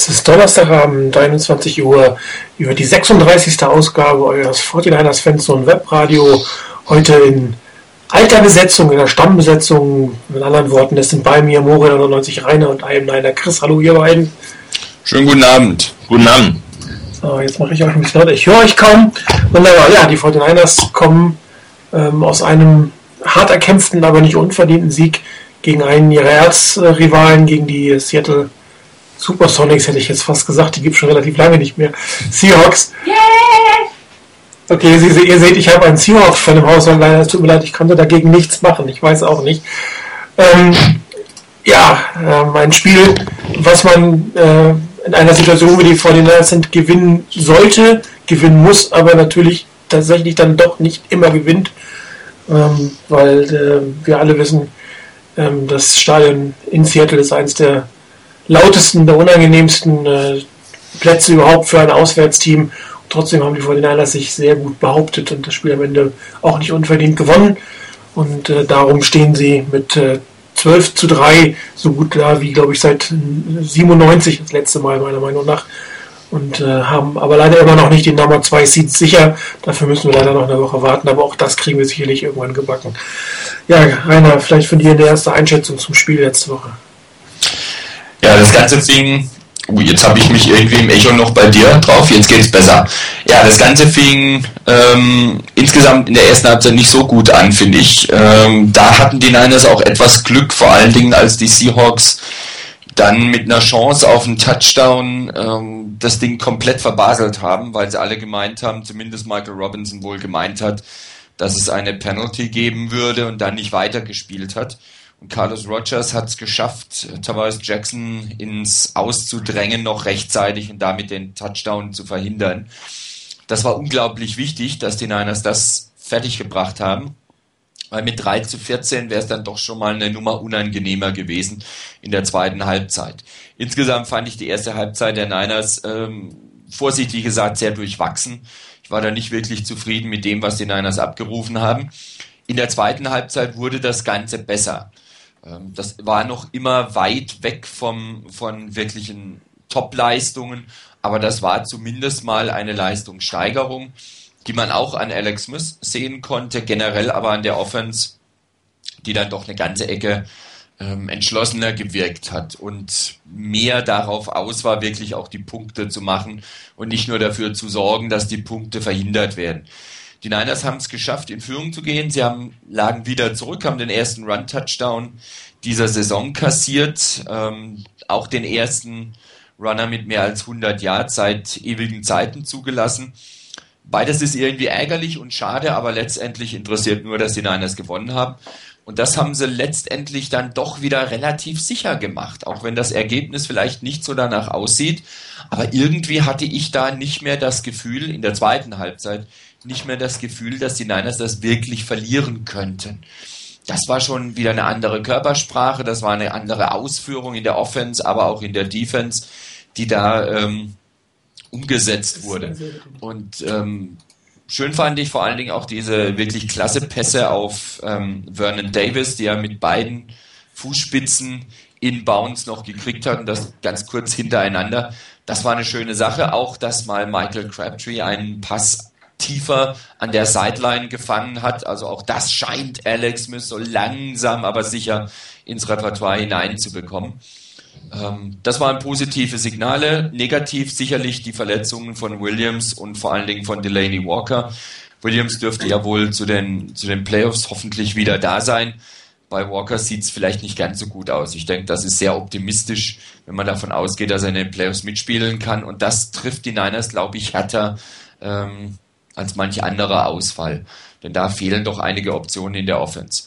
Es ist Donnerstagabend, 21 Uhr, über die 36. Ausgabe eures 49ers Fanzone Webradio. Heute in alter Besetzung, in der Stammbesetzung. Mit anderen Worten, es sind bei mir Moritz 99 Rainer und einem Niner Chris. Hallo, ihr beiden. Schönen guten Abend. Guten Abend. So, jetzt mache ich euch ein bisschen lauter. Ich höre euch kaum. Wunderbar. Ja, die 49ers kommen ähm, aus einem hart erkämpften, aber nicht unverdienten Sieg gegen einen ihrer Erzrivalen, gegen die Seattle Supersonics hätte ich jetzt fast gesagt, die gibt es schon relativ lange nicht mehr. Seahawks. Yeah! Okay, Sie, ihr seht, ich habe einen Seahawks-Fan im Haus, leider, es tut mir leid, ich konnte dagegen nichts machen, ich weiß auch nicht. Ähm, ja, ähm, ein Spiel, was man äh, in einer Situation, wie die 49 sind, gewinnen sollte, gewinnen muss, aber natürlich tatsächlich dann doch nicht immer gewinnt, ähm, weil äh, wir alle wissen, ähm, das Stadion in Seattle ist eines der lautesten, der unangenehmsten äh, Plätze überhaupt für ein Auswärtsteam. trotzdem haben die 49ers sich sehr gut behauptet und das Spiel am Ende auch nicht unverdient gewonnen. Und äh, darum stehen sie mit äh, 12 zu 3 so gut da wie, glaube ich, seit 97 das letzte Mal, meiner Meinung nach. Und äh, haben aber leider immer noch nicht die Nummer 2 Seeds sicher. Dafür müssen wir leider noch eine Woche warten, aber auch das kriegen wir sicherlich irgendwann gebacken. Ja, Rainer, vielleicht von dir eine erste Einschätzung zum Spiel letzte Woche. Ja, das ganze Ding. Uh, jetzt habe ich mich irgendwie im Echo noch bei dir drauf, jetzt geht es besser. Ja, das Ganze fing ähm, insgesamt in der ersten Halbzeit nicht so gut an, finde ich. Ähm, da hatten die Niners auch etwas Glück, vor allen Dingen als die Seahawks dann mit einer Chance auf einen Touchdown ähm, das Ding komplett verbaselt haben, weil sie alle gemeint haben, zumindest Michael Robinson wohl gemeint hat, dass es eine Penalty geben würde und dann nicht weitergespielt hat. Carlos Rogers hat es geschafft, Tavares Jackson ins Auszudrängen noch rechtzeitig und damit den Touchdown zu verhindern. Das war unglaublich wichtig, dass die Niners das fertiggebracht haben. Weil mit 3 zu 14 wäre es dann doch schon mal eine Nummer unangenehmer gewesen in der zweiten Halbzeit. Insgesamt fand ich die erste Halbzeit der Niners ähm, vorsichtig gesagt sehr durchwachsen. Ich war da nicht wirklich zufrieden mit dem, was die Niners abgerufen haben. In der zweiten Halbzeit wurde das Ganze besser. Ähm, das war noch immer weit weg vom, von wirklichen Top-Leistungen, aber das war zumindest mal eine Leistungssteigerung, die man auch an Alex Smith sehen konnte, generell aber an der Offense, die dann doch eine ganze Ecke ähm, entschlossener gewirkt hat und mehr darauf aus war, wirklich auch die Punkte zu machen und nicht nur dafür zu sorgen, dass die Punkte verhindert werden. Die Niners haben es geschafft, in Führung zu gehen. Sie haben, lagen wieder zurück, haben den ersten Run-Touchdown dieser Saison kassiert. Ähm, auch den ersten Runner mit mehr als 100 Yards seit ewigen Zeiten zugelassen. Beides ist irgendwie ärgerlich und schade, aber letztendlich interessiert nur, dass die Niners gewonnen haben. Und das haben sie letztendlich dann doch wieder relativ sicher gemacht, auch wenn das Ergebnis vielleicht nicht so danach aussieht. Aber irgendwie hatte ich da nicht mehr das Gefühl, in der zweiten Halbzeit, nicht mehr das Gefühl, dass die Niners das wirklich verlieren könnten. Das war schon wieder eine andere Körpersprache, das war eine andere Ausführung in der Offense, aber auch in der Defense, die da ähm, umgesetzt wurde. Und ähm, schön fand ich vor allen Dingen auch diese wirklich klasse Pässe auf ähm, Vernon Davis, die er mit beiden Fußspitzen in Bounce noch gekriegt hat und das ganz kurz hintereinander. Das war eine schöne Sache. Auch, dass mal Michael Crabtree einen Pass tiefer an der Sideline gefangen hat. Also auch das scheint Alex Smith so langsam, aber sicher ins Repertoire hineinzubekommen. Ähm, das waren positive Signale. Negativ sicherlich die Verletzungen von Williams und vor allen Dingen von Delaney Walker. Williams dürfte ja wohl zu den, zu den Playoffs hoffentlich wieder da sein. Bei Walker sieht es vielleicht nicht ganz so gut aus. Ich denke, das ist sehr optimistisch, wenn man davon ausgeht, dass er in den Playoffs mitspielen kann. Und das trifft die Niners, glaube ich, härter ähm, als manch anderer Ausfall. Denn da fehlen doch einige Optionen in der Offense.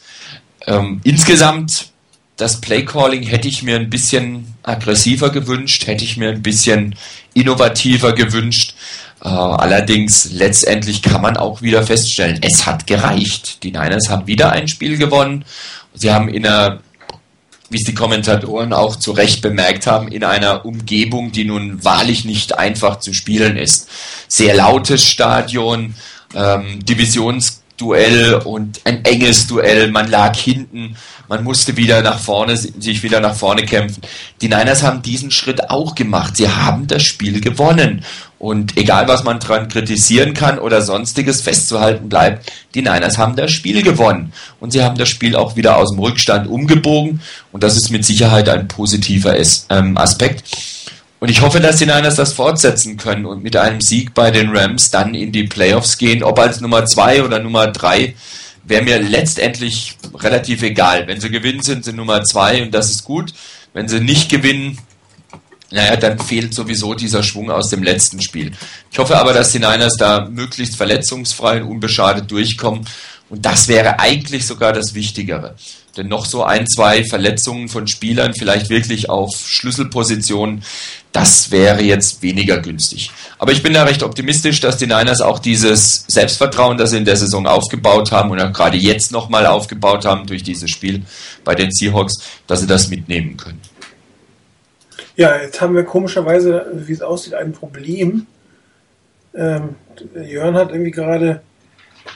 Ähm, insgesamt, das Playcalling hätte ich mir ein bisschen aggressiver gewünscht, hätte ich mir ein bisschen innovativer gewünscht. Äh, allerdings, letztendlich kann man auch wieder feststellen, es hat gereicht. Die Niners haben wieder ein Spiel gewonnen. Sie haben in einer wie es die Kommentatoren auch zu Recht bemerkt haben, in einer Umgebung, die nun wahrlich nicht einfach zu spielen ist. Sehr lautes Stadion, ähm, Divisionsduell Duell und ein enges Duell. Man lag hinten, man musste wieder nach vorne, sich wieder nach vorne kämpfen. Die Niners haben diesen Schritt auch gemacht. Sie haben das Spiel gewonnen. Und egal, was man dran kritisieren kann oder sonstiges, festzuhalten bleibt, die Niners haben das Spiel gewonnen. Und sie haben das Spiel auch wieder aus dem Rückstand umgebogen. Und das ist mit Sicherheit ein positiver ähm, Aspekt. Und ich hoffe, dass die Niners das fortsetzen können und mit einem Sieg bei den Rams dann in die Playoffs gehen. Ob als Nummer zwei oder Nummer drei, wäre mir letztendlich relativ egal. Wenn sie gewinnen, sind sie Nummer zwei und das ist gut. Wenn sie nicht gewinnen, naja, dann fehlt sowieso dieser Schwung aus dem letzten Spiel. Ich hoffe aber, dass die Niners da möglichst verletzungsfrei und unbeschadet durchkommen. Und das wäre eigentlich sogar das Wichtigere. Denn noch so ein, zwei Verletzungen von Spielern, vielleicht wirklich auf Schlüsselpositionen, das wäre jetzt weniger günstig. Aber ich bin da recht optimistisch, dass die Niners auch dieses Selbstvertrauen, das sie in der Saison aufgebaut haben und auch gerade jetzt nochmal aufgebaut haben durch dieses Spiel bei den Seahawks, dass sie das mitnehmen können. Ja, jetzt haben wir komischerweise, wie es aussieht, ein Problem. Ähm, Jörn hat irgendwie gerade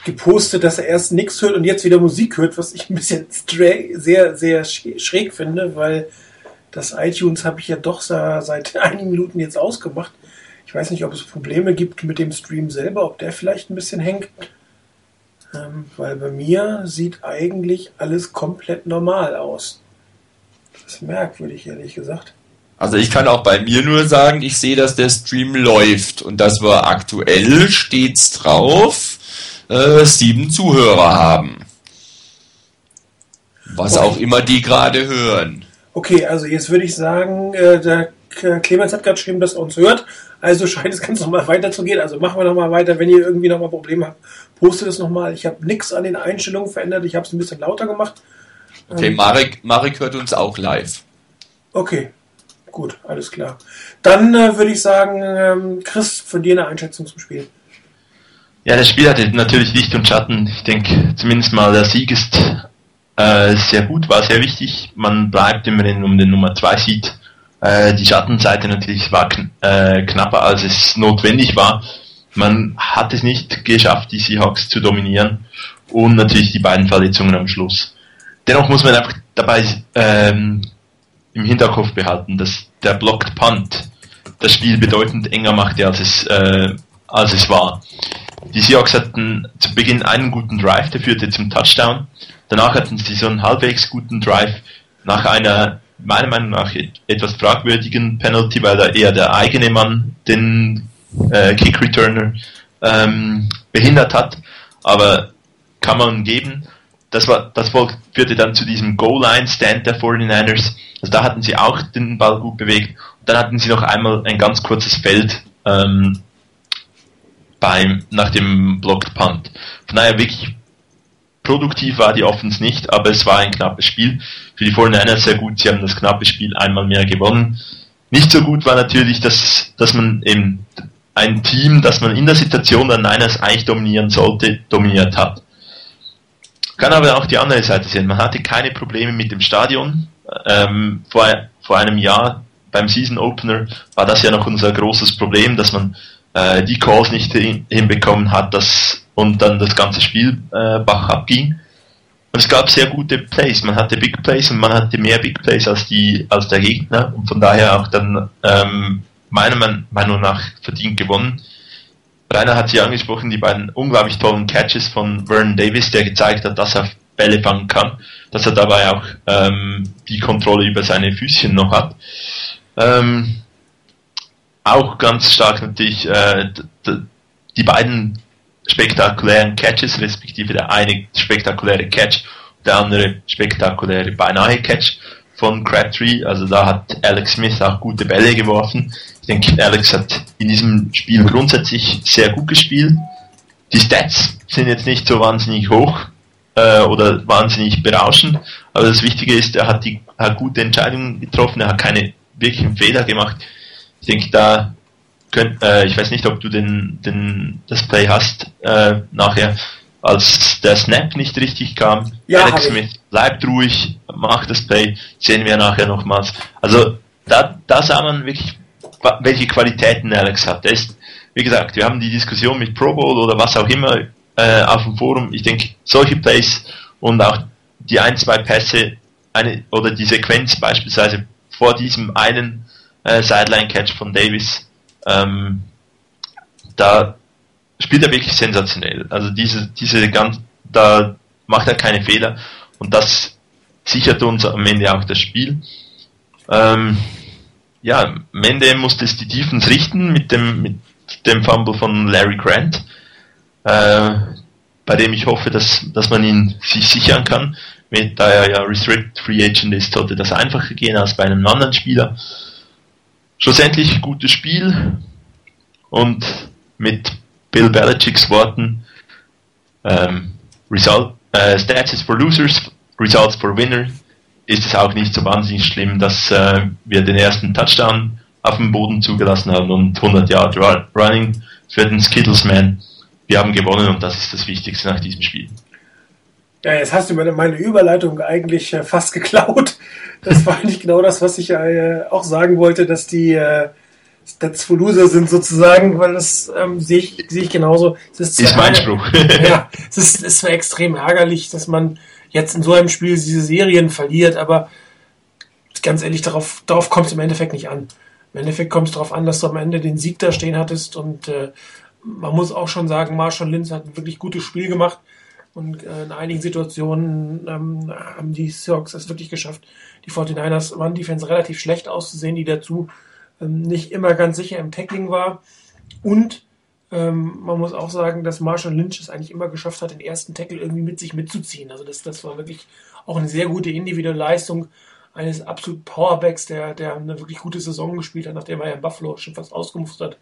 gepostet, dass er erst nichts hört und jetzt wieder Musik hört, was ich ein bisschen sehr, sehr schräg finde, weil das iTunes habe ich ja doch seit einigen Minuten jetzt ausgemacht. Ich weiß nicht, ob es Probleme gibt mit dem Stream selber, ob der vielleicht ein bisschen hängt. Ähm, weil bei mir sieht eigentlich alles komplett normal aus. Das ist merkwürdig, ehrlich gesagt. Also ich kann auch bei mir nur sagen, ich sehe, dass der Stream läuft und dass wir aktuell stets drauf äh, sieben Zuhörer haben. Was okay. auch immer die gerade hören. Okay, also jetzt würde ich sagen, äh, der Clemens hat gerade geschrieben, dass er uns hört. Also scheint es ganz normal weiterzugehen. Also machen wir nochmal weiter. Wenn ihr irgendwie nochmal Probleme habt, postet es nochmal. Ich habe nichts an den Einstellungen verändert. Ich habe es ein bisschen lauter gemacht. Okay, ähm, Marek, Marek hört uns auch live. Okay, gut, alles klar. Dann äh, würde ich sagen, ähm, Chris, von dir eine Einschätzung zum Spiel. Ja, das Spiel hatte natürlich Licht und Schatten. Ich denke, zumindest mal der Sieg ist äh, sehr gut, war sehr wichtig. Man bleibt immerhin um den Nummer 2 Seed. Äh, die Schattenseite natürlich war kn äh, knapper, als es notwendig war. Man hat es nicht geschafft, die Seahawks zu dominieren. Und natürlich die beiden Verletzungen am Schluss. Dennoch muss man einfach dabei ähm, im Hinterkopf behalten, dass der Blocked Punt das Spiel bedeutend enger machte, als es, äh, als es war. Die Seahawks hatten zu Beginn einen guten Drive, der führte zum Touchdown. Danach hatten sie so einen halbwegs guten Drive nach einer, meiner Meinung nach, etwas fragwürdigen Penalty, weil da eher der eigene Mann den äh, Kick Returner ähm, behindert hat. Aber kann man geben. Das war, das führte dann zu diesem Goal-Line-Stand der 49ers. Also da hatten sie auch den Ball gut bewegt. Und dann hatten sie noch einmal ein ganz kurzes Feld, ähm, beim, nach dem Blocked Punt. Von daher wirklich produktiv war die Offense nicht, aber es war ein knappes Spiel. Für die 49ers sehr gut, sie haben das knappe Spiel einmal mehr gewonnen. Nicht so gut war natürlich, dass, dass man eben ein Team, das man in der Situation der Niners eigentlich dominieren sollte, dominiert hat. Kann aber auch die andere Seite sehen. Man hatte keine Probleme mit dem Stadion. Ähm, vor, vor einem Jahr beim Season Opener war das ja noch unser großes Problem, dass man äh, die Calls nicht hin, hinbekommen hat das, und dann das ganze Spiel äh, Bach abging. Und es gab sehr gute Plays. Man hatte Big Plays und man hatte mehr Big Plays als, die, als der Gegner und von daher auch dann ähm, meiner Meinung nach verdient gewonnen. Rainer hat sie angesprochen, die beiden unglaublich tollen Catches von Vernon Davis, der gezeigt hat, dass er Bälle fangen kann, dass er dabei auch ähm, die Kontrolle über seine Füßchen noch hat. Ähm, auch ganz stark natürlich äh, die beiden spektakulären Catches, respektive der eine spektakuläre Catch, der andere spektakuläre beinahe Catch von Crabtree. Also da hat Alex Smith auch gute Bälle geworfen. Ich denke, Alex hat in diesem Spiel grundsätzlich sehr gut gespielt. Die Stats sind jetzt nicht so wahnsinnig hoch äh, oder wahnsinnig berauschend, aber das Wichtige ist, er hat die hat gute Entscheidungen getroffen, er hat keine wirklichen Fehler gemacht ich denke, da könnt, äh, ich weiß nicht, ob du den, den, das Play hast äh, nachher, als der Snap nicht richtig kam. Ja, Alex Smith bleibt ruhig, macht das Play, sehen wir nachher nochmals. Also da, da sah man wirklich, welche Qualitäten Alex hat. Er ist, wie gesagt, wir haben die Diskussion mit Pro Bowl oder was auch immer äh, auf dem Forum. Ich denke, solche Plays und auch die ein, zwei Pässe eine, oder die Sequenz beispielsweise vor diesem einen äh, Sideline-Catch von Davis, ähm, da spielt er wirklich sensationell. Also diese, diese ganz, da macht er keine Fehler und das sichert uns am Ende auch das Spiel. Ähm, ja, am Ende musste es die Defense richten mit dem, mit dem Fumble von Larry Grant, äh, bei dem ich hoffe, dass, dass man ihn sich sichern kann. Mit, da er ja Restrict Free Agent ist, sollte das einfacher gehen als bei einem anderen Spieler. Schlussendlich gutes Spiel und mit Bill Belichicks Worten ähm, Result, äh, Stats is for losers, Results for winner ist es auch nicht so wahnsinnig schlimm, dass äh, wir den ersten Touchdown auf dem Boden zugelassen haben und 100 Yard Running für den Skittlesman. Wir haben gewonnen und das ist das Wichtigste nach diesem Spiel. Ja, jetzt hast du meine, meine Überleitung eigentlich äh, fast geklaut. Das war eigentlich genau das, was ich äh, auch sagen wollte, dass die äh, Stats for Loser sind sozusagen, weil das ähm, sehe ich, seh ich genauso. Es ist, ist mein Spruch. ja, es ist, ist zwar extrem ärgerlich, dass man jetzt in so einem Spiel diese Serien verliert, aber ganz ehrlich, darauf, darauf kommt es im Endeffekt nicht an. Im Endeffekt kommt es darauf an, dass du am Ende den Sieg da stehen hattest und äh, man muss auch schon sagen, Marshall Linz hat ein wirklich gutes Spiel gemacht und äh, in einigen Situationen ähm, haben die Seahawks es wirklich geschafft, die 49ers Run-Defense relativ schlecht auszusehen, die dazu ähm, nicht immer ganz sicher im Tackling war und ähm, man muss auch sagen, dass Marshall Lynch es eigentlich immer geschafft hat, den ersten Tackle irgendwie mit sich mitzuziehen. Also das, das war wirklich auch eine sehr gute individuelle Leistung eines absolut Powerbacks, der, der eine wirklich gute Saison gespielt hat, nachdem er ja in Buffalo schon fast ausgemustert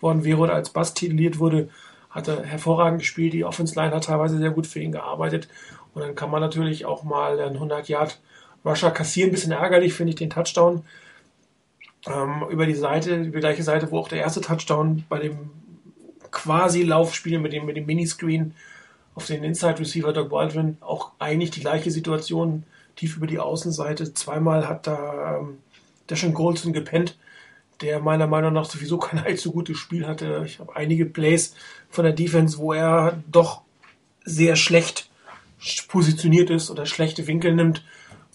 worden wäre oder als Bass tituliert wurde, hat er hervorragend gespielt. Die Offense Line hat teilweise sehr gut für ihn gearbeitet. Und dann kann man natürlich auch mal einen 100 Yard Rusher kassieren. Ein bisschen ärgerlich finde ich den Touchdown ähm, über die Seite, über die gleiche Seite, wo auch der erste Touchdown bei dem quasi Laufspiel mit dem, mit dem Miniscreen auf den Inside Receiver Doug Baldwin auch eigentlich die gleiche Situation tief über die Außenseite. Zweimal hat da ähm, Deshaun Goldson gepennt, der meiner Meinung nach sowieso kein allzu gutes Spiel hatte. Ich habe einige Plays von der Defense, wo er doch sehr schlecht positioniert ist oder schlechte Winkel nimmt.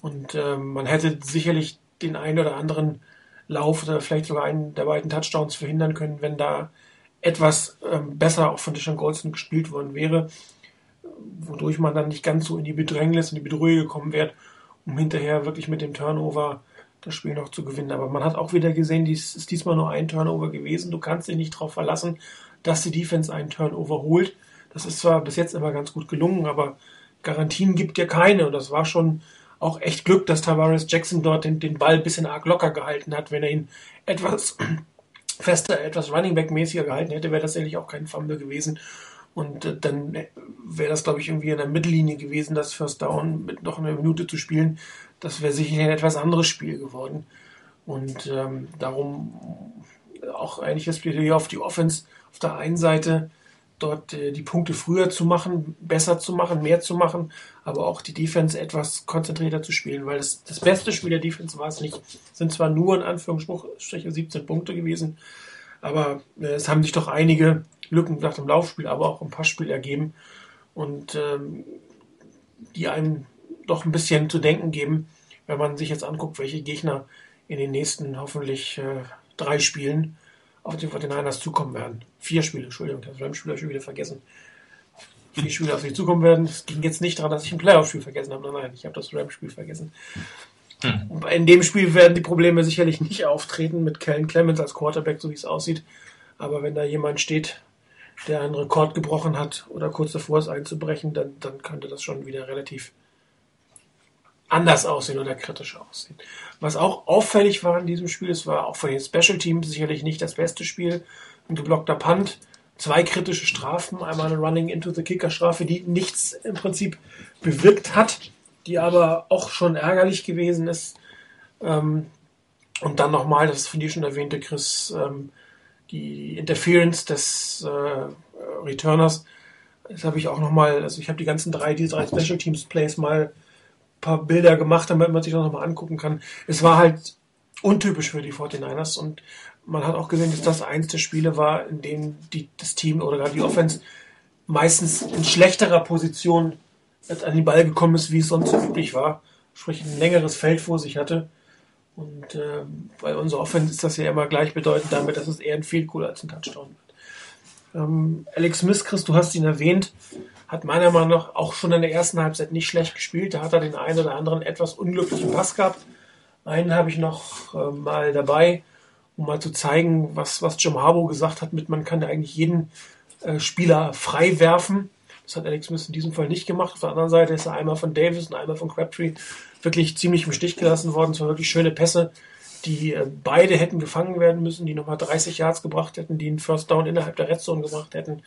Und ähm, man hätte sicherlich den einen oder anderen Lauf oder vielleicht sogar einen der beiden Touchdowns verhindern können, wenn da etwas ähm, besser auch von Deshaun Goldson gespielt worden wäre, wodurch man dann nicht ganz so in die Bedrängnis, in die Bedrohung gekommen wäre, um hinterher wirklich mit dem Turnover das Spiel noch zu gewinnen. Aber man hat auch wieder gesehen, dies ist diesmal nur ein Turnover gewesen. Du kannst dich nicht darauf verlassen, dass die Defense einen Turnover holt. Das ist zwar bis jetzt immer ganz gut gelungen, aber Garantien gibt dir keine. Und das war schon auch echt Glück, dass Tavares Jackson dort den, den Ball ein bisschen arg locker gehalten hat. Wenn er ihn etwas fester, etwas Running Back mäßiger gehalten hätte, wäre das sicherlich auch kein Fumble gewesen. Und äh, dann wäre das, glaube ich, irgendwie in der Mittellinie gewesen, das First Down mit noch einer Minute zu spielen. Das wäre sicherlich ein etwas anderes Spiel geworden. Und ähm, darum auch eigentlich das Plädoyer auf die Offense auf der einen Seite dort äh, die Punkte früher zu machen, besser zu machen, mehr zu machen, aber auch die Defense etwas konzentrierter zu spielen, weil das, das beste Spiel der Defense war es nicht. Sind zwar nur in Anführungsstrichen 17 Punkte gewesen, aber äh, es haben sich doch einige Lücken nach dem Laufspiel, aber auch im Passspiel ergeben und ähm, die einem doch ein bisschen zu denken geben, wenn man sich jetzt anguckt, welche Gegner in den nächsten hoffentlich äh, drei Spielen auf die 49ers zukommen werden. Vier Spiele, Entschuldigung, das Rams-Spiel habe ich wieder vergessen. Vier Spiele auf sie zukommen werden. Es ging jetzt nicht daran, dass ich ein Playoff-Spiel vergessen habe. Nein, nein, ich habe das Rams-Spiel vergessen. Hm. In dem Spiel werden die Probleme sicherlich nicht auftreten mit Kellen Clemens als Quarterback, so wie es aussieht. Aber wenn da jemand steht, der einen Rekord gebrochen hat oder kurz davor ist einzubrechen, dann, dann könnte das schon wieder relativ anders aussehen oder kritischer aussehen. Was auch auffällig war in diesem Spiel, es war auch von den Special Teams sicherlich nicht das beste Spiel. Ein geblockter Punt, zwei kritische Strafen, einmal eine Running into the Kicker Strafe, die nichts im Prinzip bewirkt hat, die aber auch schon ärgerlich gewesen ist. Ähm, und dann nochmal, das von dir schon erwähnte, Chris, ähm, die Interference des äh, Returners. Das habe ich auch nochmal, also ich habe die ganzen drei, die drei Special Teams Plays mal paar Bilder gemacht, damit man sich das nochmal angucken kann. Es war halt untypisch für die 49ers und man hat auch gesehen, dass das eins der Spiele war, in denen die, das Team oder gerade die Offense meistens in schlechterer Position an den Ball gekommen ist, wie es sonst üblich war. Sprich, ein längeres Feld vor sich hatte. Und äh, bei unserer Offense ist das ja immer gleichbedeutend damit, dass es eher ein Field Goal als ein Touchdown wird. Ähm, Alex Smith, Chris, du hast ihn erwähnt, hat meiner Meinung nach auch schon in der ersten Halbzeit nicht schlecht gespielt. Da hat er den einen oder anderen etwas unglücklichen Pass gehabt. Einen habe ich noch äh, mal dabei, um mal zu zeigen, was, was Jim Harbour gesagt hat, mit man kann da eigentlich jeden äh, Spieler frei werfen. Das hat Alex Smith in diesem Fall nicht gemacht. Auf der anderen Seite ist er einmal von Davis und einmal von Crabtree wirklich ziemlich im Stich gelassen worden. Es waren wirklich schöne Pässe, die äh, beide hätten gefangen werden müssen, die nochmal 30 Yards gebracht hätten, die einen First Down innerhalb der Red Zone gebracht hätten,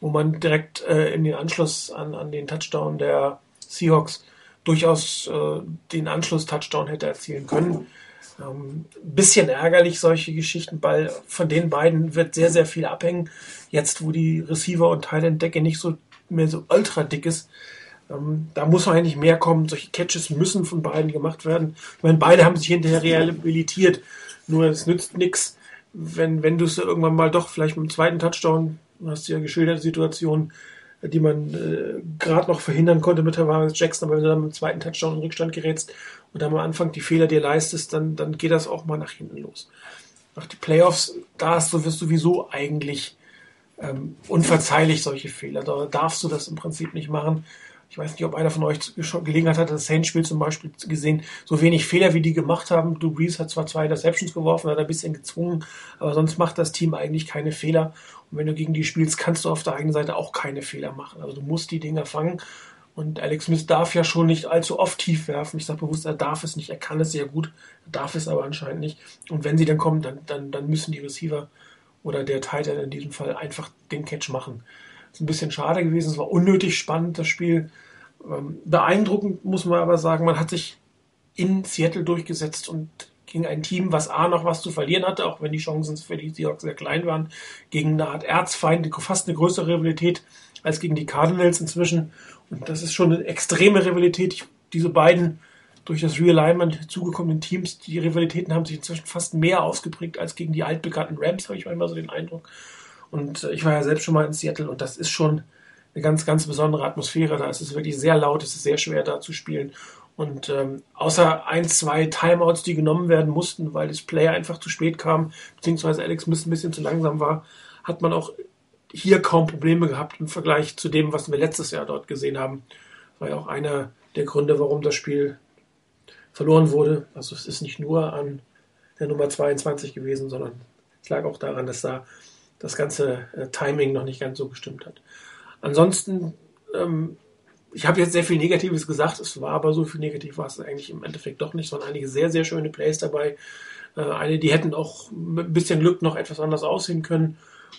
wo man direkt äh, in den Anschluss an, an den Touchdown der Seahawks durchaus äh, den Anschluss-Touchdown hätte erzielen können. Ähm, bisschen ärgerlich solche Geschichten, weil von den beiden wird sehr, sehr viel abhängen. Jetzt, wo die Receiver- und Thailand-Decke nicht so mehr so ultra dick ist, ähm, da muss noch eigentlich mehr kommen. Solche Catches müssen von beiden gemacht werden. Ich meine, beide haben sich hinterher rehabilitiert. Nur es nützt nichts, wenn, wenn du es irgendwann mal doch vielleicht mit dem zweiten Touchdown, du hast ja geschilderte Situation, die man äh, gerade noch verhindern konnte mit Tavares Jackson, aber wenn du dann mit dem zweiten Touchdown in Rückstand gerätst und dann am Anfang die Fehler dir leistest, dann, dann geht das auch mal nach hinten los. Nach die Playoffs, da hast du, wirst sowieso eigentlich ähm, unverzeihlich solche Fehler. Da darfst du das im Prinzip nicht machen. Ich weiß nicht, ob einer von euch Gelegenheit hat, das Saints-Spiel zum Beispiel gesehen. So wenig Fehler, wie die gemacht haben. Drew Brees hat zwar zwei Interceptions geworfen, hat ein bisschen gezwungen, aber sonst macht das Team eigentlich keine Fehler. Und wenn du gegen die spielst, kannst du auf der eigenen Seite auch keine Fehler machen. Also du musst die Dinger fangen. Und Alex Smith darf ja schon nicht allzu oft tief werfen. Ich sage bewusst, er darf es nicht. Er kann es sehr gut, er darf es aber anscheinend nicht. Und wenn sie dann kommen, dann, dann, dann müssen die Receiver oder der Titan in diesem Fall einfach den Catch machen. Das ist ein bisschen schade gewesen. Es war unnötig spannend, das Spiel. Ähm, beeindruckend muss man aber sagen, man hat sich in Seattle durchgesetzt und gegen ein Team, was A noch was zu verlieren hatte, auch wenn die Chancen für die Seahawks sehr klein waren, gegen eine Art Erzfeind, fast eine größere Rivalität als gegen die Cardinals inzwischen. Und das ist schon eine extreme Rivalität. Diese beiden durch das Realignment zugekommenen Teams, die Rivalitäten haben sich inzwischen fast mehr ausgeprägt als gegen die altbekannten Rams, habe ich manchmal so den Eindruck. Und äh, ich war ja selbst schon mal in Seattle und das ist schon eine ganz, ganz besondere Atmosphäre. Da ist es wirklich sehr laut, es ist sehr schwer da zu spielen. Und ähm, außer ein, zwei Timeouts, die genommen werden mussten, weil das Player einfach zu spät kam, beziehungsweise Alex Smith ein bisschen zu langsam war, hat man auch hier kaum Probleme gehabt im Vergleich zu dem, was wir letztes Jahr dort gesehen haben. Das war ja auch einer der Gründe, warum das Spiel verloren wurde. Also es ist nicht nur an der Nummer 22 gewesen, sondern es lag auch daran, dass da das ganze äh, Timing noch nicht ganz so gestimmt hat. Ansonsten, ähm, ich habe jetzt sehr viel Negatives gesagt, es war aber so viel negativ war es eigentlich im Endeffekt doch nicht, sondern einige sehr, sehr schöne Plays dabei. Äh, eine, die hätten auch mit ein bisschen Glück noch etwas anders aussehen können.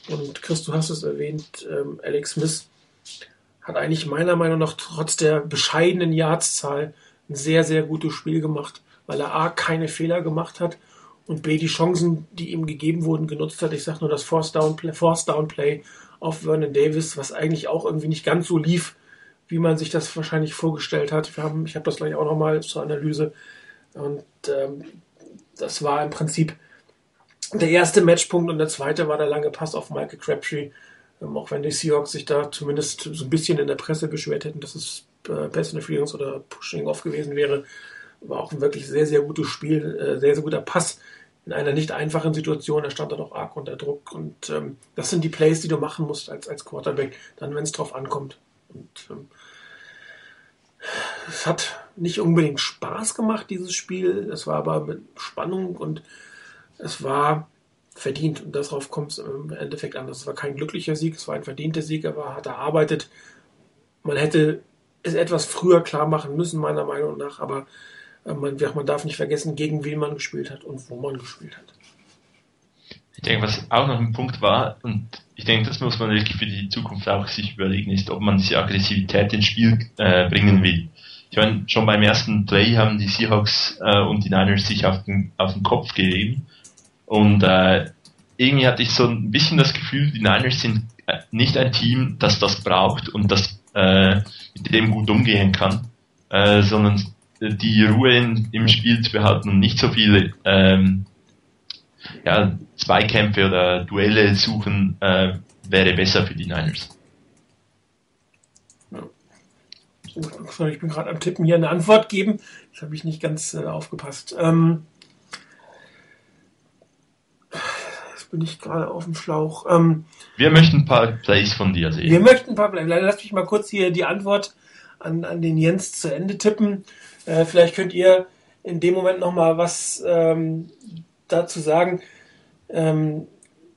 Und Chris, du hast es erwähnt, ähm, Alex Smith hat eigentlich meiner Meinung nach trotz der bescheidenen Yardszahl ein sehr, sehr gutes Spiel gemacht, weil er A, keine Fehler gemacht hat und B, die Chancen, die ihm gegeben wurden, genutzt hat. Ich sage nur das Force Down Play, Force Down Play auf Vernon Davis, was eigentlich auch irgendwie nicht ganz so lief, wie man sich das wahrscheinlich vorgestellt hat. Wir haben, ich habe das gleich auch nochmal zur Analyse. Und ähm, das war im Prinzip der erste Matchpunkt und der zweite war der lange Pass auf Michael Crabtree. Ähm, auch wenn die Seahawks sich da zumindest so ein bisschen in der Presse beschwert hätten, dass es äh, Pass Interference oder Pushing Off gewesen wäre, war auch ein wirklich sehr, sehr gutes Spiel, äh, sehr, sehr guter Pass in einer nicht einfachen Situation. Er stand da doch arg unter Druck und ähm, das sind die Plays, die du machen musst als, als Quarterback, dann, wenn es drauf ankommt. Und ähm, es hat nicht unbedingt Spaß gemacht, dieses Spiel. Es war aber mit Spannung und es war verdient. Und darauf kommt es im Endeffekt an. Es war kein glücklicher Sieg, es war ein verdienter Sieg, er war, hat erarbeitet. Man hätte es etwas früher klar machen müssen, meiner Meinung nach, aber äh, man, man darf nicht vergessen, gegen wen man gespielt hat und wo man gespielt hat. Ich denke, was auch noch ein Punkt war, und ich denke, das muss man wirklich für die Zukunft auch sich überlegen, ist, ob man diese Aggressivität ins Spiel äh, bringen will. Ich meine, schon beim ersten Play haben die Seahawks äh, und die Niners sich auf den, auf den Kopf gegeben. Und äh, irgendwie hatte ich so ein bisschen das Gefühl, die Niners sind äh, nicht ein Team, das das braucht und das äh, mit dem gut umgehen kann, äh, sondern die Ruhe in, im Spiel zu behalten und nicht so viele ähm, ja, Zweikämpfe oder Duelle suchen, äh, wäre besser für die Niners. ich bin gerade am Tippen hier eine Antwort geben. Das habe ich nicht ganz äh, aufgepasst. Ähm, jetzt bin ich gerade auf dem Schlauch. Ähm, wir möchten ein paar Plays von dir sehen. Wir möchten ein paar Plays. Lass mich mal kurz hier die Antwort an, an den Jens zu Ende tippen. Äh, vielleicht könnt ihr in dem Moment noch mal was ähm, dazu sagen, ähm,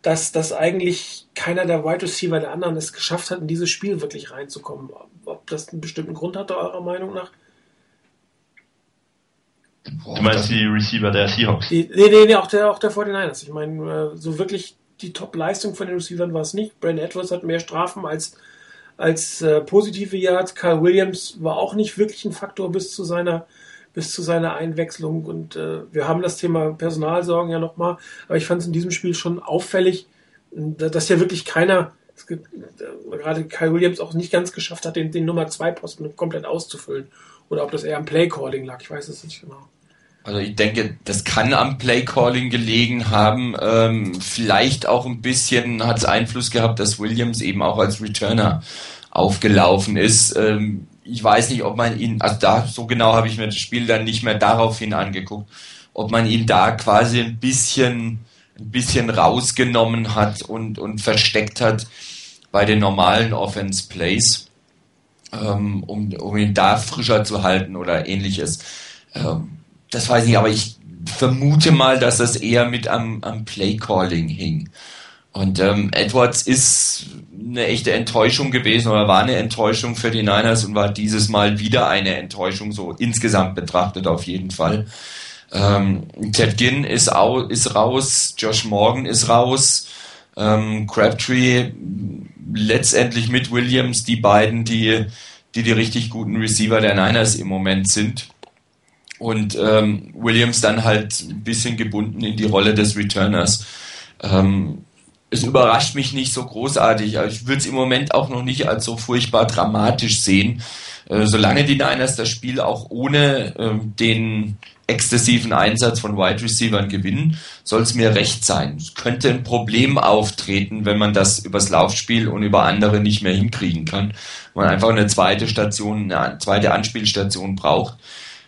dass, dass eigentlich keiner der Wide Receiver der anderen es geschafft hat, in dieses Spiel wirklich reinzukommen. Ob das einen bestimmten Grund hatte, eurer Meinung nach? Du meinst die Receiver der Seahawks? Die, nee, nee, nee, auch der, auch der 49ers. Ich meine, äh, so wirklich die Top-Leistung von den Receivern war es nicht. Brandon Edwards hat mehr Strafen als, als äh, positive Yards. Kyle Williams war auch nicht wirklich ein Faktor bis zu seiner, bis zu seiner Einwechslung. Und äh, wir haben das Thema Personalsorgen ja nochmal. Aber ich fand es in diesem Spiel schon auffällig, dass ja wirklich keiner, gibt, äh, gerade Kyle Williams auch nicht ganz geschafft hat, den, den Nummer 2 Posten komplett auszufüllen. Oder ob das eher am Play-Calling lag, ich weiß es nicht genau. Also ich denke, das kann am Play-Calling gelegen haben. Ähm, vielleicht auch ein bisschen hat es Einfluss gehabt, dass Williams eben auch als Returner aufgelaufen ist. Ähm, ich weiß nicht, ob man ihn, also da so genau habe ich mir das Spiel dann nicht mehr daraufhin angeguckt, ob man ihn da quasi ein bisschen, ein bisschen rausgenommen hat und, und versteckt hat bei den normalen Offense Plays, ähm, um, um ihn da frischer zu halten oder ähnliches. Ähm, das weiß ich nicht, aber ich vermute mal, dass das eher mit am, am Play-Calling hing. Und ähm, Edwards ist eine echte Enttäuschung gewesen oder war eine Enttäuschung für die Niners und war dieses Mal wieder eine Enttäuschung, so insgesamt betrachtet auf jeden Fall. Ähm, Ted Ginn ist, au, ist raus, Josh Morgan ist raus, ähm, Crabtree letztendlich mit Williams, die beiden, die, die die richtig guten Receiver der Niners im Moment sind und ähm, Williams dann halt ein bisschen gebunden in die Rolle des Returners. Ähm, es überrascht mich nicht so großartig. Ich würde es im Moment auch noch nicht als so furchtbar dramatisch sehen. Äh, solange die Niners das Spiel auch ohne äh, den exzessiven Einsatz von Wide Receivers gewinnen, soll es mir recht sein. Es könnte ein Problem auftreten, wenn man das übers Laufspiel und über andere nicht mehr hinkriegen kann. Man einfach eine zweite Station, eine zweite Anspielstation braucht.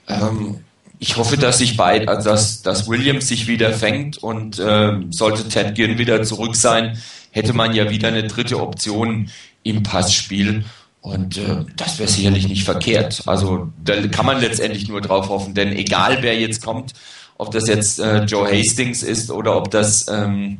Ähm, ich hoffe, dass sich beid, also dass, dass Williams sich wieder fängt und äh, sollte Ted Ginn wieder zurück sein, hätte man ja wieder eine dritte Option im Passspiel. Und äh, das wäre sicherlich nicht verkehrt. Also da kann man letztendlich nur drauf hoffen, denn egal wer jetzt kommt, ob das jetzt äh, Joe Hastings ist oder ob das ähm,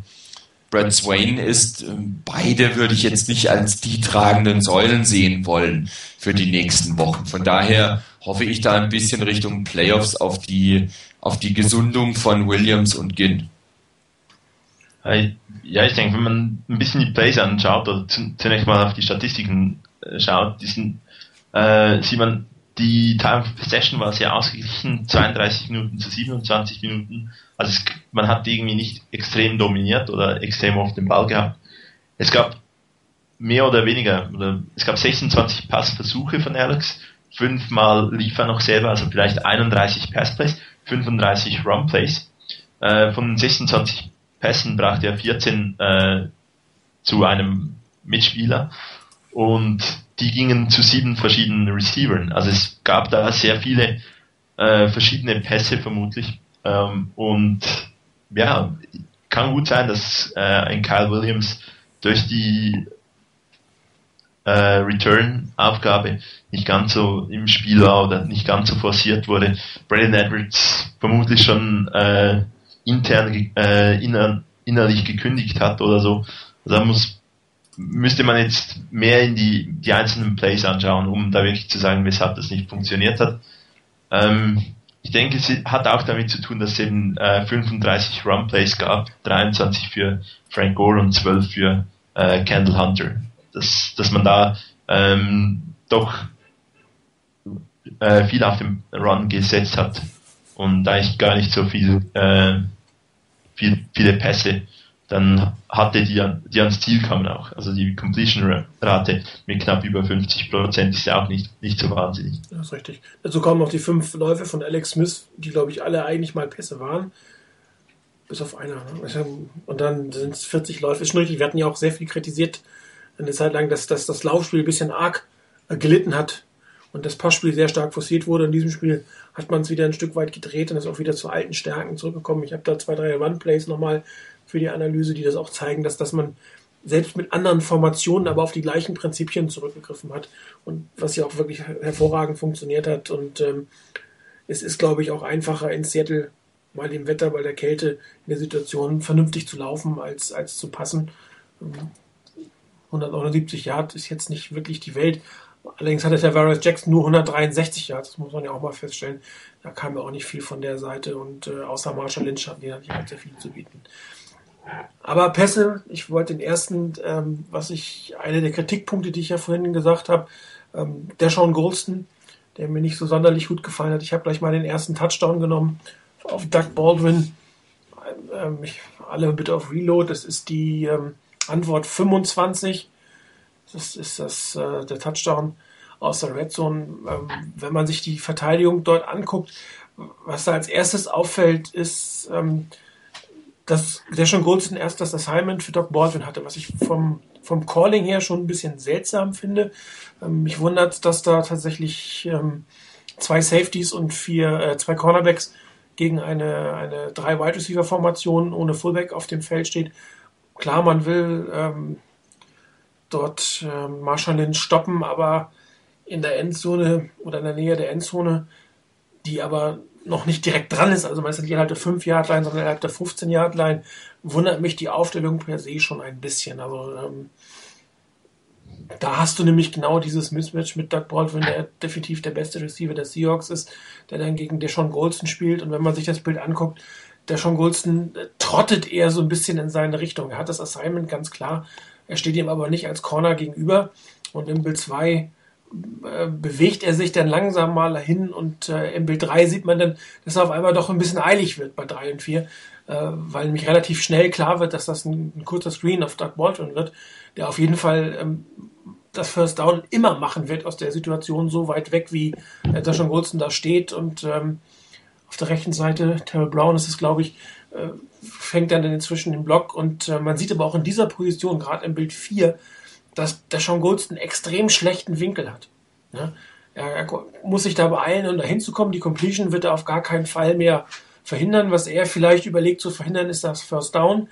Brad Swain ist, äh, beide würde ich jetzt nicht als die tragenden Säulen sehen wollen für die nächsten Wochen. Von daher hoffe ich da ein bisschen Richtung Playoffs auf die, auf die Gesundung von Williams und Ginn. Ja, ich denke, wenn man ein bisschen die Plays anschaut oder zunächst mal auf die Statistiken äh, schaut, die sind, äh, sieht man, die Time of Possession war sehr ausgeglichen, 32 Minuten zu 27 Minuten. Also es, man hat irgendwie nicht extrem dominiert oder extrem auf den Ball gehabt. Es gab mehr oder weniger, oder es gab 26 Passversuche von Alex, fünfmal lief er noch selber, also vielleicht 31 Passplays, 35 Runplays. Äh, von 26 Pässen brachte er 14 äh, zu einem Mitspieler und die gingen zu sieben verschiedenen Receivern. Also es gab da sehr viele äh, verschiedene Pässe vermutlich. Ähm, und ja, kann gut sein, dass äh, ein Kyle Williams durch die äh, Return-Aufgabe nicht ganz so im Spiel war oder nicht ganz so forciert wurde. Brandon Edwards vermutlich schon äh, intern äh, inner, innerlich gekündigt hat oder so. Also da muss müsste man jetzt mehr in die, die einzelnen Plays anschauen, um da wirklich zu sagen, weshalb das nicht funktioniert hat. Ähm, ich denke, es hat auch damit zu tun, dass es eben äh, 35 Run Plays gab, 23 für Frank Gore und 12 für äh, Kendall Hunter. Dass, dass man da ähm, doch äh, viel auf dem Run gesetzt hat und eigentlich gar nicht so viel, äh, viel viele Pässe dann hatte die, die ans Ziel kamen auch. Also die Completion-Rate mit knapp über 50 Prozent ist ja auch nicht, nicht so wahnsinnig. Das ist richtig. Dazu kommen noch die fünf Läufe von Alex Smith, die glaube ich alle eigentlich mal Pässe waren. Bis auf einer. Ne? Und dann sind es 40 Läufe. Ist schon richtig. Wir hatten ja auch sehr viel kritisiert eine Zeit lang, dass, dass das Laufspiel ein bisschen arg gelitten hat und das Passspiel sehr stark forciert wurde. In diesem Spiel hat man es wieder ein Stück weit gedreht und ist auch wieder zu alten Stärken zurückgekommen. Ich habe da zwei, drei One-Plays nochmal für die Analyse, die das auch zeigen, dass, dass man selbst mit anderen Formationen, aber auf die gleichen Prinzipien zurückgegriffen hat und was ja auch wirklich hervorragend funktioniert hat. Und ähm, es ist, glaube ich, auch einfacher in Seattle mal dem Wetter, bei der Kälte in der Situation vernünftig zu laufen, als, als zu passen. 179 Yard ist jetzt nicht wirklich die Welt. Allerdings hatte der Varys Jackson nur 163 Yards, das muss man ja auch mal feststellen. Da kam ja auch nicht viel von der Seite und äh, außer Marshall Lynch hatten die halt sehr viel zu bieten. Aber Pässe, ich wollte den ersten, ähm, was ich, eine der Kritikpunkte, die ich ja vorhin gesagt habe, ähm, der Sean Golston, der mir nicht so sonderlich gut gefallen hat. Ich habe gleich mal den ersten Touchdown genommen auf Doug Baldwin. Ähm, ich, alle bitte auf Reload. Das ist die ähm, Antwort 25. Das ist das, äh, der Touchdown aus der Red Zone. Ähm, wenn man sich die Verteidigung dort anguckt, was da als erstes auffällt, ist, ähm, dass der schon Goldston erst das Assignment für Doc Baldwin hatte, was ich vom, vom Calling her schon ein bisschen seltsam finde. Ähm, mich wundert, dass da tatsächlich ähm, zwei Safeties und vier, äh, zwei Cornerbacks gegen eine, eine drei Wide Receiver Formation ohne Fullback auf dem Feld steht. Klar, man will ähm, dort äh, Marshall Lynch stoppen, aber in der Endzone oder in der Nähe der Endzone, die aber noch nicht direkt dran ist, also meistens innerhalb der 5-Yard-Line, sondern innerhalb der 15-Yard-Line, wundert mich die Aufstellung per se schon ein bisschen. Also ähm, da hast du nämlich genau dieses Mismatch mit Doug Baldwin, der definitiv der beste Receiver der Seahawks ist, der dann gegen Deshaun Goldston spielt. Und wenn man sich das Bild anguckt, Deshaun Goldston äh, trottet eher so ein bisschen in seine Richtung. Er hat das Assignment ganz klar. Er steht ihm aber nicht als Corner gegenüber. Und im Bild 2 äh, bewegt er sich dann langsam mal dahin und äh, im Bild 3 sieht man dann, dass er auf einmal doch ein bisschen eilig wird bei 3 und 4, äh, weil nämlich relativ schnell klar wird, dass das ein, ein kurzer Screen auf Doug Baldwin wird, der auf jeden Fall ähm, das First Down immer machen wird aus der Situation so weit weg, wie äh, da schon Goldston da steht und ähm, auf der rechten Seite, Terrell Brown ist es, glaube ich, äh, fängt dann inzwischen den Block und äh, man sieht aber auch in dieser Position, gerade im Bild 4, dass der Sean Goldston extrem schlechten Winkel hat. Ja? Er, er, muss sich da beeilen, um da hinzukommen. Die Completion wird er auf gar keinen Fall mehr verhindern. Was er vielleicht überlegt zu verhindern, ist das First Down.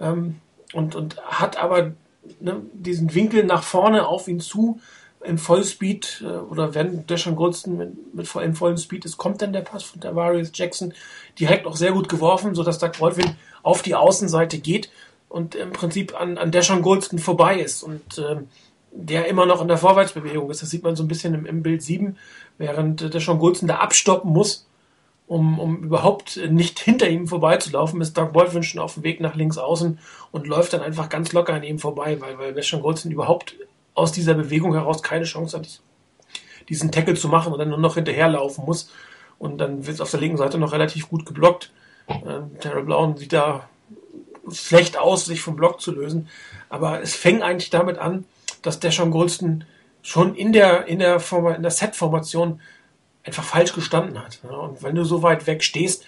Ähm, und, und hat aber ne, diesen Winkel nach vorne auf ihn zu im Vollspeed äh, oder wenn der schon Goldston mit, mit im vollen Speed ist, kommt dann der Pass von Tavarius Jackson direkt auch sehr gut geworfen, sodass Doug Baldwin auf die Außenseite geht und im Prinzip an, an Deshaun Goldston vorbei ist und äh, der immer noch in der Vorwärtsbewegung ist. Das sieht man so ein bisschen im, im Bild 7, während äh, Deshaun Goldston da abstoppen muss, um, um überhaupt nicht hinter ihm vorbeizulaufen, ist Doug Baldwin schon auf dem Weg nach links außen und läuft dann einfach ganz locker an ihm vorbei, weil, weil Deshaun Goldston überhaupt aus dieser Bewegung heraus keine Chance hat, diesen Tackle zu machen und dann nur noch hinterherlaufen muss. Und dann wird es auf der linken Seite noch relativ gut geblockt. Ähm, Terrell Brown sieht da schlecht aus, sich vom Block zu lösen. Aber es fängt eigentlich damit an, dass der Sean Goldston schon in der, in der, Form, der Set-Formation einfach falsch gestanden hat. Und wenn du so weit weg stehst,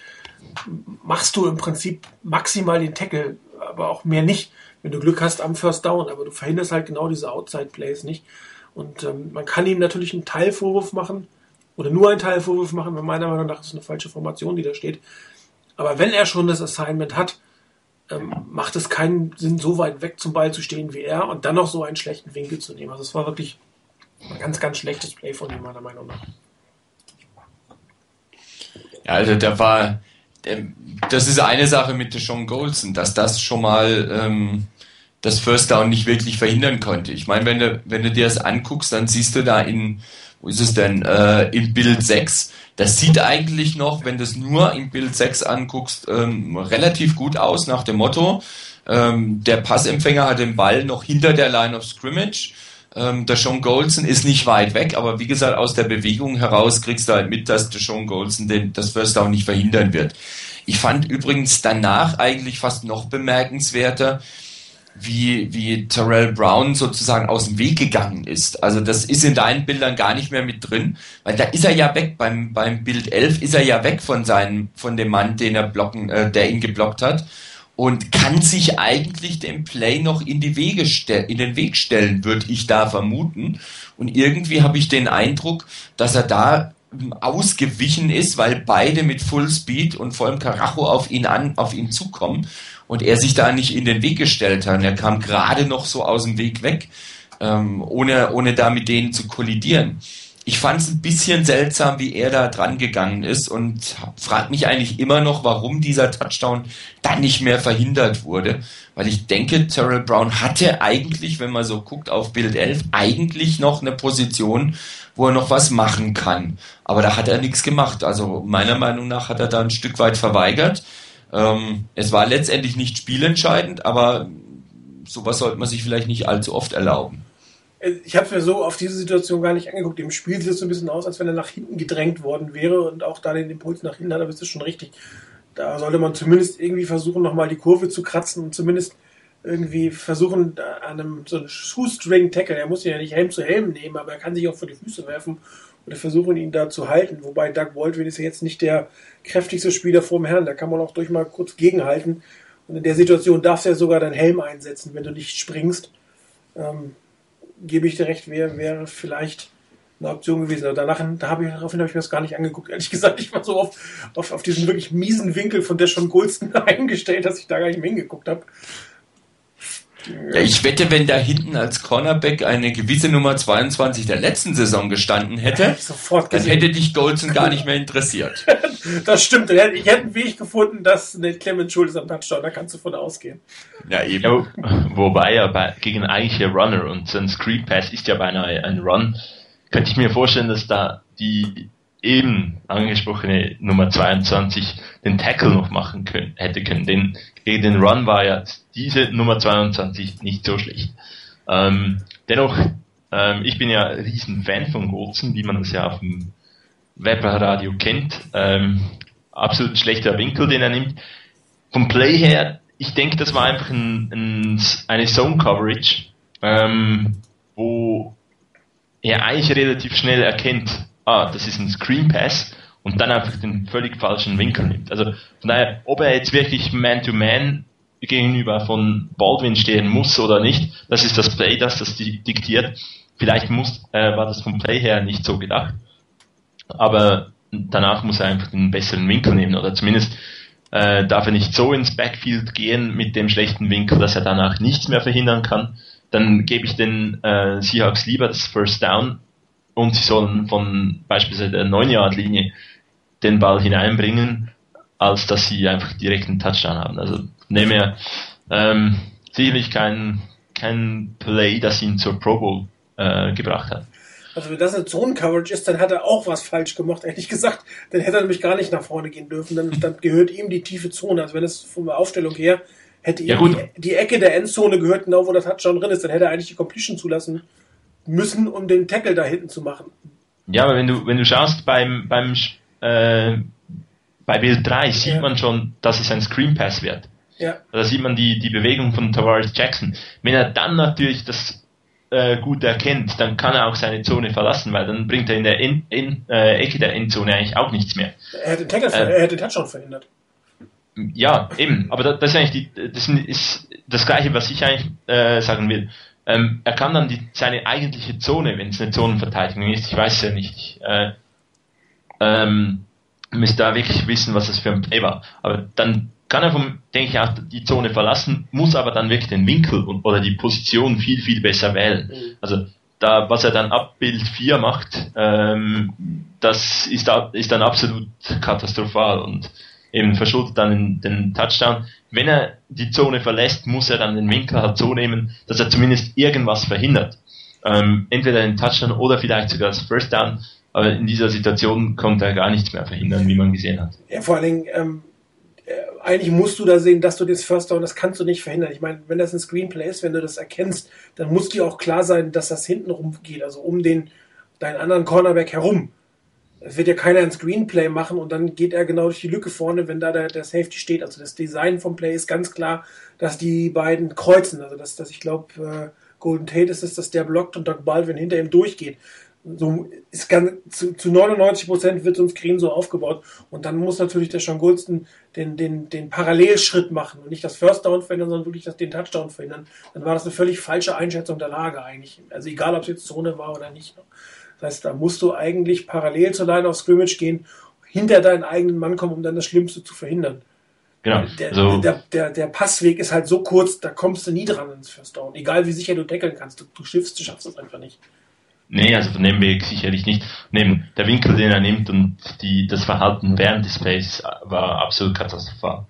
machst du im Prinzip maximal den Tackle, aber auch mehr nicht wenn du Glück hast am First Down, aber du verhinderst halt genau diese Outside Plays nicht. Und ähm, man kann ihm natürlich einen Teilvorwurf machen oder nur einen Teilvorwurf machen, weil meiner Meinung nach ist es eine falsche Formation, die da steht. Aber wenn er schon das Assignment hat, ähm, macht es keinen Sinn, so weit weg zum Ball zu stehen wie er und dann noch so einen schlechten Winkel zu nehmen. Also es war wirklich ein ganz, ganz schlechtes Play von ihm, meiner Meinung nach. Ja, also der war, das ist eine Sache mit Sean Golson, dass das schon mal ähm, das First Down nicht wirklich verhindern konnte. Ich meine, wenn du, wenn du dir das anguckst, dann siehst du da in, wo ist es denn, äh, im Bild 6, das sieht eigentlich noch, wenn du es nur im Bild 6 anguckst, ähm, relativ gut aus nach dem Motto, ähm, der Passempfänger hat den Ball noch hinter der Line of Scrimmage, ähm, der Sean Goldson ist nicht weit weg, aber wie gesagt, aus der Bewegung heraus kriegst du halt mit, dass der Sean Goldson den, das First Down nicht verhindern wird. Ich fand übrigens danach eigentlich fast noch bemerkenswerter, wie, wie Terrell Brown sozusagen aus dem Weg gegangen ist. Also das ist in deinen Bildern gar nicht mehr mit drin, weil da ist er ja weg, beim, beim Bild 11 ist er ja weg von seinem, von dem Mann, den er blocken, äh, der ihn geblockt hat und kann sich eigentlich dem Play noch in die Wege in den Weg stellen, würde ich da vermuten. Und irgendwie habe ich den Eindruck, dass er da ausgewichen ist, weil beide mit Full Speed und vollem Karacho auf ihn an, auf ihn zukommen und er sich da nicht in den Weg gestellt hat. Er kam gerade noch so aus dem Weg weg, ähm, ohne, ohne da mit denen zu kollidieren ich fand es ein bisschen seltsam, wie er da dran gegangen ist und frage mich eigentlich immer noch, warum dieser Touchdown dann nicht mehr verhindert wurde. Weil ich denke, Terrell Brown hatte eigentlich, wenn man so guckt auf Bild 11, eigentlich noch eine Position, wo er noch was machen kann. Aber da hat er nichts gemacht. Also meiner Meinung nach hat er da ein Stück weit verweigert. Ähm, es war letztendlich nicht spielentscheidend, aber sowas sollte man sich vielleicht nicht allzu oft erlauben. Äh, ich habe mir so auf diese Situation gar nicht angeguckt. Im Spiel sieht es so ein bisschen aus, als wenn er nach hinten gedrängt worden wäre und auch da den Impuls nach hinten hat, aber es ist schon richtig. Da sollte man zumindest irgendwie versuchen, nochmal die Kurve zu kratzen und zumindest irgendwie versuchen, an einem so einem Shoestring-Tackle, er muss ihn ja nicht Helm zu Helm nehmen, aber er kann sich auch vor die Füße werfen oder versuchen, ihn da zu halten. Wobei Doug Baldwin ist ja jetzt nicht der kräftigste Spieler vor dem Herrn, da kann man auch durch mal kurz gegenhalten. Und in der Situation darfst du ja sogar deinen Helm einsetzen, wenn du nicht springst. Ähm, gebe ich dir recht, wäre wär vielleicht eine Option gewesen. Aber danach, da habe ich, daraufhin habe ich mir das gar nicht angeguckt. Ehrlich gesagt, ich war so auf, auf, auf diesen wirklich miesen Winkel von der schon Goldston eingestellt, dass ich da gar nicht mehr hingeguckt habe. Ja, ich wette, wenn da hinten als Cornerback eine gewisse Nummer 22 der letzten Saison gestanden hätte, dann hätte dich Goldson gar nicht mehr interessiert. das stimmt. Ich hätte einen Weg gefunden, dass Nate Clement schuld ist am Touchdown. Da kannst du von ausgehen. Ja, eben. Ja, wobei ja bei, gegen eigentliche Runner und so ein Screen Pass ist ja beinahe ein Run, könnte ich mir vorstellen, dass da die eben angesprochene Nummer 22 den Tackle noch machen können, hätte können. Denn gegen den Run war ja diese Nummer 22 nicht so schlecht. Ähm, dennoch, ähm, ich bin ja ein riesen Fan von Golzen, wie man das ja auf dem Webradio kennt. Ähm, absolut schlechter Winkel, den er nimmt. Vom Play her, ich denke, das war einfach ein, ein, eine Zone Coverage, ähm, wo er eigentlich relativ schnell erkennt, ah, das ist ein Screen Pass und dann einfach den völlig falschen Winkel nimmt. Also von daher, ob er jetzt wirklich Man-to-Man gegenüber von Baldwin stehen muss oder nicht, das ist das Play, das das diktiert. Vielleicht muss, äh, war das vom Play her nicht so gedacht, aber danach muss er einfach den besseren Winkel nehmen oder zumindest äh, darf er nicht so ins Backfield gehen mit dem schlechten Winkel, dass er danach nichts mehr verhindern kann. Dann gebe ich den äh, Seahawks lieber das First Down und sie sollen von beispielsweise der 9-Yard-Linie den Ball hineinbringen, als dass sie einfach direkt einen Touchdown haben. Also nehme er ähm, sicherlich kein, kein Play, das ihn zur Pro Bowl äh, gebracht hat. Also wenn das eine Zone-Coverage ist, dann hat er auch was falsch gemacht, ehrlich gesagt. Dann hätte er nämlich gar nicht nach vorne gehen dürfen. Dann, dann gehört ihm die tiefe Zone. Also wenn es von der Aufstellung her hätte ja, ihm die, die, Ecke der Endzone gehört genau, wo der Touchdown drin ist, dann hätte er eigentlich die Completion zulassen müssen, um den Tackle da hinten zu machen. Ja, aber wenn du, wenn du schaust beim, beim äh, bei Bild 3 sieht ja. man schon, dass es ein Screen Pass wird. Ja. Da sieht man die, die Bewegung von Tavares Jackson. Wenn er dann natürlich das äh, gut erkennt, dann kann er auch seine Zone verlassen, weil dann bringt er in der in, in, äh, Ecke der Endzone eigentlich auch nichts mehr. Er hätte den, äh, er hätte den Touchdown verhindert. Ja, eben. Aber das, das ist eigentlich die, das ist das Gleiche, was ich eigentlich äh, sagen will. Ähm, er kann dann die, seine eigentliche Zone, wenn es eine Zonenverteidigung ist, ich weiß es ja nicht, äh, ähm, müsste da wirklich wissen, was das für ein Play war. Aber dann kann er vom, denke ich auch, die Zone verlassen, muss aber dann wirklich den Winkel und, oder die Position viel, viel besser wählen. Mhm. Also da, was er dann ab Bild 4 macht, ähm, das ist, ist dann absolut katastrophal und eben verschuldet dann den Touchdown. Wenn er die Zone verlässt, muss er dann den Winkel halt so nehmen, dass er zumindest irgendwas verhindert. Ähm, entweder den Touchdown oder vielleicht sogar das First Down. Aber in dieser Situation konnte er gar nichts mehr verhindern, wie man gesehen hat. Ja, vor allen Dingen, ähm, äh, eigentlich musst du da sehen, dass du das First Down, das kannst du nicht verhindern. Ich meine, wenn das ein Screenplay ist, wenn du das erkennst, dann muss dir auch klar sein, dass das hinten rum geht, also um den, deinen anderen Cornerback herum es wird ja keiner ein Screenplay machen und dann geht er genau durch die Lücke vorne, wenn da der, der Safety steht. Also das Design vom Play ist ganz klar, dass die beiden kreuzen. Also dass, dass ich glaube, äh, Golden Tate ist es, dass der blockt und Doug Baldwin hinter ihm durchgeht. So ist ganz, zu, zu 99 Prozent wird so ein Screen so aufgebaut. Und dann muss natürlich der Sean Golston den, den, den Parallelschritt machen und nicht das First Down verhindern, sondern wirklich das, den Touchdown verhindern. Dann war das eine völlig falsche Einschätzung der Lage eigentlich. Also egal, ob es jetzt Zone war oder nicht. Das heißt, da musst du eigentlich parallel zur Line of Scrimmage gehen, hinter deinen eigenen Mann kommen, um dann das Schlimmste zu verhindern. Genau. Der, also, der, der, der, Passweg ist halt so kurz, da kommst du nie dran ins First Down. Egal wie sicher du deckeln kannst, du, du schiffst, du schaffst es einfach nicht. Nee, also von dem Weg sicherlich nicht. Neben der Winkel, den er nimmt und die, das Verhalten während des Plays war absolut katastrophal.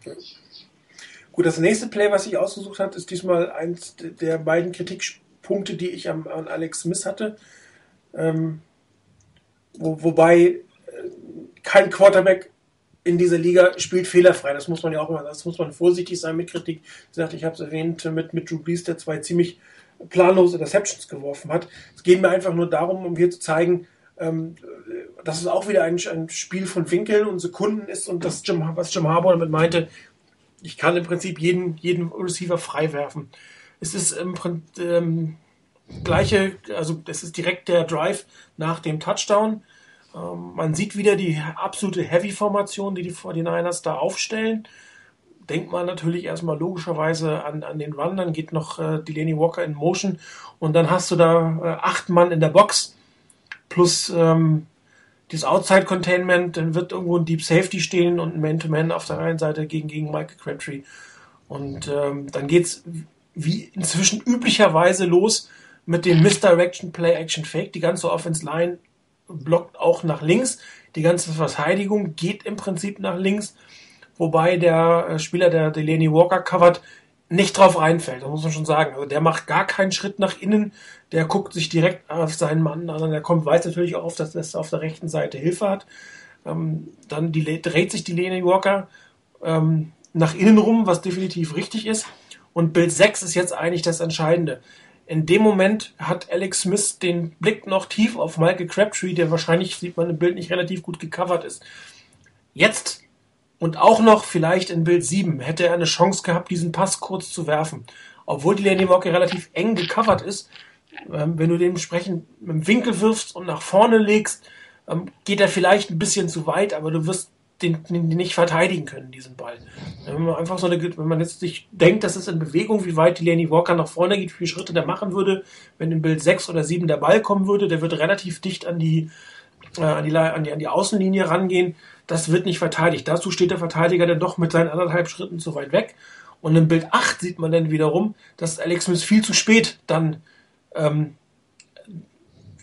Gut, das nächste Play, was ich ausgesucht habe, ist diesmal eins der beiden Kritikpunkte, die ich am, an Alex Smith hatte. Ähm, wo, wobei äh, kein Quarterback in dieser Liga spielt fehlerfrei. Das muss man ja auch immer, das muss man vorsichtig sein mit Kritik. Wie gesagt, ich habe es erwähnt mit, mit Drew Brees, der zwei ziemlich planlose Interceptions geworfen hat. Es geht mir einfach nur darum, um hier zu zeigen, ähm, dass es auch wieder ein, ein, Spiel von Winkeln und Sekunden ist und das Jim, was Jim Harbour damit meinte, ich kann im Prinzip jeden, jeden Receiver frei werfen. Es ist im Prinzip ähm, gleiche, also es ist direkt der Drive nach dem Touchdown. Ähm, man sieht wieder die absolute Heavy-Formation, die die 49ers da aufstellen. Denkt man natürlich erstmal logischerweise an, an den Run, dann geht noch äh, Delaney Walker in Motion und dann hast du da äh, acht Mann in der Box plus ähm, dieses Outside Containment, dann wird irgendwo ein Deep Safety stehen und ein Man-to-Man -Man auf der einen Seite gegen, gegen Michael Crabtree. Und ähm, dann geht's wie inzwischen üblicherweise los mit dem Misdirection Play Action Fake. Die ganze Offense Line blockt auch nach links. Die ganze Verteidigung geht im Prinzip nach links, wobei der äh, Spieler, der Delaney Walker covert, nicht drauf reinfällt. Das muss man schon sagen. Also der macht gar keinen Schritt nach innen. Der guckt sich direkt auf seinen Mann an. Der kommt, weiß natürlich auch, dass er auf der rechten Seite Hilfe hat. Ähm, dann die, dreht sich Delaney Walker ähm, nach innen rum, was definitiv richtig ist. Und Bild 6 ist jetzt eigentlich das Entscheidende. In dem Moment hat Alex Smith den Blick noch tief auf Michael Crabtree, der wahrscheinlich, sieht man im Bild, nicht relativ gut gecovert ist. Jetzt und auch noch vielleicht in Bild 7 hätte er eine Chance gehabt, diesen Pass kurz zu werfen. Obwohl die Lenny Walker relativ eng gecovert ist, ähm, wenn du dementsprechend dem Winkel wirfst und nach vorne legst, ähm, geht er vielleicht ein bisschen zu weit, aber du wirst den, den nicht verteidigen können, diesen Ball. Wenn man einfach so eine, wenn man jetzt sich denkt, das ist in Bewegung, wie weit die Lenny Walker nach vorne geht, wie viele Schritte der machen würde, wenn in Bild 6 oder 7 der Ball kommen würde, der wird relativ dicht an die, äh, an die, an die, an die Außenlinie rangehen. Das wird nicht verteidigt. Dazu steht der Verteidiger dann doch mit seinen anderthalb Schritten zu weit weg. Und in Bild 8 sieht man dann wiederum, dass Alex Smith viel zu spät dann ähm,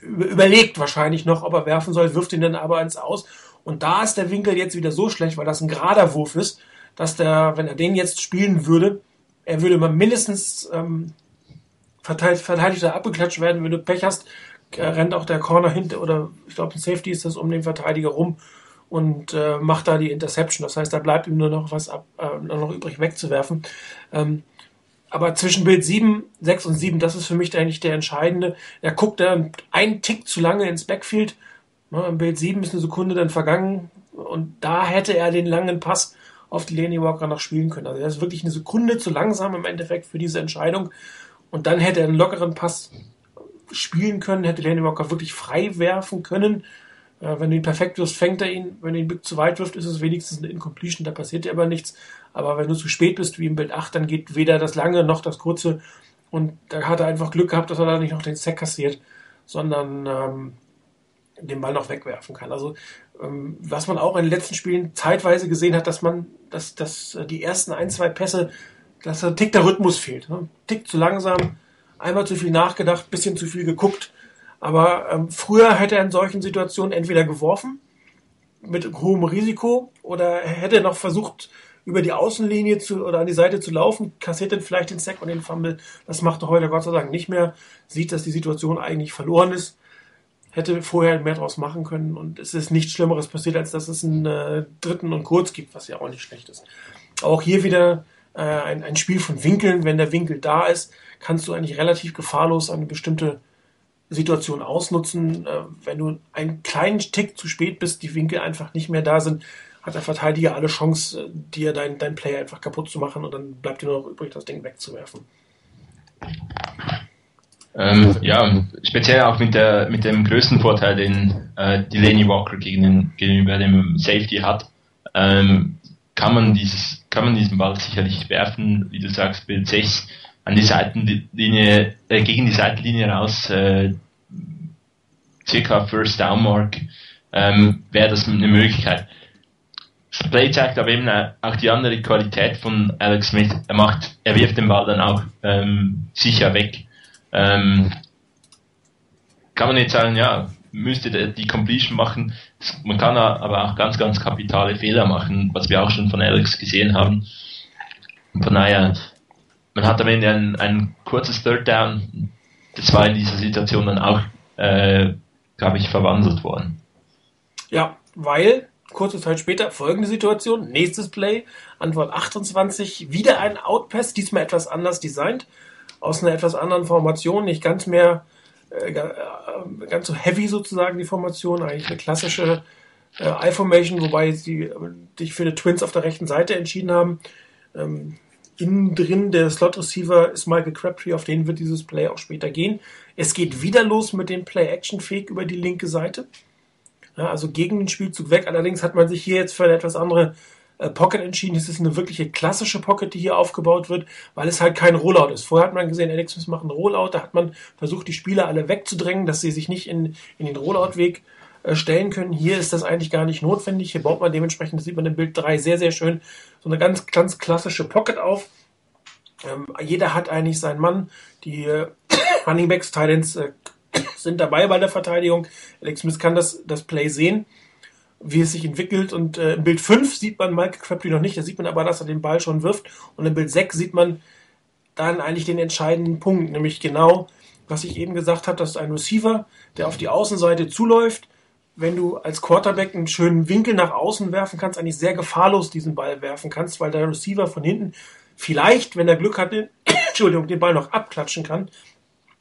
überlegt wahrscheinlich noch, ob er werfen soll, wirft ihn dann aber ins Aus und da ist der Winkel jetzt wieder so schlecht, weil das ein gerader Wurf ist, dass der, wenn er den jetzt spielen würde, er würde mal mindestens ähm, verteidigt, verteidigter abgeklatscht werden. Wenn du Pech hast, äh, rennt auch der Corner hinter oder ich glaube ein Safety ist das um den Verteidiger rum und äh, macht da die Interception. Das heißt, da bleibt ihm nur noch was ab, äh, noch übrig wegzuwerfen. Ähm, aber zwischen Bild 7, 6 und 7, das ist für mich eigentlich der entscheidende. Er guckt dann einen Tick zu lange ins Backfield Ne, Im Bild 7 ist eine Sekunde dann vergangen und da hätte er den langen Pass auf die Lenny Walker noch spielen können. Also er ist wirklich eine Sekunde zu langsam im Endeffekt für diese Entscheidung. Und dann hätte er einen lockeren Pass spielen können, hätte Lenny Walker wirklich frei werfen können. Äh, wenn du ihn perfekt wirst, fängt er ihn. Wenn du ihn zu weit wirft, ist es wenigstens eine Incompletion, da passiert dir aber nichts. Aber wenn du zu spät bist, wie im Bild 8, dann geht weder das lange noch das kurze. Und da hat er einfach Glück gehabt, dass er da nicht noch den Sack kassiert, sondern ähm, den Ball noch wegwerfen kann. Also ähm, was man auch in den letzten Spielen zeitweise gesehen hat, dass man, dass, dass äh, die ersten ein, zwei Pässe, dass ein Tick der Rhythmus fehlt. Ne? Tick zu langsam, einmal zu viel nachgedacht, bisschen zu viel geguckt. Aber ähm, früher hätte er in solchen Situationen entweder geworfen mit hohem Risiko oder hätte noch versucht, über die Außenlinie zu, oder an die Seite zu laufen, kassiert dann vielleicht den Sack und den Fumble. Das macht er heute Gott sei Dank nicht mehr. Sieht, dass die Situation eigentlich verloren ist hätte vorher mehr draus machen können und es ist nichts Schlimmeres passiert, als dass es einen äh, dritten und kurz gibt, was ja auch nicht schlecht ist. Auch hier wieder äh, ein, ein Spiel von Winkeln. Wenn der Winkel da ist, kannst du eigentlich relativ gefahrlos eine bestimmte Situation ausnutzen. Äh, wenn du einen kleinen Tick zu spät bist, die Winkel einfach nicht mehr da sind, hat der Verteidiger alle Chance, äh, dir dein, dein Play einfach kaputt zu machen und dann bleibt dir nur noch übrig, das Ding wegzuwerfen. Ähm, ja, speziell auch mit der mit dem größten Vorteil, den äh, Delaney Walker gegen den, gegenüber dem Safety hat, ähm, kann man dieses kann man diesen Ball sicherlich werfen, wie du sagst, Bild 6 an die Seitenlinie äh, gegen die Seitenlinie raus, äh, circa First Down Mark, ähm, wäre das eine Möglichkeit. Das Play zeigt aber eben auch die andere Qualität von Alex Smith. Er macht, er wirft den Ball dann auch ähm, sicher weg. Ähm, kann man jetzt sagen, ja, müsste die Completion machen. Man kann aber auch ganz, ganz kapitale Fehler machen, was wir auch schon von Alex gesehen haben. von daher, man hat am Ende ein, ein kurzes Third Down. Das war in dieser Situation dann auch, äh, glaube ich, verwandelt worden. Ja, weil kurze Zeit später folgende Situation, nächstes Play, Antwort 28, wieder ein Outpass, diesmal etwas anders designt aus einer etwas anderen Formation, nicht ganz mehr äh, äh, ganz so heavy sozusagen die Formation, eigentlich eine klassische äh, I-Formation, wobei sie sich für die Twins auf der rechten Seite entschieden haben. Ähm, innen drin der Slot Receiver ist Michael Crabtree, auf den wird dieses Play auch später gehen. Es geht wieder los mit dem Play-Action-Fake über die linke Seite. Ja, also gegen den Spielzug weg. Allerdings hat man sich hier jetzt für eine etwas andere äh, Pocket entschieden. Es ist eine wirkliche klassische Pocket, die hier aufgebaut wird, weil es halt kein Rollout ist. Vorher hat man gesehen, Alex Smith macht einen Rollout, da hat man versucht, die Spieler alle wegzudrängen, dass sie sich nicht in, in den Rollout-Weg äh, stellen können. Hier ist das eigentlich gar nicht notwendig. Hier baut man dementsprechend, das sieht man im Bild 3 sehr, sehr schön, so eine ganz, ganz klassische Pocket auf. Ähm, jeder hat eigentlich seinen Mann. Die äh, Running Backs, Titans äh, sind dabei bei der Verteidigung. Alex Smith kann das, das Play sehen wie es sich entwickelt. Und äh, im Bild 5 sieht man Michael Crabtree noch nicht, da sieht man aber, dass er den Ball schon wirft. Und im Bild 6 sieht man dann eigentlich den entscheidenden Punkt, nämlich genau, was ich eben gesagt habe, dass ein Receiver, der auf die Außenseite zuläuft, wenn du als Quarterback einen schönen Winkel nach außen werfen kannst, eigentlich sehr gefahrlos diesen Ball werfen kannst, weil der Receiver von hinten vielleicht, wenn er Glück hat, den, Entschuldigung, den Ball noch abklatschen kann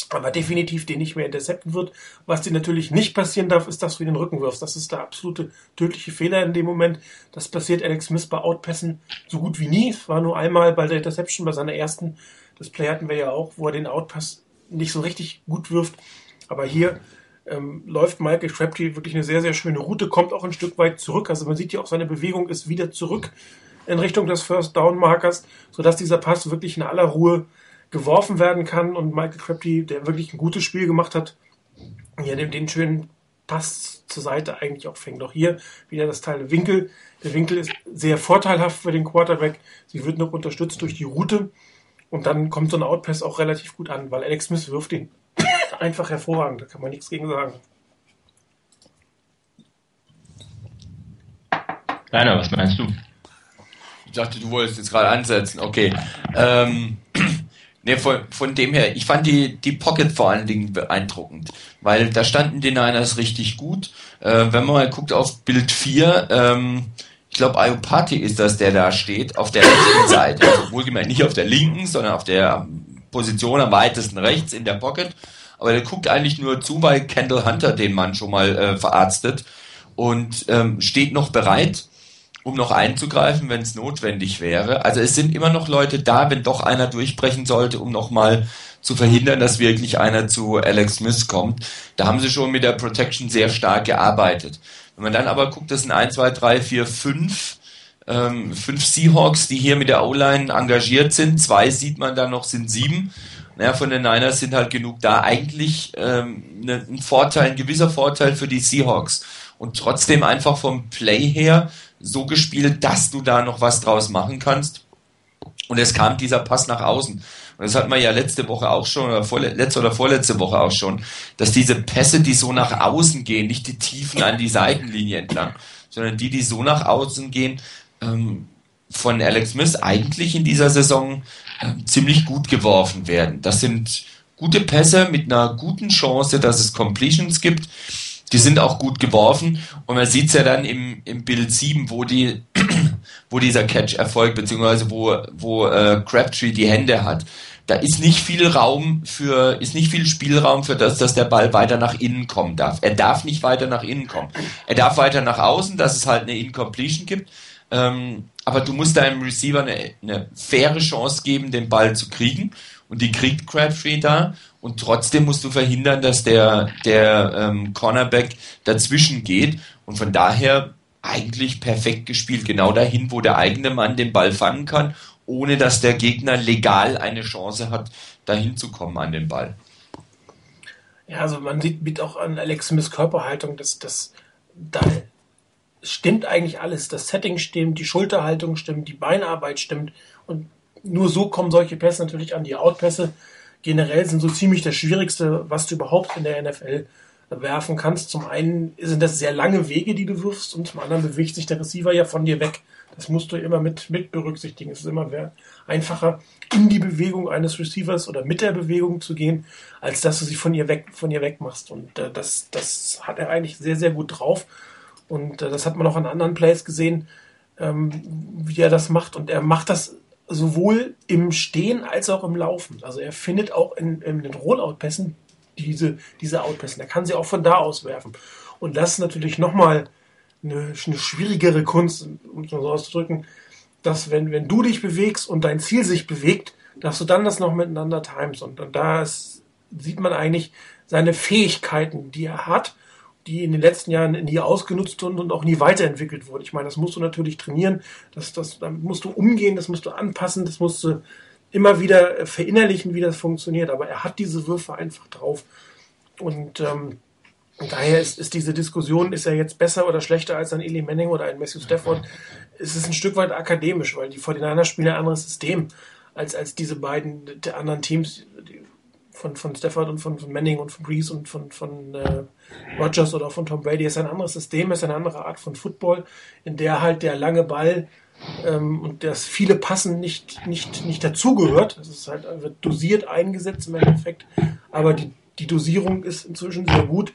aber definitiv den nicht mehr intercepten wird. Was dir natürlich nicht passieren darf, ist, dass du den Rücken wirfst. Das ist der absolute tödliche Fehler in dem Moment. Das passiert Alex Smith bei Outpässen so gut wie nie. Es war nur einmal bei der Interception, bei seiner ersten. Das Play hatten wir ja auch, wo er den Outpass nicht so richtig gut wirft. Aber hier ähm, läuft Michael Crabtree wirklich eine sehr, sehr schöne Route, kommt auch ein Stück weit zurück. Also man sieht ja auch, seine Bewegung ist wieder zurück in Richtung des First Down Markers, sodass dieser Pass wirklich in aller Ruhe geworfen werden kann und Michael Crabtree, der wirklich ein gutes Spiel gemacht hat, hier den, den schönen Pass zur Seite eigentlich auch fängt. Auch hier wieder das Teil Winkel. Der Winkel ist sehr vorteilhaft für den Quarterback. Sie wird noch unterstützt durch die Route. Und dann kommt so ein Outpass auch relativ gut an, weil Alex Smith wirft ihn einfach hervorragend. Da kann man nichts gegen sagen. Rainer, was meinst du? Ich dachte, du wolltest jetzt gerade ansetzen. Okay. Ähm, Ne, von, von dem her, ich fand die, die Pocket vor allen Dingen beeindruckend, weil da standen die Niners richtig gut. Äh, wenn man mal guckt auf Bild 4, ähm, ich glaube, Ayopati ist das, der da steht, auf der rechten Seite. Also wohlgemerkt nicht auf der linken, sondern auf der Position am weitesten rechts in der Pocket. Aber der guckt eigentlich nur zu, weil Kendall Hunter den Mann schon mal äh, verarztet und ähm, steht noch bereit um noch einzugreifen, wenn es notwendig wäre. Also es sind immer noch Leute da, wenn doch einer durchbrechen sollte, um nochmal zu verhindern, dass wirklich einer zu Alex Smith kommt. Da haben sie schon mit der Protection sehr stark gearbeitet. Wenn man dann aber guckt, das sind 1, 2, 3, 4, 5, ähm, fünf Seahawks, die hier mit der O-Line engagiert sind. Zwei sieht man dann noch, sind sieben. Naja, von den Niners sind halt genug da. Eigentlich ähm, ne, ein Vorteil, ein gewisser Vorteil für die Seahawks. Und trotzdem einfach vom Play her so gespielt, dass du da noch was draus machen kannst. Und es kam dieser Pass nach außen. Und das hat man ja letzte Woche auch schon, oder vorle letzte oder vorletzte Woche auch schon, dass diese Pässe, die so nach außen gehen, nicht die Tiefen an die Seitenlinie entlang, sondern die, die so nach außen gehen, ähm, von Alex Smith eigentlich in dieser Saison ziemlich gut geworfen werden. Das sind gute Pässe mit einer guten Chance, dass es Completions gibt die sind auch gut geworfen und man sieht es ja dann im, im Bild 7, wo die, wo dieser Catch erfolgt, beziehungsweise wo, wo äh, Crabtree die Hände hat. Da ist nicht viel Raum für, ist nicht viel Spielraum für das, dass der Ball weiter nach innen kommen darf. Er darf nicht weiter nach innen kommen. Er darf weiter nach außen, dass es halt eine Incompletion gibt. Ähm, aber du musst deinem Receiver eine, eine faire Chance geben, den Ball zu kriegen. Und die kriegt Crabtree da. Und trotzdem musst du verhindern, dass der, der ähm, Cornerback dazwischen geht. Und von daher eigentlich perfekt gespielt. Genau dahin, wo der eigene Mann den Ball fangen kann, ohne dass der Gegner legal eine Chance hat, dahin zu kommen an den Ball. Ja, also man sieht mit auch an Alex Smiths Körperhaltung, dass das da stimmt eigentlich alles. Das Setting stimmt, die Schulterhaltung stimmt, die Beinarbeit stimmt. Und nur so kommen solche Pässe natürlich an. Die Outpässe generell sind so ziemlich das Schwierigste, was du überhaupt in der NFL werfen kannst. Zum einen sind das sehr lange Wege, die du wirfst, und zum anderen bewegt sich der Receiver ja von dir weg. Das musst du immer mit, mit berücksichtigen. Es ist immer einfacher, in die Bewegung eines Receivers oder mit der Bewegung zu gehen, als dass du sie von ihr weg, von ihr weg machst. Und äh, das, das hat er eigentlich sehr, sehr gut drauf. Und äh, das hat man auch an anderen Plays gesehen, ähm, wie er das macht. Und er macht das sowohl im Stehen als auch im Laufen. Also er findet auch in, in den Rollout-Pässen diese, diese Outpässe. Er kann sie auch von da aus werfen. Und das ist natürlich nochmal eine, eine schwierigere Kunst, um es mal so auszudrücken, dass wenn, wenn du dich bewegst und dein Ziel sich bewegt, dass du dann das noch miteinander timest. Und, und da ist, sieht man eigentlich seine Fähigkeiten, die er hat die in den letzten Jahren nie ausgenutzt und, und auch nie weiterentwickelt wurden. Ich meine, das musst du natürlich trainieren, das, das, damit musst du umgehen, das musst du anpassen, das musst du immer wieder verinnerlichen, wie das funktioniert. Aber er hat diese Würfe einfach drauf. Und, ähm, daher ist, ist diese Diskussion, ist er jetzt besser oder schlechter als ein Eli Manning oder ein Matthew Stafford, es ist ein Stück weit akademisch, weil die 49 spielen ein anderes System als, als diese beiden der anderen Teams, von, von Stafford und von, von Manning und von Breeze und von, von äh, Rogers oder von Tom Brady ist ein anderes System, ist eine andere Art von Football, in der halt der lange Ball ähm, und das viele Passen nicht, nicht, nicht dazugehört. Das ist halt wird dosiert eingesetzt im Endeffekt, aber die, die Dosierung ist inzwischen sehr gut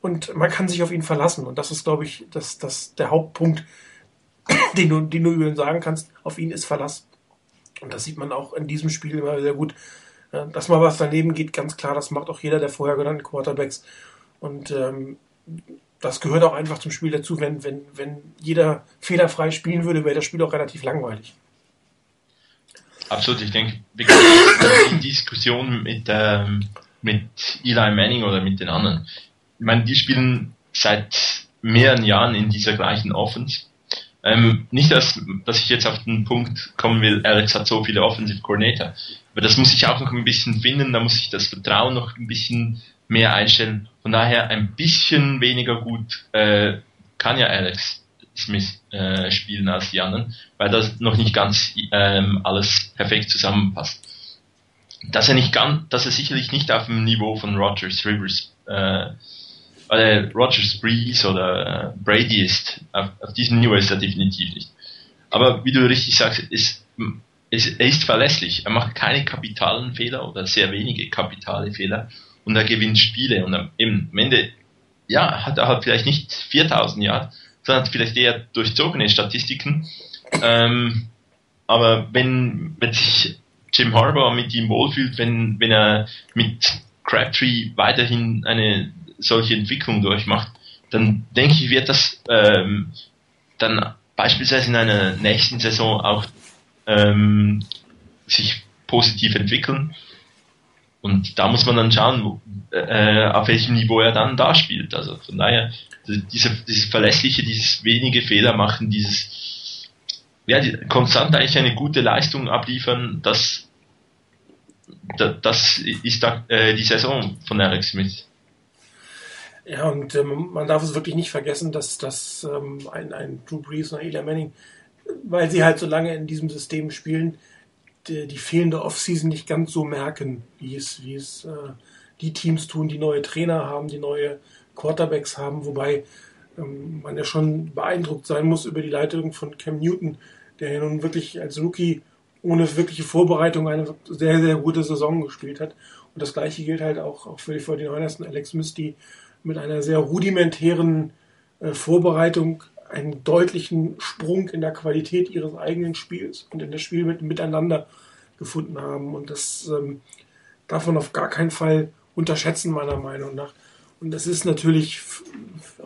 und man kann sich auf ihn verlassen. Und das ist, glaube ich, das, das der Hauptpunkt, den du, den du über ihn sagen kannst. Auf ihn ist Verlass. Und das sieht man auch in diesem Spiel immer sehr gut. Dass mal was daneben geht, ganz klar, das macht auch jeder der vorher genannten Quarterbacks. Und ähm, das gehört auch einfach zum Spiel dazu. Wenn, wenn, wenn jeder fehlerfrei spielen würde, wäre das Spiel auch relativ langweilig. Absolut, ich denke, die Diskussion mit, ähm, mit Eli Manning oder mit den anderen, ich meine, die spielen seit mehreren Jahren in dieser gleichen Offense ähm, nicht, dass, dass ich jetzt auf den Punkt kommen will, Alex hat so viele Offensive Coordinator. Aber das muss ich auch noch ein bisschen finden, da muss ich das Vertrauen noch ein bisschen mehr einstellen. Von daher ein bisschen weniger gut äh, kann ja Alex Smith äh, spielen als die anderen, weil das noch nicht ganz ähm, alles perfekt zusammenpasst. Dass er nicht ganz, dass er sicherlich nicht auf dem Niveau von Rogers Rivers äh, äh, Rogers Breeze oder Brady ist. Auf, auf diesem Niveau ist er definitiv nicht. Aber wie du richtig sagst, ist, ist, er ist verlässlich. Er macht keine kapitalen Fehler oder sehr wenige kapitale Fehler und er gewinnt Spiele und am Ende, ja, hat er halt vielleicht nicht 4000 Yards, sondern vielleicht eher durchzogene Statistiken. Ähm, aber wenn, wenn sich Jim Harbour mit ihm wohlfühlt, wenn, wenn er mit Crabtree weiterhin eine solche Entwicklung durchmacht, dann denke ich, wird das ähm, dann beispielsweise in einer nächsten Saison auch ähm, sich positiv entwickeln. Und da muss man dann schauen, äh, auf welchem Niveau er dann da spielt. Also von daher, diese, dieses Verlässliche, dieses wenige Fehler machen, dieses ja, die, konstant eigentlich eine gute Leistung abliefern, das, das, das ist da, äh, die Saison von Alex Smith. Ja, und ähm, man darf es wirklich nicht vergessen, dass, dass ähm, ein, ein Drew Brees oder Eli Manning, weil sie halt so lange in diesem System spielen, die, die fehlende Offseason nicht ganz so merken, wie es, wie es äh, die Teams tun, die neue Trainer haben, die neue Quarterbacks haben, wobei ähm, man ja schon beeindruckt sein muss über die Leitung von Cam Newton, der ja nun wirklich als Rookie ohne wirkliche Vorbereitung eine sehr, sehr gute Saison gespielt hat. Und das gleiche gilt halt auch, auch für die 49ers. Alex die mit einer sehr rudimentären äh, Vorbereitung einen deutlichen Sprung in der Qualität ihres eigenen Spiels und in das Spiel mit, miteinander gefunden haben. Und das ähm, darf man auf gar keinen Fall unterschätzen, meiner Meinung nach. Und das ist natürlich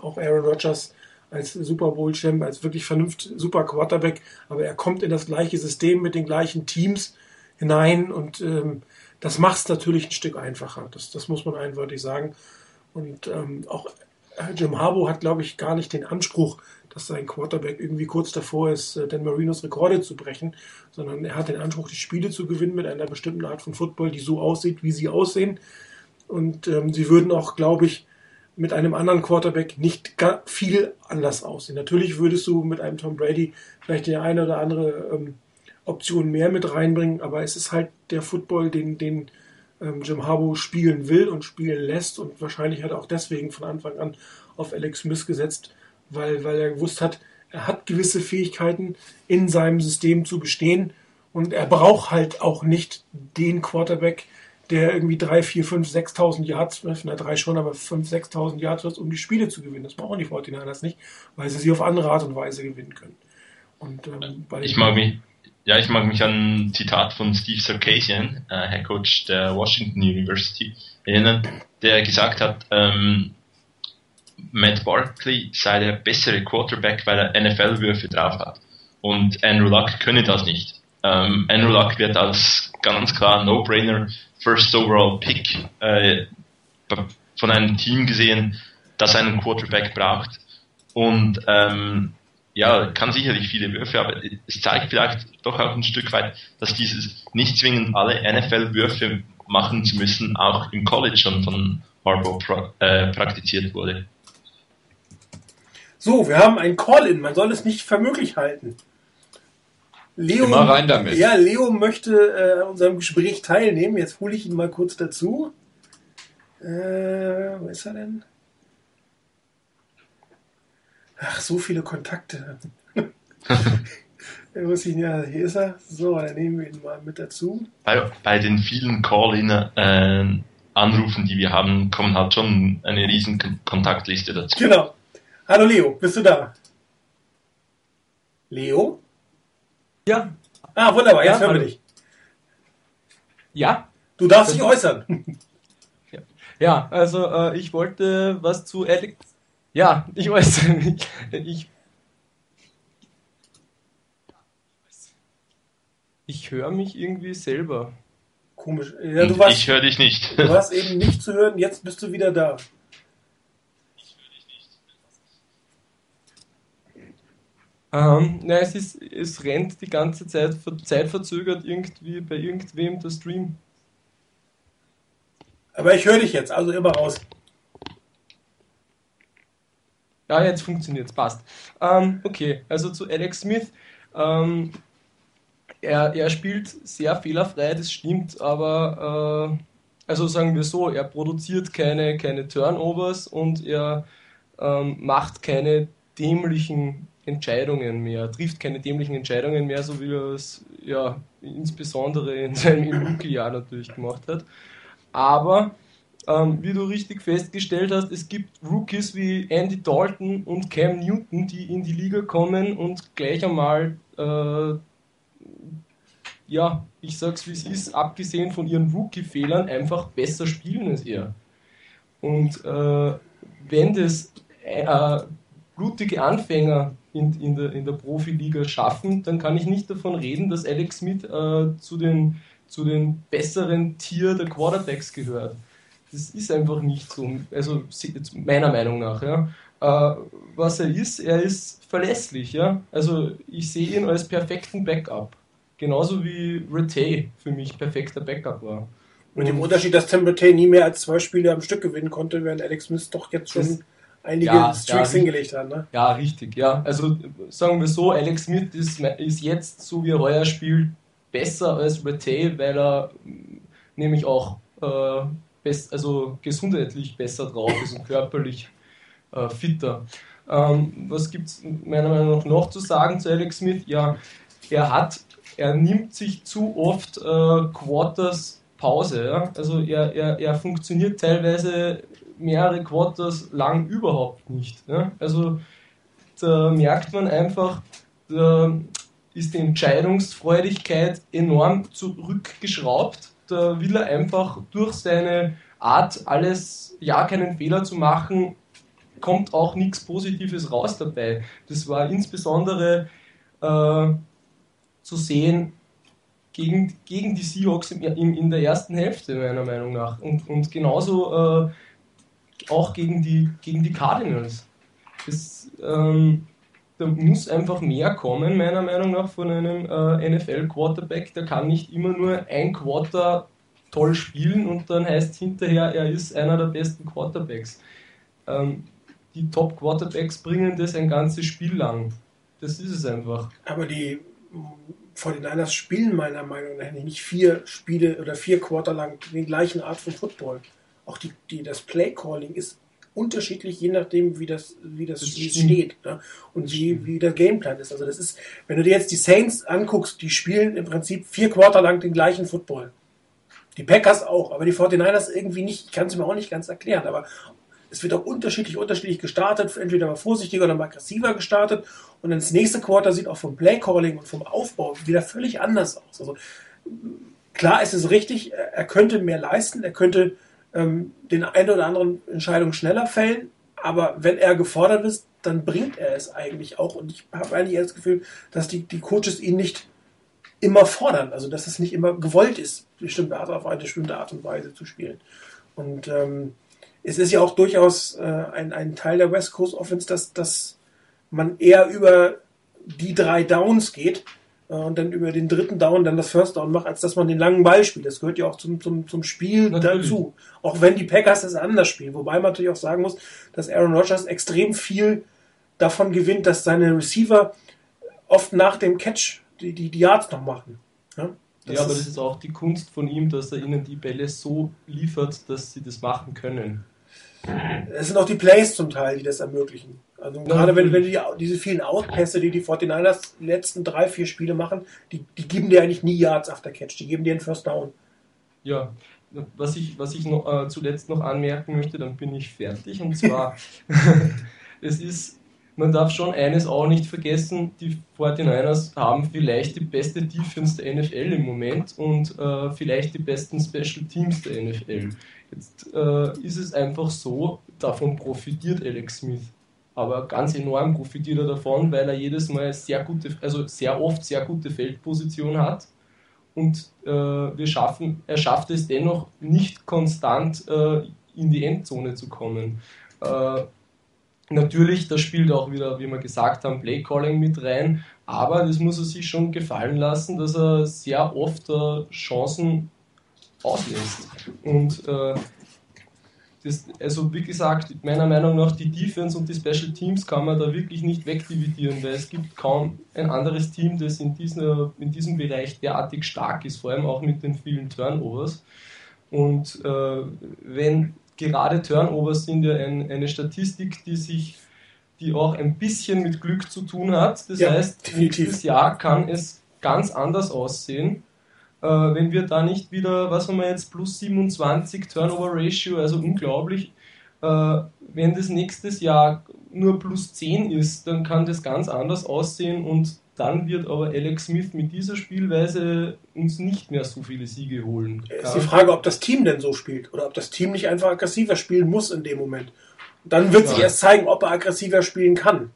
auch Aaron Rodgers als Super Bowl-Champ, als wirklich vernünftig super Quarterback, aber er kommt in das gleiche System mit den gleichen Teams hinein und ähm, das macht es natürlich ein Stück einfacher. Das, das muss man eindeutig sagen. Und ähm, auch äh, Jim Harbaugh hat, glaube ich, gar nicht den Anspruch, dass sein Quarterback irgendwie kurz davor ist, äh, Dan Marinos Rekorde zu brechen, sondern er hat den Anspruch, die Spiele zu gewinnen mit einer bestimmten Art von Football, die so aussieht, wie sie aussehen. Und ähm, sie würden auch, glaube ich, mit einem anderen Quarterback nicht viel anders aussehen. Natürlich würdest du mit einem Tom Brady vielleicht die eine oder andere ähm, Option mehr mit reinbringen, aber es ist halt der Football, den, den ähm, Jim Harbaugh spielen will und spielen lässt und wahrscheinlich hat er auch deswegen von Anfang an auf Alex Smith gesetzt, weil, weil er gewusst hat, er hat gewisse Fähigkeiten in seinem System zu bestehen und er braucht halt auch nicht den Quarterback, der irgendwie 3, 4, 5, 6.000 Yards, na drei schon, aber 5, 6.000 Yards hat, um die Spiele zu gewinnen. Das brauchen die 49ers nicht, weil sie sie auf andere Art und Weise gewinnen können. Und, ähm, ich mag mich, ja, ich mag mich an ein Zitat von Steve Sarkisian, äh, Head Coach der Washington University, erinnern, der gesagt hat, ähm, Matt Barkley sei der bessere Quarterback, weil er NFL-Würfe drauf hat. Und Andrew Luck könne das nicht. Ähm, Andrew Luck wird als ganz klar No-Brainer First Overall Pick äh, von einem Team gesehen, das einen Quarterback braucht. Und ähm, ja, kann sicherlich viele Würfe, aber es zeigt vielleicht doch auch ein Stück weit, dass dieses nicht zwingend alle NFL-Würfe machen zu müssen, auch im College schon von Harbaugh pra äh, praktiziert wurde. So, wir haben ein Call-In, man soll es nicht für möglich halten. Leo, Immer rein damit. Ja, Leo möchte äh, an unserem Gespräch teilnehmen. Jetzt hole ich ihn mal kurz dazu. Äh, wo ist er denn? Ach, so viele Kontakte. muss ich, ja, hier ist er. So, dann nehmen wir ihn mal mit dazu. Bei, bei den vielen Call-In-Anrufen, äh, die wir haben, kommen halt schon eine riesen Kontaktliste dazu. Genau. Hallo Leo, bist du da? Leo? Ja. Ah, wunderbar, jetzt ja, hören wir dich. Ja? Du darfst dich äußern. Ja, ja also äh, ich wollte was zu Alex. Ja, ich äußere mich. Ich, ich höre mich irgendwie selber. Komisch. Ja, du warst, ich höre dich nicht. Du warst eben nicht zu hören, jetzt bist du wieder da. Ähm, nein, es, ist, es rennt die ganze Zeit zeitverzögert irgendwie bei irgendwem der Stream. Aber ich höre dich jetzt, also immer raus. Ja, jetzt funktioniert es, passt. Ähm, okay, also zu Alex Smith. Ähm, er, er spielt sehr fehlerfrei, das stimmt, aber äh, also sagen wir so, er produziert keine, keine Turnovers und er ähm, macht keine dämlichen Entscheidungen mehr, trifft keine dämlichen Entscheidungen mehr, so wie er es ja insbesondere in seinem Rookie-Jahr natürlich gemacht hat. Aber ähm, wie du richtig festgestellt hast, es gibt Rookies wie Andy Dalton und Cam Newton, die in die Liga kommen und gleich einmal, äh, ja, ich sag's wie es ist, abgesehen von ihren Rookie-Fehlern, einfach besser spielen als er. Und äh, wenn das äh, blutige Anfänger in, in, der, in der Profiliga schaffen, dann kann ich nicht davon reden, dass Alex Smith äh, zu, den, zu den besseren Tier der Quarterbacks gehört. Das ist einfach nicht so, also meiner Meinung nach. Ja. Äh, was er ist, er ist verlässlich. Ja. Also ich sehe ihn als perfekten Backup. Genauso wie Rete für mich perfekter Backup war. Mit dem Unterschied, dass Tim Rete nie mehr als zwei Spiele am Stück gewinnen konnte, während Alex Smith doch jetzt schon einige ja, Streaks ja, hingelegt hat. Ne? Ja, richtig, ja. Also sagen wir so, Alex Smith ist, ist jetzt, so wie er heuer spielt, besser als Rete, weil er mm, nämlich auch äh, best, also gesundheitlich besser drauf ist und körperlich äh, fitter. Ähm, was gibt es meiner Meinung nach noch zu sagen zu Alex Smith? Ja, er hat, er nimmt sich zu oft äh, Quarters Pause. Ja? Also er, er, er funktioniert teilweise mehrere Quarters lang überhaupt nicht. Ne? Also da merkt man einfach, da ist die Entscheidungsfreudigkeit enorm zurückgeschraubt. Da will er einfach durch seine Art, alles, ja, keinen Fehler zu machen, kommt auch nichts Positives raus dabei. Das war insbesondere äh, zu sehen gegen, gegen die Seahawks in, in, in, der ersten Hälfte, meiner Meinung nach. Und, und genauso äh, auch gegen die, gegen die Cardinals. Das, ähm, da muss einfach mehr kommen, meiner Meinung nach, von einem äh, NFL-Quarterback. Der kann nicht immer nur ein Quarter toll spielen und dann heißt hinterher, er ist einer der besten Quarterbacks. Ähm, die Top-Quarterbacks bringen das ein ganzes Spiel lang. Das ist es einfach. Aber die 49ers spielen meiner Meinung nach nicht vier Spiele oder vier Quarter lang die gleichen Art von Football. Auch die, die, das Play-Calling ist unterschiedlich, je nachdem, wie das, wie das, das steht ne? und wie, wie der Gameplan ist. Also das ist, wenn du dir jetzt die Saints anguckst, die spielen im Prinzip vier Quarter lang den gleichen Football. Die Packers auch, aber die 49ers irgendwie nicht, ich kann es mir auch nicht ganz erklären, aber es wird auch unterschiedlich, unterschiedlich gestartet, entweder mal vorsichtiger oder mal aggressiver gestartet und ins nächste Quarter sieht auch vom Playcalling und vom Aufbau wieder völlig anders aus. Also klar ist es richtig, er könnte mehr leisten, er könnte ähm, den einen oder anderen Entscheidung schneller fällen, aber wenn er gefordert ist, dann bringt er es eigentlich auch. Und ich habe eigentlich das Gefühl, dass die, die Coaches ihn nicht immer fordern, also dass es nicht immer gewollt ist, bestimmte Art auf eine bestimmte Art und Weise zu spielen. Und ähm, es ist ja auch durchaus äh, ein, ein Teil der West Coast Offense, dass, dass man eher über die drei Downs geht und dann über den dritten Down dann das First Down macht, als dass man den langen Ball spielt. Das gehört ja auch zum, zum, zum Spiel natürlich. dazu. Auch wenn die Packers es anders spielen. Wobei man natürlich auch sagen muss, dass Aaron Rodgers extrem viel davon gewinnt, dass seine Receiver oft nach dem Catch die, die, die Yards noch machen. Ja? ja, aber das ist auch die Kunst von ihm, dass er ihnen die Bälle so liefert, dass sie das machen können. Es sind auch die Plays zum Teil, die das ermöglichen. Also gerade wenn, wenn die, diese vielen Outpässe, die die 49ers letzten drei, vier Spiele machen, die, die geben dir eigentlich nie Yards after Catch, die geben dir einen First Down. Ja, was ich, was ich noch, äh, zuletzt noch anmerken möchte, dann bin ich fertig. Und zwar, es ist, man darf schon eines auch nicht vergessen, die 49ers haben vielleicht die beste Defense der NFL im Moment und äh, vielleicht die besten Special Teams der NFL. Jetzt äh, ist es einfach so, davon profitiert Alex Smith. Aber ganz enorm profitiert er davon, weil er jedes Mal sehr gute, also sehr oft sehr gute Feldposition hat. Und äh, wir schaffen, er schafft es dennoch nicht konstant äh, in die Endzone zu kommen. Äh, natürlich, da spielt auch wieder, wie wir gesagt haben, Playcalling mit rein, aber das muss er sich schon gefallen lassen, dass er sehr oft äh, Chancen auslässt. Und äh, das, also wie gesagt, meiner Meinung nach, die Defense und die Special Teams kann man da wirklich nicht wegdividieren, weil es gibt kaum ein anderes Team, das in, diesen, in diesem Bereich derartig stark ist, vor allem auch mit den vielen Turnovers. Und äh, wenn gerade Turnovers sind ja ein, eine Statistik, die sich die auch ein bisschen mit Glück zu tun hat. Das ja, heißt, definitiv. nächstes Jahr kann es ganz anders aussehen äh, wenn wir da nicht wieder, was haben wir jetzt, plus 27 Turnover Ratio, also unglaublich. Äh, wenn das nächstes Jahr nur plus 10 ist, dann kann das ganz anders aussehen und dann wird aber Alex Smith mit dieser Spielweise uns nicht mehr so viele Siege holen. Ist die Frage, ob das Team denn so spielt oder ob das Team nicht einfach aggressiver spielen muss in dem Moment. Dann wird ja. sich erst zeigen, ob er aggressiver spielen kann.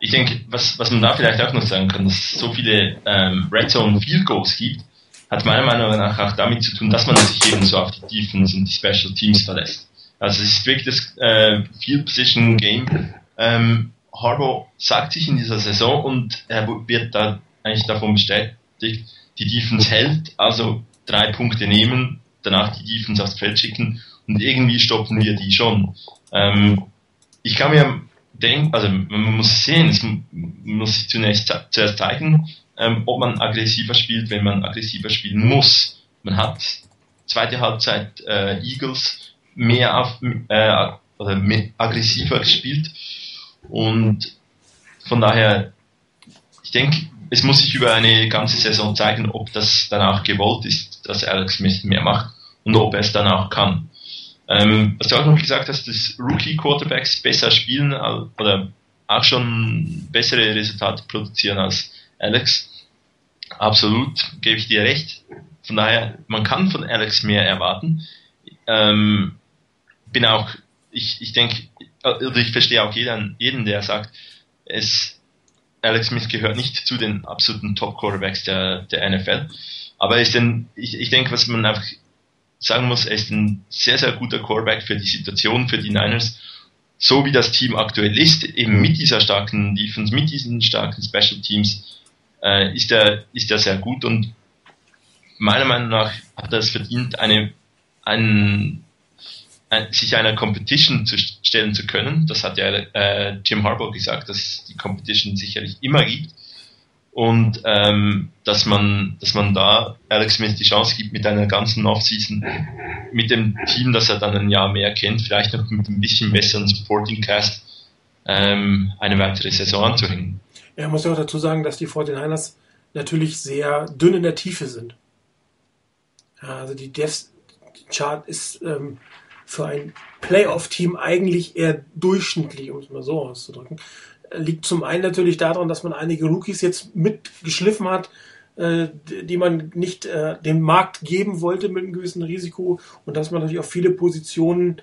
Ich denke, was, was man da vielleicht auch noch sagen kann, dass es so viele ähm, Red Zone Field Goals gibt, hat meiner Meinung nach auch damit zu tun, dass man sich eben so auf die Defense und die Special Teams verlässt. Also es ist wirklich das äh, Field Position Game. Ähm, Harbour sagt sich in dieser Saison und er wird da eigentlich davon bestätigt, die Defense hält, also drei Punkte nehmen, danach die Defense aufs Feld schicken und irgendwie stoppen wir die schon. Ähm, ich kann mir denken, also man muss sehen, es muss sich zunächst zuerst zeigen, ähm, ob man aggressiver spielt, wenn man aggressiver spielen muss. Man hat zweite Halbzeit äh, Eagles mehr auf, äh, oder mehr aggressiver gespielt und von daher, ich denke, es muss sich über eine ganze Saison zeigen, ob das danach gewollt ist, dass Alex Smith mehr macht und ob er es danach kann. Ähm, was du auch noch gesagt hast, dass Rookie Quarterbacks besser spielen oder auch schon bessere Resultate produzieren als Alex. Absolut, gebe ich dir recht. Von daher, man kann von Alex mehr erwarten. Ähm, bin auch, ich, ich denke, also ich verstehe auch jeden, jeden, der sagt, es, Alex Smith gehört nicht zu den absoluten Top-Quarterbacks der, der NFL. Aber er ist ein, ich, ich denke, was man einfach sagen muss, er ist ein sehr, sehr guter Quarterback für die Situation, für die Niners. So wie das Team aktuell ist, eben mit dieser starken Defense, mit diesen starken Special Teams, äh, ist er, ist er sehr gut und meiner Meinung nach hat er es verdient, eine, einen, ein, sich einer Competition zu stellen zu können. Das hat ja äh, Jim Harbaugh gesagt, dass die Competition sicherlich immer gibt und ähm, dass man dass man da Alex Smith die Chance gibt mit einer ganzen Offseason mit dem Team, das er dann ein Jahr mehr kennt, vielleicht noch mit ein bisschen besseren Supporting Cast ähm, eine weitere Saison anzuhängen. Ja, muss ja auch dazu sagen, dass die 49ers natürlich sehr dünn in der Tiefe sind. Ja, also die Death Chart ist ähm, für ein Playoff-Team eigentlich eher durchschnittlich, um es mal so auszudrücken liegt zum einen natürlich daran, dass man einige Rookies jetzt mitgeschliffen hat, äh, die man nicht äh, dem Markt geben wollte mit einem gewissen Risiko und dass man natürlich auf viele Positionen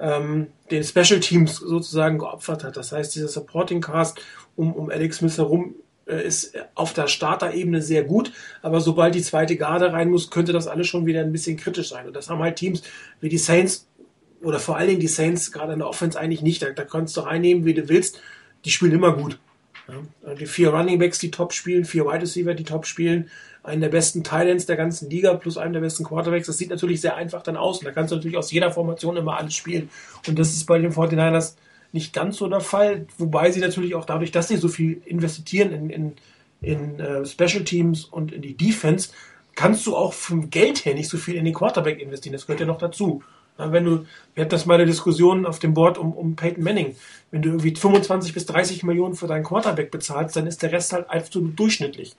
ähm, den Special Teams sozusagen geopfert hat. Das heißt, dieser Supporting Cast um, um Alex Smith herum äh, ist auf der Starterebene sehr gut, aber sobald die zweite Garde rein muss, könnte das alles schon wieder ein bisschen kritisch sein. Und das haben halt Teams wie die Saints oder vor allen Dingen die Saints gerade in der Offense eigentlich nicht. Da, da kannst du reinnehmen, wie du willst die spielen immer gut. Ja, die vier Running Backs, die top spielen, vier Wide Receiver, die top spielen, einen der besten Titans der ganzen Liga plus einen der besten Quarterbacks. Das sieht natürlich sehr einfach dann aus. Und da kannst du natürlich aus jeder Formation immer alles spielen. Und das ist bei den 49ers nicht ganz so der Fall. Wobei sie natürlich auch dadurch, dass sie so viel investieren in, in, in uh, Special Teams und in die Defense, kannst du auch vom Geld her nicht so viel in den Quarterback investieren. Das gehört ja noch dazu. Wenn du, wir hatten das mal eine Diskussion auf dem Board um, um Peyton Manning. Wenn du irgendwie 25 bis 30 Millionen für deinen Quarterback bezahlst, dann ist der Rest halt absolut durchschnittlich.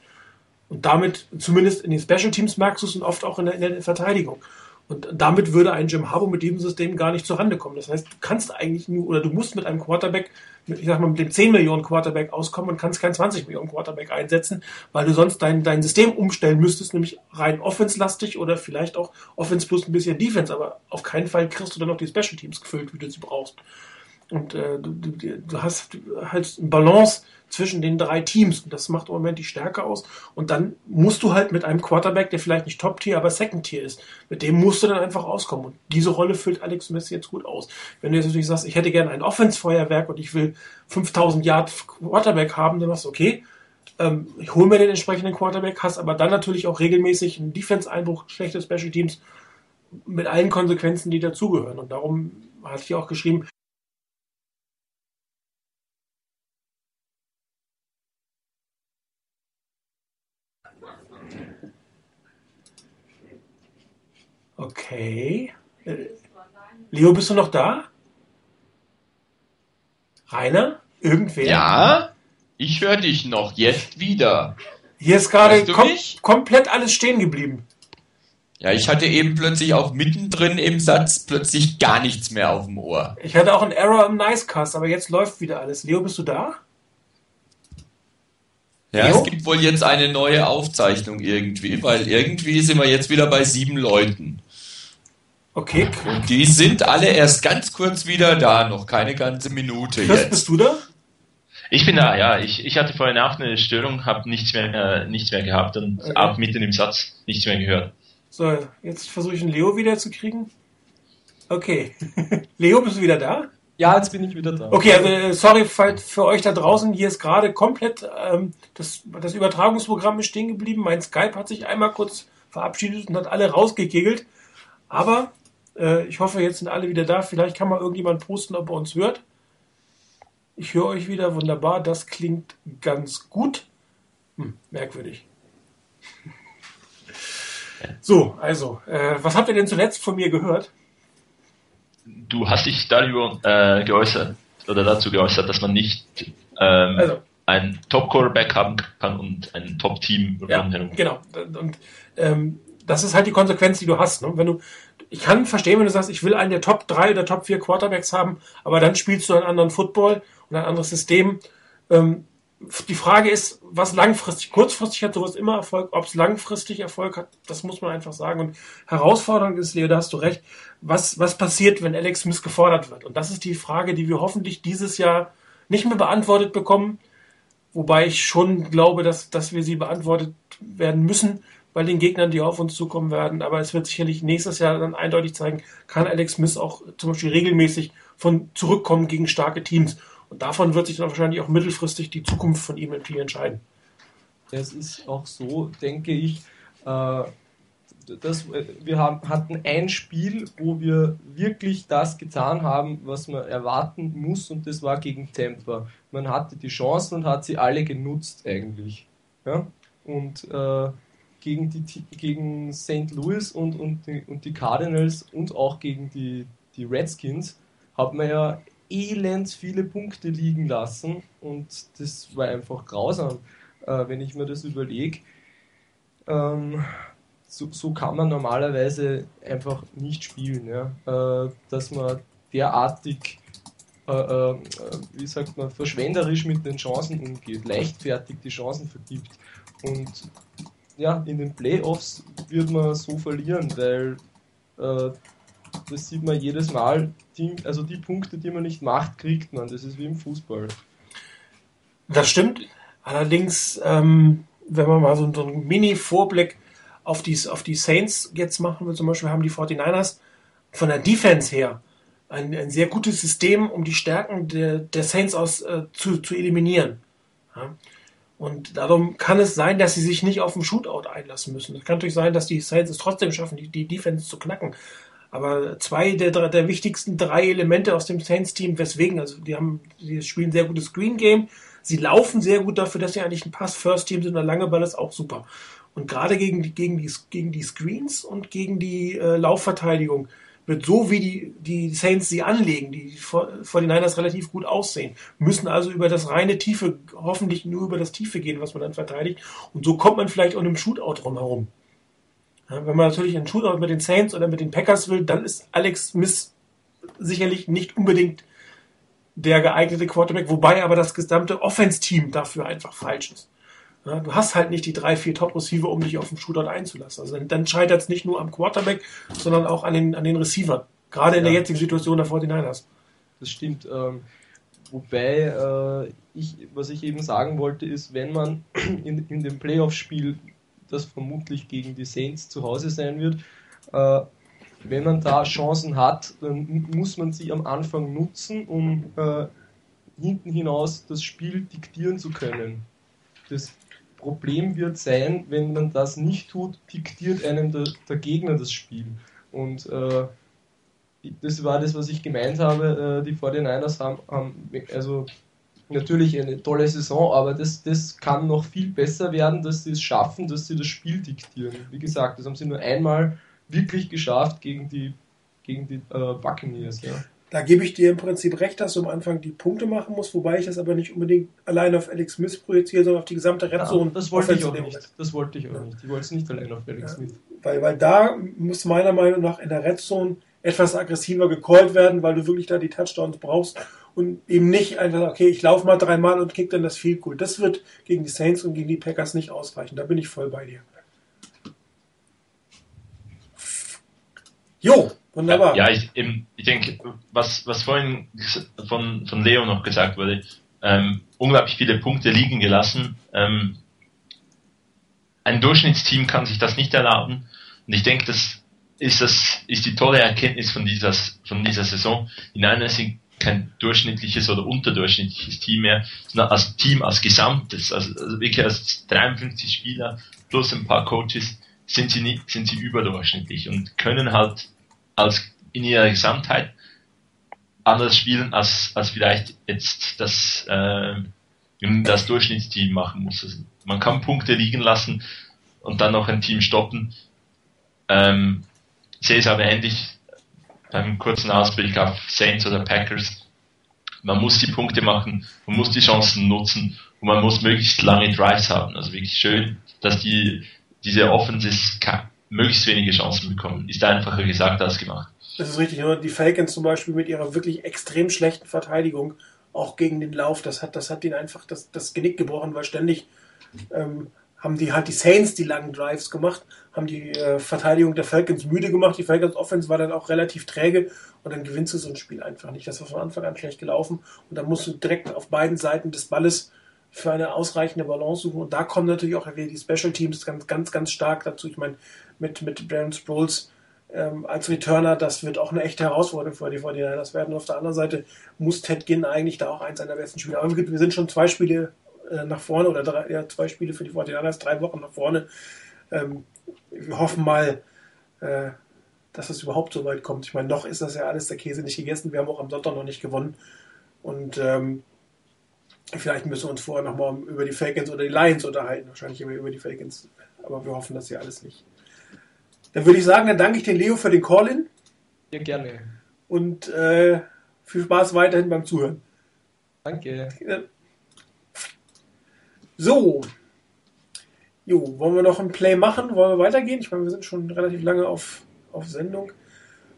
Und damit, zumindest in den Special Teams merkst du es und oft auch in der, in der Verteidigung. Und damit würde ein Jim Harbaugh mit diesem System gar nicht zurande kommen. Das heißt, du kannst eigentlich nur, oder du musst mit einem Quarterback, mit, ich sag mal, mit dem 10 Millionen Quarterback auskommen und kannst kein 20 Millionen Quarterback einsetzen, weil du sonst dein, dein System umstellen müsstest, nämlich rein offenslastig oder vielleicht auch Offense plus ein bisschen Defense, aber auf keinen Fall kriegst du dann noch die Special Teams gefüllt, wie du sie brauchst. Und äh, du, du, du hast halt eine Balance zwischen den drei Teams. Und das macht im Moment die Stärke aus. Und dann musst du halt mit einem Quarterback, der vielleicht nicht Top-Tier, aber Second-Tier ist, mit dem musst du dann einfach auskommen. Und diese Rolle füllt Alex Smith jetzt gut aus. Wenn du jetzt natürlich sagst, ich hätte gerne ein Offense-Feuerwerk und ich will 5000 Yard Quarterback haben, dann machst du, okay, ähm, ich hole mir den entsprechenden Quarterback, hast aber dann natürlich auch regelmäßig einen Defense-Einbruch, schlechte Special Teams mit allen Konsequenzen, die dazugehören. Und darum hatte ich auch geschrieben, Okay. Leo, bist du noch da? Rainer? Irgendwer? Ja, ich höre dich noch, jetzt wieder. Hier ist gerade kom komplett alles stehen geblieben. Ja, ich hatte eben plötzlich auch mittendrin im Satz plötzlich gar nichts mehr auf dem Ohr. Ich hatte auch einen Error im Nicecast, aber jetzt läuft wieder alles. Leo, bist du da? Ja, Leo? es gibt wohl jetzt eine neue Aufzeichnung irgendwie, weil irgendwie sind wir jetzt wieder bei sieben Leuten. Okay. Und die sind alle erst ganz kurz wieder da, noch keine ganze Minute Chris, jetzt. bist du da? Ich bin da, ja. Ich, ich hatte vorhin auch eine Störung, habe nichts mehr, äh, nichts mehr gehabt und okay. auch mitten im Satz nichts mehr gehört. So, jetzt versuche ich einen Leo wieder zu kriegen. Okay. Leo, bist du wieder da? Ja, jetzt bin ich wieder da. Okay, also äh, sorry für euch da draußen. Hier ist gerade komplett ähm, das, das Übertragungsprogramm ist stehen geblieben. Mein Skype hat sich einmal kurz verabschiedet und hat alle rausgekegelt. Aber ich hoffe, jetzt sind alle wieder da. Vielleicht kann mal irgendjemand posten, ob er uns hört. Ich höre euch wieder wunderbar. Das klingt ganz gut. Hm, merkwürdig. So, also, äh, was habt ihr denn zuletzt von mir gehört? Du hast dich darüber äh, geäußert oder dazu geäußert, dass man nicht ähm, also, ein Top-Quarterback haben kann und ein Top-Team ja, Genau. Und ähm, das ist halt die Konsequenz, die du hast. Ne? Wenn du ich kann verstehen, wenn du sagst, ich will einen der Top 3 oder Top 4 Quarterbacks haben, aber dann spielst du einen anderen Football und ein anderes System. Ähm, die Frage ist, was langfristig, kurzfristig hat sowas immer Erfolg, ob es langfristig Erfolg hat, das muss man einfach sagen. Und herausfordernd ist, Leo, da hast du recht, was, was passiert, wenn Alex Smith gefordert wird? Und das ist die Frage, die wir hoffentlich dieses Jahr nicht mehr beantwortet bekommen, wobei ich schon glaube, dass, dass wir sie beantwortet werden müssen bei den Gegnern, die auf uns zukommen werden. Aber es wird sicherlich nächstes Jahr dann eindeutig zeigen, kann Alex Smith auch zum Beispiel regelmäßig von zurückkommen gegen starke Teams. Und davon wird sich dann wahrscheinlich auch mittelfristig die Zukunft von ihm entscheiden. Es ist auch so, denke ich, äh, dass wir haben, hatten ein Spiel, wo wir wirklich das getan haben, was man erwarten muss, und das war gegen Tampa. Man hatte die Chancen und hat sie alle genutzt eigentlich. Ja? Und äh, gegen, die, gegen St. Louis und, und, die, und die Cardinals und auch gegen die, die Redskins hat man ja elend viele Punkte liegen lassen und das war einfach grausam, äh, wenn ich mir das überlege. Ähm, so, so, kann man normalerweise einfach nicht spielen, ja? Äh, dass man derartig, äh, äh, wie sagt man, verschwenderisch mit den Chancen umgeht, leichtfertig die Chancen vergibt. Und ja, in den Playoffs wird man so verlieren, weil äh, das sieht man jedes Mal. Die, also die Punkte, die man nicht macht, kriegt man. Das ist wie im Fußball. Das stimmt. Allerdings, ähm, wenn man mal so, so einen Mini-Vorblick auf die, auf die Saints jetzt machen will, zum Beispiel haben die 49ers von der Defense her ein, ein sehr gutes System, um die Stärken der, der Saints aus äh, zu, zu eliminieren. Ja? Und darum kann es sein, dass sie sich nicht auf den Shootout einlassen müssen. Es kann natürlich sein, dass die Saints es trotzdem schaffen, die, die Defense zu knacken. Aber zwei der, der wichtigsten drei Elemente aus dem Saints-Team, weswegen, also die haben, die spielen sehr gutes Screen-Game, sie laufen sehr gut dafür, dass sie eigentlich ein Pass-First-Team sind, der lange Ball ist auch super. Und gerade gegen die, gegen die, gegen die Screens und gegen die äh, Laufverteidigung wird so, wie die, die Saints sie anlegen, die vor, vor den Niners relativ gut aussehen, müssen also über das reine Tiefe, hoffentlich nur über das Tiefe gehen, was man dann verteidigt. Und so kommt man vielleicht auch in einem Shootout drumherum. Ja, wenn man natürlich einen Shootout mit den Saints oder mit den Packers will, dann ist Alex Smith sicherlich nicht unbedingt der geeignete Quarterback, wobei aber das gesamte Offense-Team dafür einfach falsch ist. Ja, du hast halt nicht die drei, vier Top-Receiver, um dich auf den Shootout einzulassen. Also dann, dann scheitert es nicht nur am Quarterback, sondern auch an den, an den Receivern. Gerade in ja. der jetzigen Situation der 49ers. Das stimmt. Ähm, wobei, äh, ich, was ich eben sagen wollte, ist, wenn man in, in dem Playoff-Spiel das vermutlich gegen die Saints zu Hause sein wird. Äh, wenn man da Chancen hat, dann muss man sie am Anfang nutzen, um äh, hinten hinaus das Spiel diktieren zu können. Das Problem wird sein, wenn man das nicht tut, diktiert einem der, der Gegner das Spiel. Und äh, das war das, was ich gemeint habe. Äh, die 49ers haben, haben also natürlich eine tolle Saison, aber das, das kann noch viel besser werden, dass sie es schaffen, dass sie das Spiel diktieren. Wie gesagt, das haben sie nur einmal wirklich geschafft gegen die, gegen die äh, Buccaneers. Ja. Da gebe ich dir im Prinzip recht, dass du am Anfang die Punkte machen musst, wobei ich das aber nicht unbedingt allein auf Alex Smith projiziere, sondern auf die gesamte Red Zone. Ja, das wollte ich auch nicht. Das wollte ich auch nicht. Ich wollte es nicht allein auf Alex ja, Smith. Weil, weil da muss meiner Meinung nach in der Red Zone etwas aggressiver gecallt werden, weil du wirklich da die Touchdowns brauchst und eben nicht einfach, okay, ich laufe mal dreimal und kick dann das Field Goal. Das wird gegen die Saints und gegen die Packers nicht ausreichen. Da bin ich voll bei dir. Jo, wunderbar. Ja, ich, ich denke, was, was vorhin von, von Leo noch gesagt wurde, ähm, unglaublich viele Punkte liegen gelassen. Ähm, ein Durchschnittsteam kann sich das nicht erlauben. Und ich denke, das ist das ist die tolle Erkenntnis von dieser von dieser Saison. In einer sind kein durchschnittliches oder unterdurchschnittliches Team mehr, sondern als Team als Gesamtes, also, also wirklich als 53 Spieler plus ein paar Coaches sind sie nicht, sind sie überdurchschnittlich und können halt als in ihrer Gesamtheit anders spielen als als vielleicht jetzt das äh, das Durchschnittsteam machen muss. Also man kann Punkte liegen lassen und dann noch ein Team stoppen. Ähm, sehe es aber ähnlich beim kurzen Ausblick auf Saints oder Packers. Man muss die Punkte machen, man muss die Chancen nutzen und man muss möglichst lange Drives haben. Also wirklich schön, dass die, diese Offenses möglichst wenige Chancen bekommen. Ist einfacher gesagt als gemacht. Das ist richtig. Die Falcons zum Beispiel mit ihrer wirklich extrem schlechten Verteidigung auch gegen den Lauf. Das hat, das hat ihn einfach das, das Genick gebrochen, weil ständig ähm, haben die halt die Saints die langen Drives gemacht, haben die äh, Verteidigung der Falcons müde gemacht. Die Falcons Offense war dann auch relativ träge und dann gewinnst du so ein Spiel einfach nicht. Das war von Anfang an schlecht gelaufen und dann musst du direkt auf beiden Seiten des Balles für eine ausreichende Balance suchen. Und da kommen natürlich auch wieder die Special Teams ganz, ganz, ganz stark dazu. Ich meine, mit, mit Brandon Sproles ähm, als Returner, das wird auch eine echte Herausforderung für die 49ers werden. Auf der anderen Seite muss Ted Ginn eigentlich da auch eins seiner besten Spieler. Aber wir sind schon zwei Spiele äh, nach vorne oder drei, ja, zwei Spiele für die 49ers, drei Wochen nach vorne. Ähm, wir hoffen mal, äh, dass es überhaupt so weit kommt. Ich meine, noch ist das ja alles der Käse nicht gegessen. Wir haben auch am Sonntag noch nicht gewonnen. Und ähm, vielleicht müssen wir uns vorher nochmal über die Falcons oder die Lions unterhalten. Wahrscheinlich immer über die Falcons. Aber wir hoffen das ja alles nicht. Dann würde ich sagen, dann danke ich den Leo für den Call-In. Ja, gerne. Und äh, viel Spaß weiterhin beim Zuhören. Danke. So. Jo, wollen wir noch ein Play machen? Wollen wir weitergehen? Ich meine, wir sind schon relativ lange auf, auf Sendung.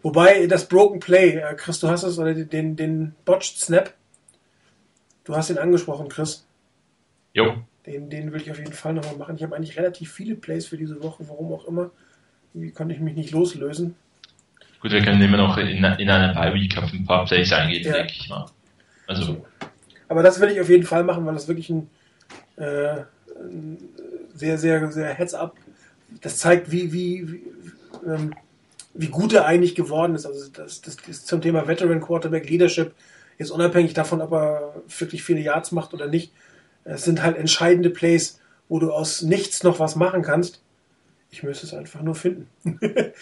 Wobei, das Broken Play, äh, Chris, du hast es, oder den, den Botched Snap, du hast ihn angesprochen, Chris. Jo. Den, den will ich auf jeden Fall nochmal machen. Ich habe eigentlich relativ viele Plays für diese Woche, warum auch immer. Wie konnte ich mich nicht loslösen? Gut, wir können immer noch in, in einer Bye-Week auf ein paar Plays eingehen, Ja. denke ich mal. Also, Aber das will ich auf jeden Fall machen, weil das wirklich ein, äh, ein sehr, sehr, sehr Heads-up. Das zeigt, wie, wie, wie, ähm, wie gut er eigentlich geworden ist. Also das, das ist zum Thema Veteran Quarterback Leadership ist unabhängig davon, ob er wirklich viele Yards macht oder nicht. Es sind halt entscheidende Plays, wo du aus nichts noch was machen kannst. Ich müsste es einfach nur finden.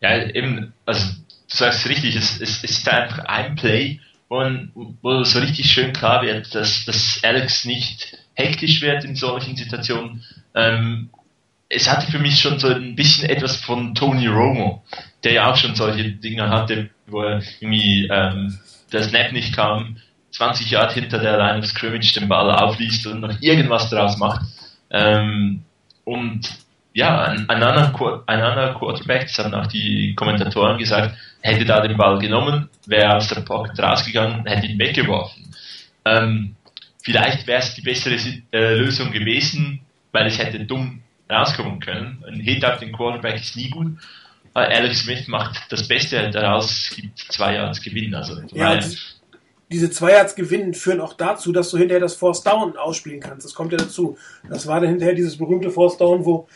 ja, eben, also du sagst richtig, es, es, es ist einfach ein Play, wo, man, wo so richtig schön klar wird, dass, dass Alex nicht hektisch wird in solchen Situationen. Ähm, es hatte für mich schon so ein bisschen etwas von Tony Romo, der ja auch schon solche Dinge hatte, wo er irgendwie ähm, der Snap nicht kam, 20 Yard hinter der Line of Scrimmage den Ball aufliest und noch irgendwas daraus macht. Ähm, und ja, ein, ein, anderer, ein anderer Quarterback, das haben auch die Kommentatoren gesagt, hätte da den Ball genommen, wäre aus der Pocket rausgegangen, hätte ihn weggeworfen. Ähm, vielleicht wäre es die bessere äh, Lösung gewesen, weil es hätte dumm rauskommen können. Ein Hit auf den Quarterback ist nie gut. Alex Smith macht das Beste daraus, gibt zwei Yards Gewinn. Also, Ja, und diese Zweierts gewinnen führen auch dazu, dass du hinterher das Force Down ausspielen kannst. Das kommt ja dazu. Das war dann hinterher dieses berühmte Force Down, wo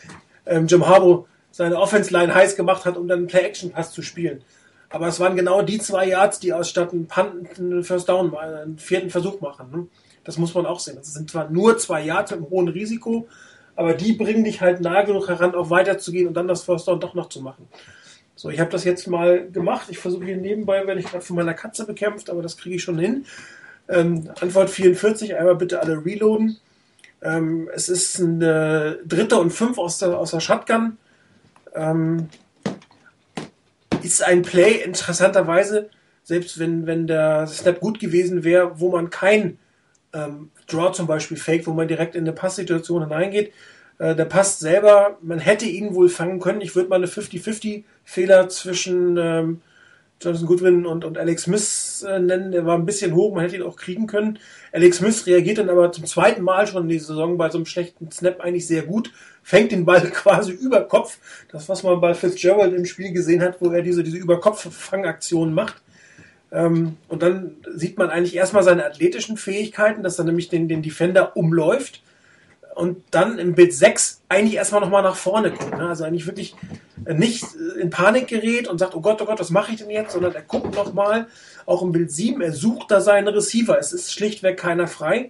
ähm, Jim Harbaugh seine Offense Line heiß gemacht hat, um dann einen Play-Action-Pass zu spielen. Aber es waren genau die zwei Yards, die aus statt einen Punt einen First Down einen vierten Versuch machen. Ne? Das muss man auch sehen. Das sind zwar nur zwei Yards mit einem hohen Risiko, aber die bringen dich halt nah genug heran, auch weiterzugehen und dann das First Down doch noch zu machen. So, ich habe das jetzt mal gemacht. Ich versuche hier nebenbei, werde ich gerade von meiner Katze bekämpft, aber das kriege ich schon hin. Ähm, Antwort 44, einmal bitte alle reloaden. Ähm, es ist ein äh, dritter und fünf aus der, aus der Shotgun. Ähm, ist ein Play, interessanterweise, selbst wenn, wenn der Snap gut gewesen wäre, wo man kein ähm, Draw zum Beispiel fake, wo man direkt in eine Passsituation hineingeht. Äh, der Pass selber, man hätte ihn wohl fangen können. Ich würde mal eine 50-50-Fehler zwischen ähm, Jonathan Goodwin und, und Alex Smith äh, nennen. Der war ein bisschen hoch, man hätte ihn auch kriegen können. Alex Smith reagiert dann aber zum zweiten Mal schon in die Saison bei so einem schlechten Snap eigentlich sehr gut, fängt den Ball quasi über Kopf. Das, was man bei Fitzgerald im Spiel gesehen hat, wo er diese, diese Überkopf-Fangaktion macht. Ähm, und dann sieht man eigentlich erstmal seine athletischen Fähigkeiten, dass er nämlich den, den Defender umläuft und dann im Bild 6 eigentlich erstmal nochmal nach vorne guckt. Ne? Also eigentlich wirklich nicht in Panik gerät und sagt, oh Gott, oh Gott, was mache ich denn jetzt? Sondern er guckt nochmal, auch im Bild 7, er sucht da seinen Receiver. Es ist schlichtweg keiner frei.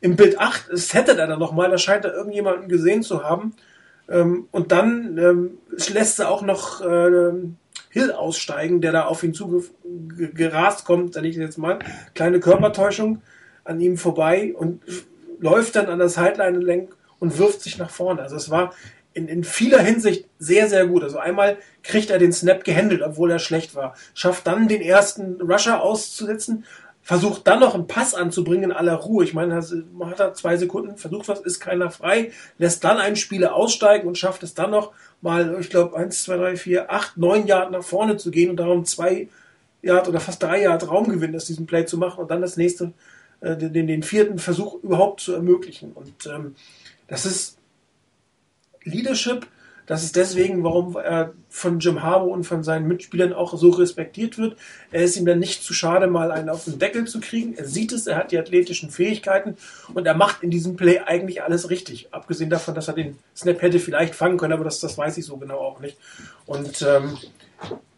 Im Bild 8 settet er dann nochmal, da scheint er irgendjemanden gesehen zu haben. Ähm, und dann ähm, lässt er auch noch ähm, Hill aussteigen, der da auf ihn zugerast kommt, sage ich jetzt mal. Kleine Körpertäuschung an ihm vorbei und läuft dann an der Sideline entlang und wirft sich nach vorne. Also es war in, in vieler Hinsicht sehr, sehr gut. Also einmal kriegt er den Snap gehandelt, obwohl er schlecht war. Schafft dann den ersten Rusher auszusetzen, versucht dann noch einen Pass anzubringen in aller Ruhe. Ich meine, man hat da zwei Sekunden, versucht was, ist keiner frei, lässt dann einen Spieler aussteigen und schafft es dann noch mal, ich glaube, eins, zwei, drei, vier, acht, neun Jahre nach vorne zu gehen und darum zwei Yard oder fast drei Yard Raumgewinn aus diesem Play zu machen und dann das nächste, äh, den, den vierten Versuch überhaupt zu ermöglichen. Und ähm, das ist Leadership, das ist deswegen, warum er von Jim Harbour und von seinen Mitspielern auch so respektiert wird. Er ist ihm dann nicht zu schade, mal einen auf den Deckel zu kriegen. Er sieht es, er hat die athletischen Fähigkeiten und er macht in diesem Play eigentlich alles richtig. Abgesehen davon, dass er den Snap hätte vielleicht fangen können, aber das, das weiß ich so genau auch nicht. Und ähm,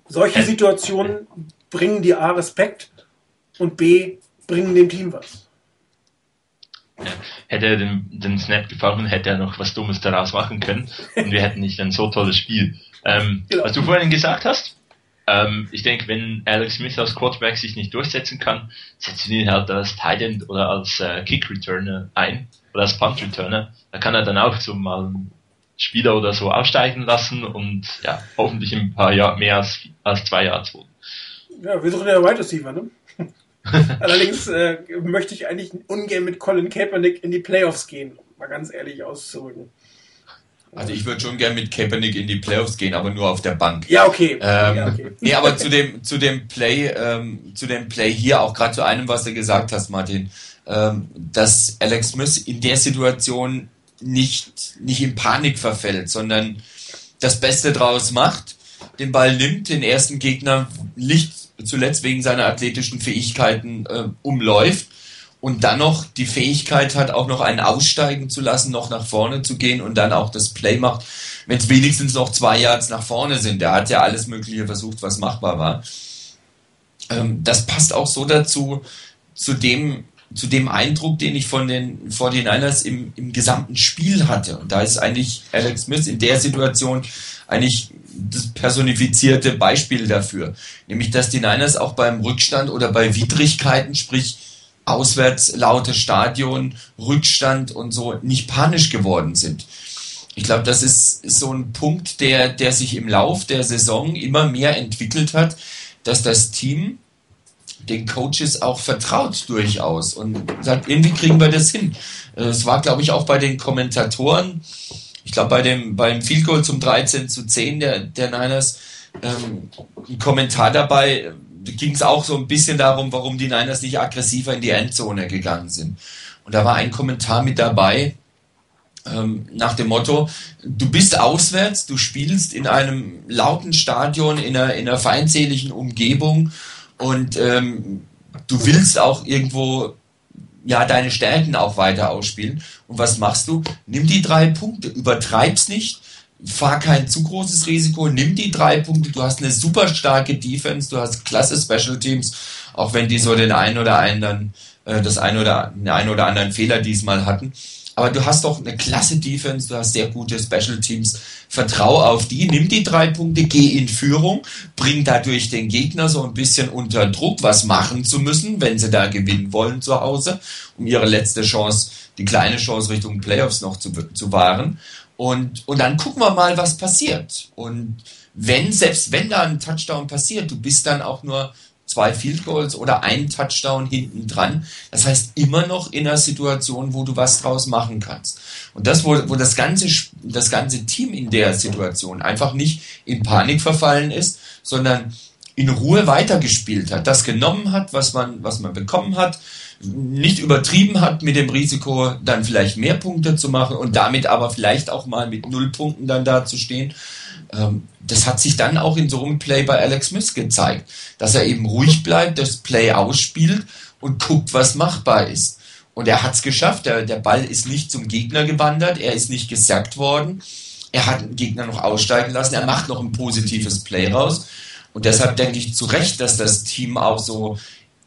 solche Situationen bringen dir A Respekt und B bringen dem Team was. Ja. Hätte er den, den Snap gefangen, hätte er noch was Dummes daraus machen können und wir hätten nicht ein so tolles Spiel. Ähm, genau. Was du vorhin gesagt hast, ähm, ich denke, wenn Alex Smith als Quarterback sich nicht durchsetzen kann, setzen ihn halt als Tight End oder als äh, Kick Returner ein oder als Punt Returner. Da kann er dann auch so mal einen Spieler oder so aussteigen lassen und ja, hoffentlich in ein paar Jahren mehr als, als zwei Jahre holen. Ja, wir suchen ja Wide Receiver, ne? Allerdings äh, möchte ich eigentlich ungern mit Colin Kaepernick in die Playoffs gehen, mal ganz ehrlich auszudrücken. Also ich würde schon gern mit Kaepernick in die Playoffs gehen, aber nur auf der Bank. Ja, okay. Ähm, ja, okay. Nee, aber zu dem, zu dem Play, ähm, zu dem Play hier, auch gerade zu einem, was du gesagt hast, Martin, ähm, dass Alex Smith in der Situation nicht, nicht in Panik verfällt, sondern das Beste draus macht, den Ball nimmt, den ersten Gegner nicht zuletzt wegen seiner athletischen Fähigkeiten äh, umläuft und dann noch die Fähigkeit hat, auch noch einen aussteigen zu lassen, noch nach vorne zu gehen und dann auch das Play macht, wenn es wenigstens noch zwei Yards nach vorne sind. Der hat ja alles Mögliche versucht, was machbar war. Ähm, das passt auch so dazu, zu dem, zu dem Eindruck, den ich von den 49ers im, im gesamten Spiel hatte. Und da ist eigentlich Alex Smith in der Situation eigentlich das personifizierte Beispiel dafür. Nämlich, dass die Niners auch beim Rückstand oder bei Widrigkeiten, sprich auswärts laute Stadion, Rückstand und so, nicht panisch geworden sind. Ich glaube, das ist so ein Punkt, der, der sich im Lauf der Saison immer mehr entwickelt hat, dass das Team den Coaches auch vertraut durchaus und sagt, irgendwie kriegen wir das hin. Es war, glaube ich, auch bei den Kommentatoren ich glaube, bei dem, beim Field Goal zum 13 zu 10 der, der Niners, ähm, ein Kommentar dabei, ging es auch so ein bisschen darum, warum die Niners nicht aggressiver in die Endzone gegangen sind. Und da war ein Kommentar mit dabei, ähm, nach dem Motto, du bist auswärts, du spielst in einem lauten Stadion, in einer, in einer feindseligen Umgebung und ähm, du willst auch irgendwo ja deine Stärken auch weiter ausspielen. Und was machst du? Nimm die drei Punkte, übertreib's nicht, fahr kein zu großes Risiko, nimm die drei Punkte. Du hast eine super starke Defense, du hast klasse Special Teams, auch wenn die so den einen oder anderen, äh, das ein oder den einen oder anderen Fehler diesmal hatten. Aber du hast doch eine klasse Defense, du hast sehr gute Special Teams. Vertrau auf die, nimm die drei Punkte, geh in Führung, bring dadurch den Gegner so ein bisschen unter Druck, was machen zu müssen, wenn sie da gewinnen wollen zu Hause, um ihre letzte Chance, die kleine Chance Richtung Playoffs noch zu, zu wahren. Und, und dann gucken wir mal, was passiert. Und wenn, selbst wenn da ein Touchdown passiert, du bist dann auch nur zwei Field Goals oder ein Touchdown hinten dran. Das heißt immer noch in einer Situation, wo du was draus machen kannst. Und das, wo, wo das ganze, das ganze Team in der Situation einfach nicht in Panik verfallen ist, sondern in Ruhe weitergespielt hat, das genommen hat, was man, was man bekommen hat, nicht übertrieben hat mit dem Risiko, dann vielleicht mehr Punkte zu machen und damit aber vielleicht auch mal mit null Punkten dann dazustehen, das hat sich dann auch in so einem Play bei Alex Smith gezeigt, dass er eben ruhig bleibt, das Play ausspielt und guckt, was machbar ist. Und er hat es geschafft. Der, der Ball ist nicht zum Gegner gewandert, er ist nicht gesackt worden. Er hat den Gegner noch aussteigen lassen, er macht noch ein positives Play raus. Und deshalb denke ich zu Recht, dass das Team auch so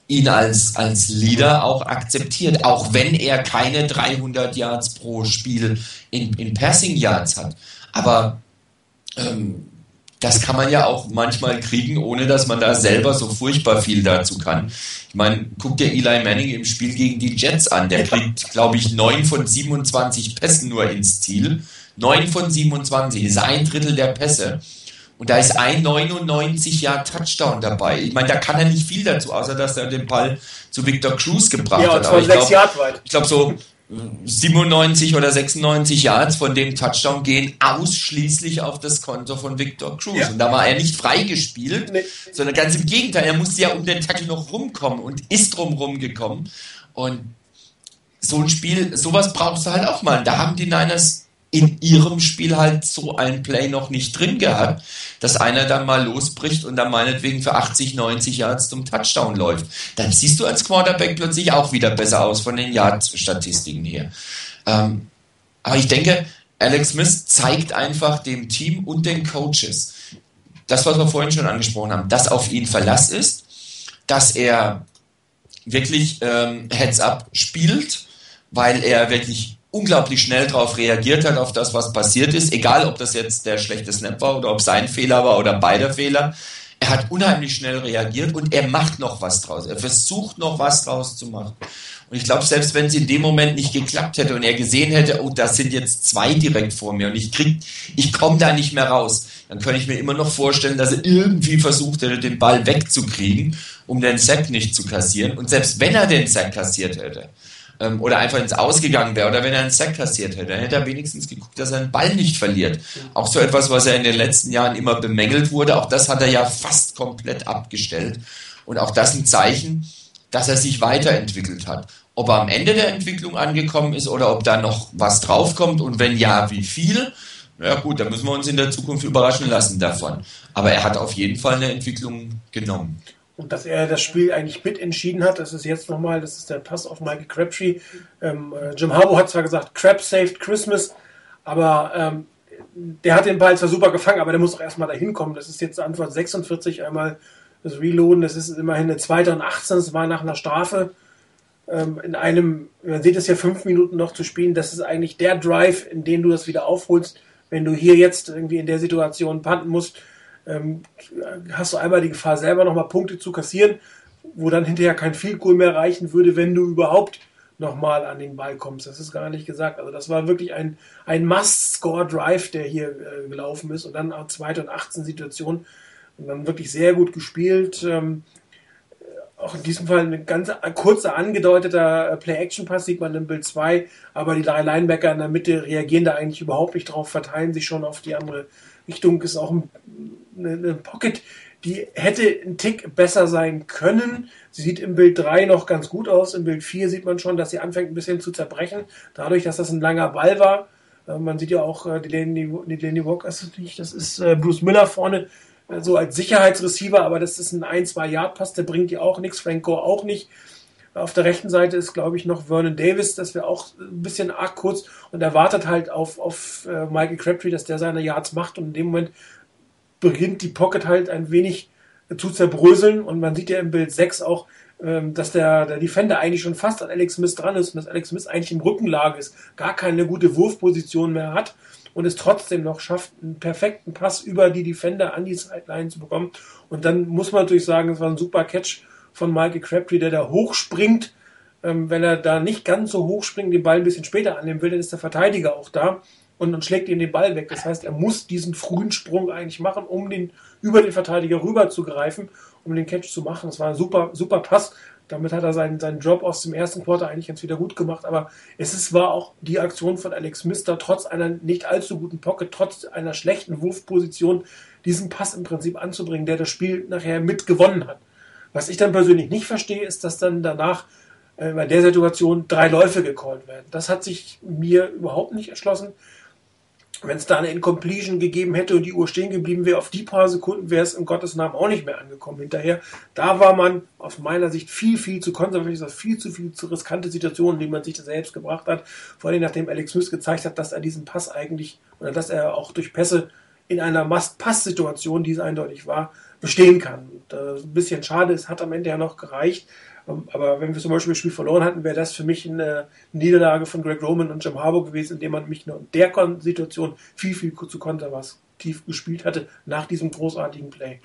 ihn als, als Leader auch akzeptiert, auch wenn er keine 300 Yards pro Spiel in, in Passing Yards hat. Aber ähm, das kann man ja auch manchmal kriegen, ohne dass man da selber so furchtbar viel dazu kann. Ich meine, guck dir Eli Manning im Spiel gegen die Jets an. Der kriegt, glaube ich, 9 von 27 Pässen nur ins Ziel. 9 von 27 ist ein Drittel der Pässe. Und da ist ein 99 Jahr Touchdown dabei. Ich meine, da kann er nicht viel dazu, außer dass er den Ball zu Victor Cruz gebracht ja, hat. Aber ich glaube, glaub, so 97 oder 96 Yards von dem Touchdown gehen ausschließlich auf das Konto von Victor Cruz. Ja. Und da war er nicht freigespielt, nee. sondern ganz im Gegenteil, er musste ja um den Tackle noch rumkommen und ist drumrum gekommen. Und so ein Spiel, sowas brauchst du halt auch mal. Da haben die Niners in ihrem Spiel halt so ein Play noch nicht drin gehabt, dass einer dann mal losbricht und dann meinetwegen für 80, 90 Yards zum Touchdown läuft. Dann siehst du als Quarterback plötzlich auch wieder besser aus von den Yards-Statistiken her. Ähm, aber ich denke, Alex Smith zeigt einfach dem Team und den Coaches, das, was wir vorhin schon angesprochen haben, dass auf ihn Verlass ist, dass er wirklich ähm, Heads-up spielt, weil er wirklich unglaublich schnell darauf reagiert hat, auf das, was passiert ist, egal ob das jetzt der schlechte Snap war oder ob sein Fehler war oder beide Fehler. Er hat unheimlich schnell reagiert und er macht noch was draus. Er versucht noch was draus zu machen. Und ich glaube, selbst wenn es in dem Moment nicht geklappt hätte und er gesehen hätte, oh, das sind jetzt zwei direkt vor mir und ich krieg, ich komme da nicht mehr raus, dann könnte ich mir immer noch vorstellen, dass er irgendwie versucht hätte, den Ball wegzukriegen, um den Sack nicht zu kassieren. Und selbst wenn er den Sack kassiert hätte, ähm, oder einfach ins Ausgegangen wäre oder wenn er einen Sack kassiert hätte, dann hätte er wenigstens geguckt, dass er einen Ball nicht verliert. Auch so etwas, was er in den letzten Jahren immer bemängelt wurde, auch das hat er ja fast komplett abgestellt. Und auch das ein Zeichen, dass er sich weiterentwickelt hat. Ob er am Ende der Entwicklung angekommen ist oder ob da noch was draufkommt und wenn ja, wie viel. Ja gut, da müssen wir uns in der Zukunft überraschen lassen davon. Aber er hat auf jeden Fall eine Entwicklung genommen und dass er das Spiel eigentlich mitentschieden hat. Das ist jetzt nochmal, das ist der Pass auf Michael Crabtree. Ähm, äh, Jim Harbaugh hat zwar gesagt, Crab saved Christmas, aber ähm, der hat den Ball zwar super gefangen, aber der muss auch erstmal dahin kommen. Das ist jetzt Antwort 46, einmal das Reloaden, das ist immerhin eine zweite und 18, das war nach einer Strafe. Ähm, in einem, man sieht es ja fünf Minuten noch zu spielen, das ist eigentlich der Drive, in dem du das wieder aufholst, wenn du hier jetzt irgendwie in der Situation panten musst ähm, hast du einmal die Gefahr, selber nochmal Punkte zu kassieren, wo dann hinterher kein Field Goal mehr reichen würde, wenn du überhaupt nochmal an den Ball kommst. Das ist gar nicht gesagt. Also das war wirklich ein, ein Must-Score-Drive, der hier äh, gelaufen ist und dann auch zweite und 18 Situation und dann wirklich sehr gut gespielt. Ähm, auch in diesem Fall ein ganz kurzer angedeuteter Play-Action-Pass sieht man im Bild 2, aber die drei Linebacker in der Mitte reagieren da eigentlich überhaupt nicht drauf, verteilen sich schon auf die andere Richtung. Ist auch ein eine, Pocket, die hätte ein Tick besser sein können. Sie sieht im Bild 3 noch ganz gut aus. Im Bild 4 sieht man schon, dass sie anfängt ein bisschen zu zerbrechen. Dadurch, dass das ein langer Ball war. Äh, man sieht ja auch äh, die Lenny, Walker, das ist, nicht, das ist äh, Bruce Miller vorne so als Sicherheitsreceiver, aber das ist ein 1-2-Yard-Pass, der bringt dir auch nichts, Frank Gore auch nicht. Auf der rechten Seite ist, glaube ich, noch Vernon Davis, das wäre auch ein bisschen arg kurz und er wartet halt auf, auf Michael Crabtree, dass der seine Yards macht und in dem Moment beginnt die Pocket halt ein wenig zu zerbröseln und man sieht ja im Bild 6 auch, ähm, dass der, der Defender eigentlich schon fast an Alex Smith dran ist und dass Alex Smith eigentlich im Rückenlage ist, gar keine gute Wurfposition mehr hat und es trotzdem noch schafft, einen perfekten Pass über die Defender an die Sideline zu bekommen. Und dann muss man natürlich sagen, es war ein super Catch von Michael Crabtree, der da hochspringt. Ähm, wenn er da nicht ganz so hoch springt, den Ball ein bisschen später annehmen will, dann ist der Verteidiger auch da und dann schlägt ihm den Ball weg. Das heißt, er muss diesen frühen Sprung eigentlich machen, um den über den Verteidiger rüber zu greifen, um den Catch zu machen. Das war ein super, super Pass. Damit hat er seinen, seinen Job aus dem ersten Quarter eigentlich ganz wieder gut gemacht. Aber es ist, war auch die Aktion von Alex Mister, trotz einer nicht allzu guten Pocket, trotz einer schlechten Wurfposition, diesen Pass im Prinzip anzubringen, der das Spiel nachher mitgewonnen hat. Was ich dann persönlich nicht verstehe, ist, dass dann danach äh, bei der Situation drei Läufe gecallt werden. Das hat sich mir überhaupt nicht erschlossen wenn es da eine Incompletion gegeben hätte und die Uhr stehen geblieben wäre, auf die paar Sekunden wäre es im Gottes Namen auch nicht mehr angekommen hinterher. Da war man aus meiner Sicht viel, viel zu konservativ, viel zu viel zu riskante Situationen, die man sich da selbst gebracht hat. Vor allem nachdem Alex Smith gezeigt hat, dass er diesen Pass eigentlich, oder dass er auch durch Pässe in einer Must-Pass-Situation, die es eindeutig war, bestehen kann. Und, äh, ein bisschen schade, es hat am Ende ja noch gereicht. Ähm, aber wenn wir zum Beispiel das Spiel verloren hatten, wäre das für mich eine Niederlage von Greg Roman und Jim Harbour gewesen, indem man mich nur in der Situation viel, viel zu konservativ gespielt hatte nach diesem großartigen Play.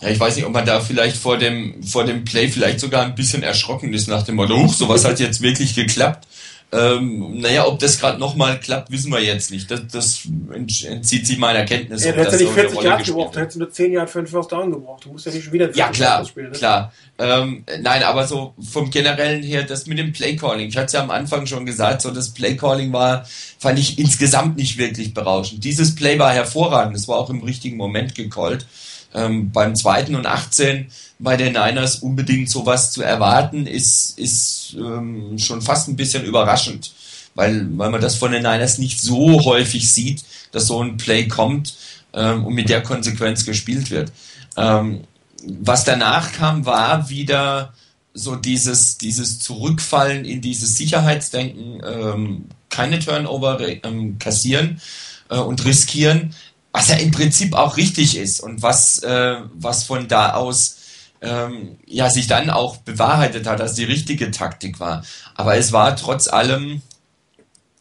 Ja, ich weiß nicht, ob man da vielleicht vor dem, vor dem Play vielleicht sogar ein bisschen erschrocken ist nach dem Motto, huch, sowas hat jetzt wirklich geklappt. Ähm, naja, ob das gerade nochmal klappt, wissen wir jetzt nicht. Das, das entzieht sich meiner Kenntnis. Ja, du hättest ja nicht 40 Jahre gebraucht, du hättest nur 10 Jahre für einen First Down gebraucht. Du musst ja nicht schon wieder Ja, klar, spielen, ne? klar. Ähm, nein, aber so vom Generellen her, das mit dem Playcalling, ich hatte es ja am Anfang schon gesagt, so das Playcalling war, fand ich insgesamt nicht wirklich berauschend. Dieses Play war hervorragend, es war auch im richtigen Moment gecallt. Ähm, beim zweiten und 18 bei den Niners unbedingt sowas zu erwarten, ist, ist ähm, schon fast ein bisschen überraschend, weil, weil man das von den Niners nicht so häufig sieht, dass so ein Play kommt ähm, und mit der Konsequenz gespielt wird. Ähm, was danach kam, war wieder so dieses, dieses Zurückfallen in dieses Sicherheitsdenken, ähm, keine Turnover ähm, kassieren äh, und riskieren, was ja im Prinzip auch richtig ist und was, äh, was von da aus ähm, ja sich dann auch bewahrheitet hat, dass die richtige Taktik war. Aber es war trotz allem,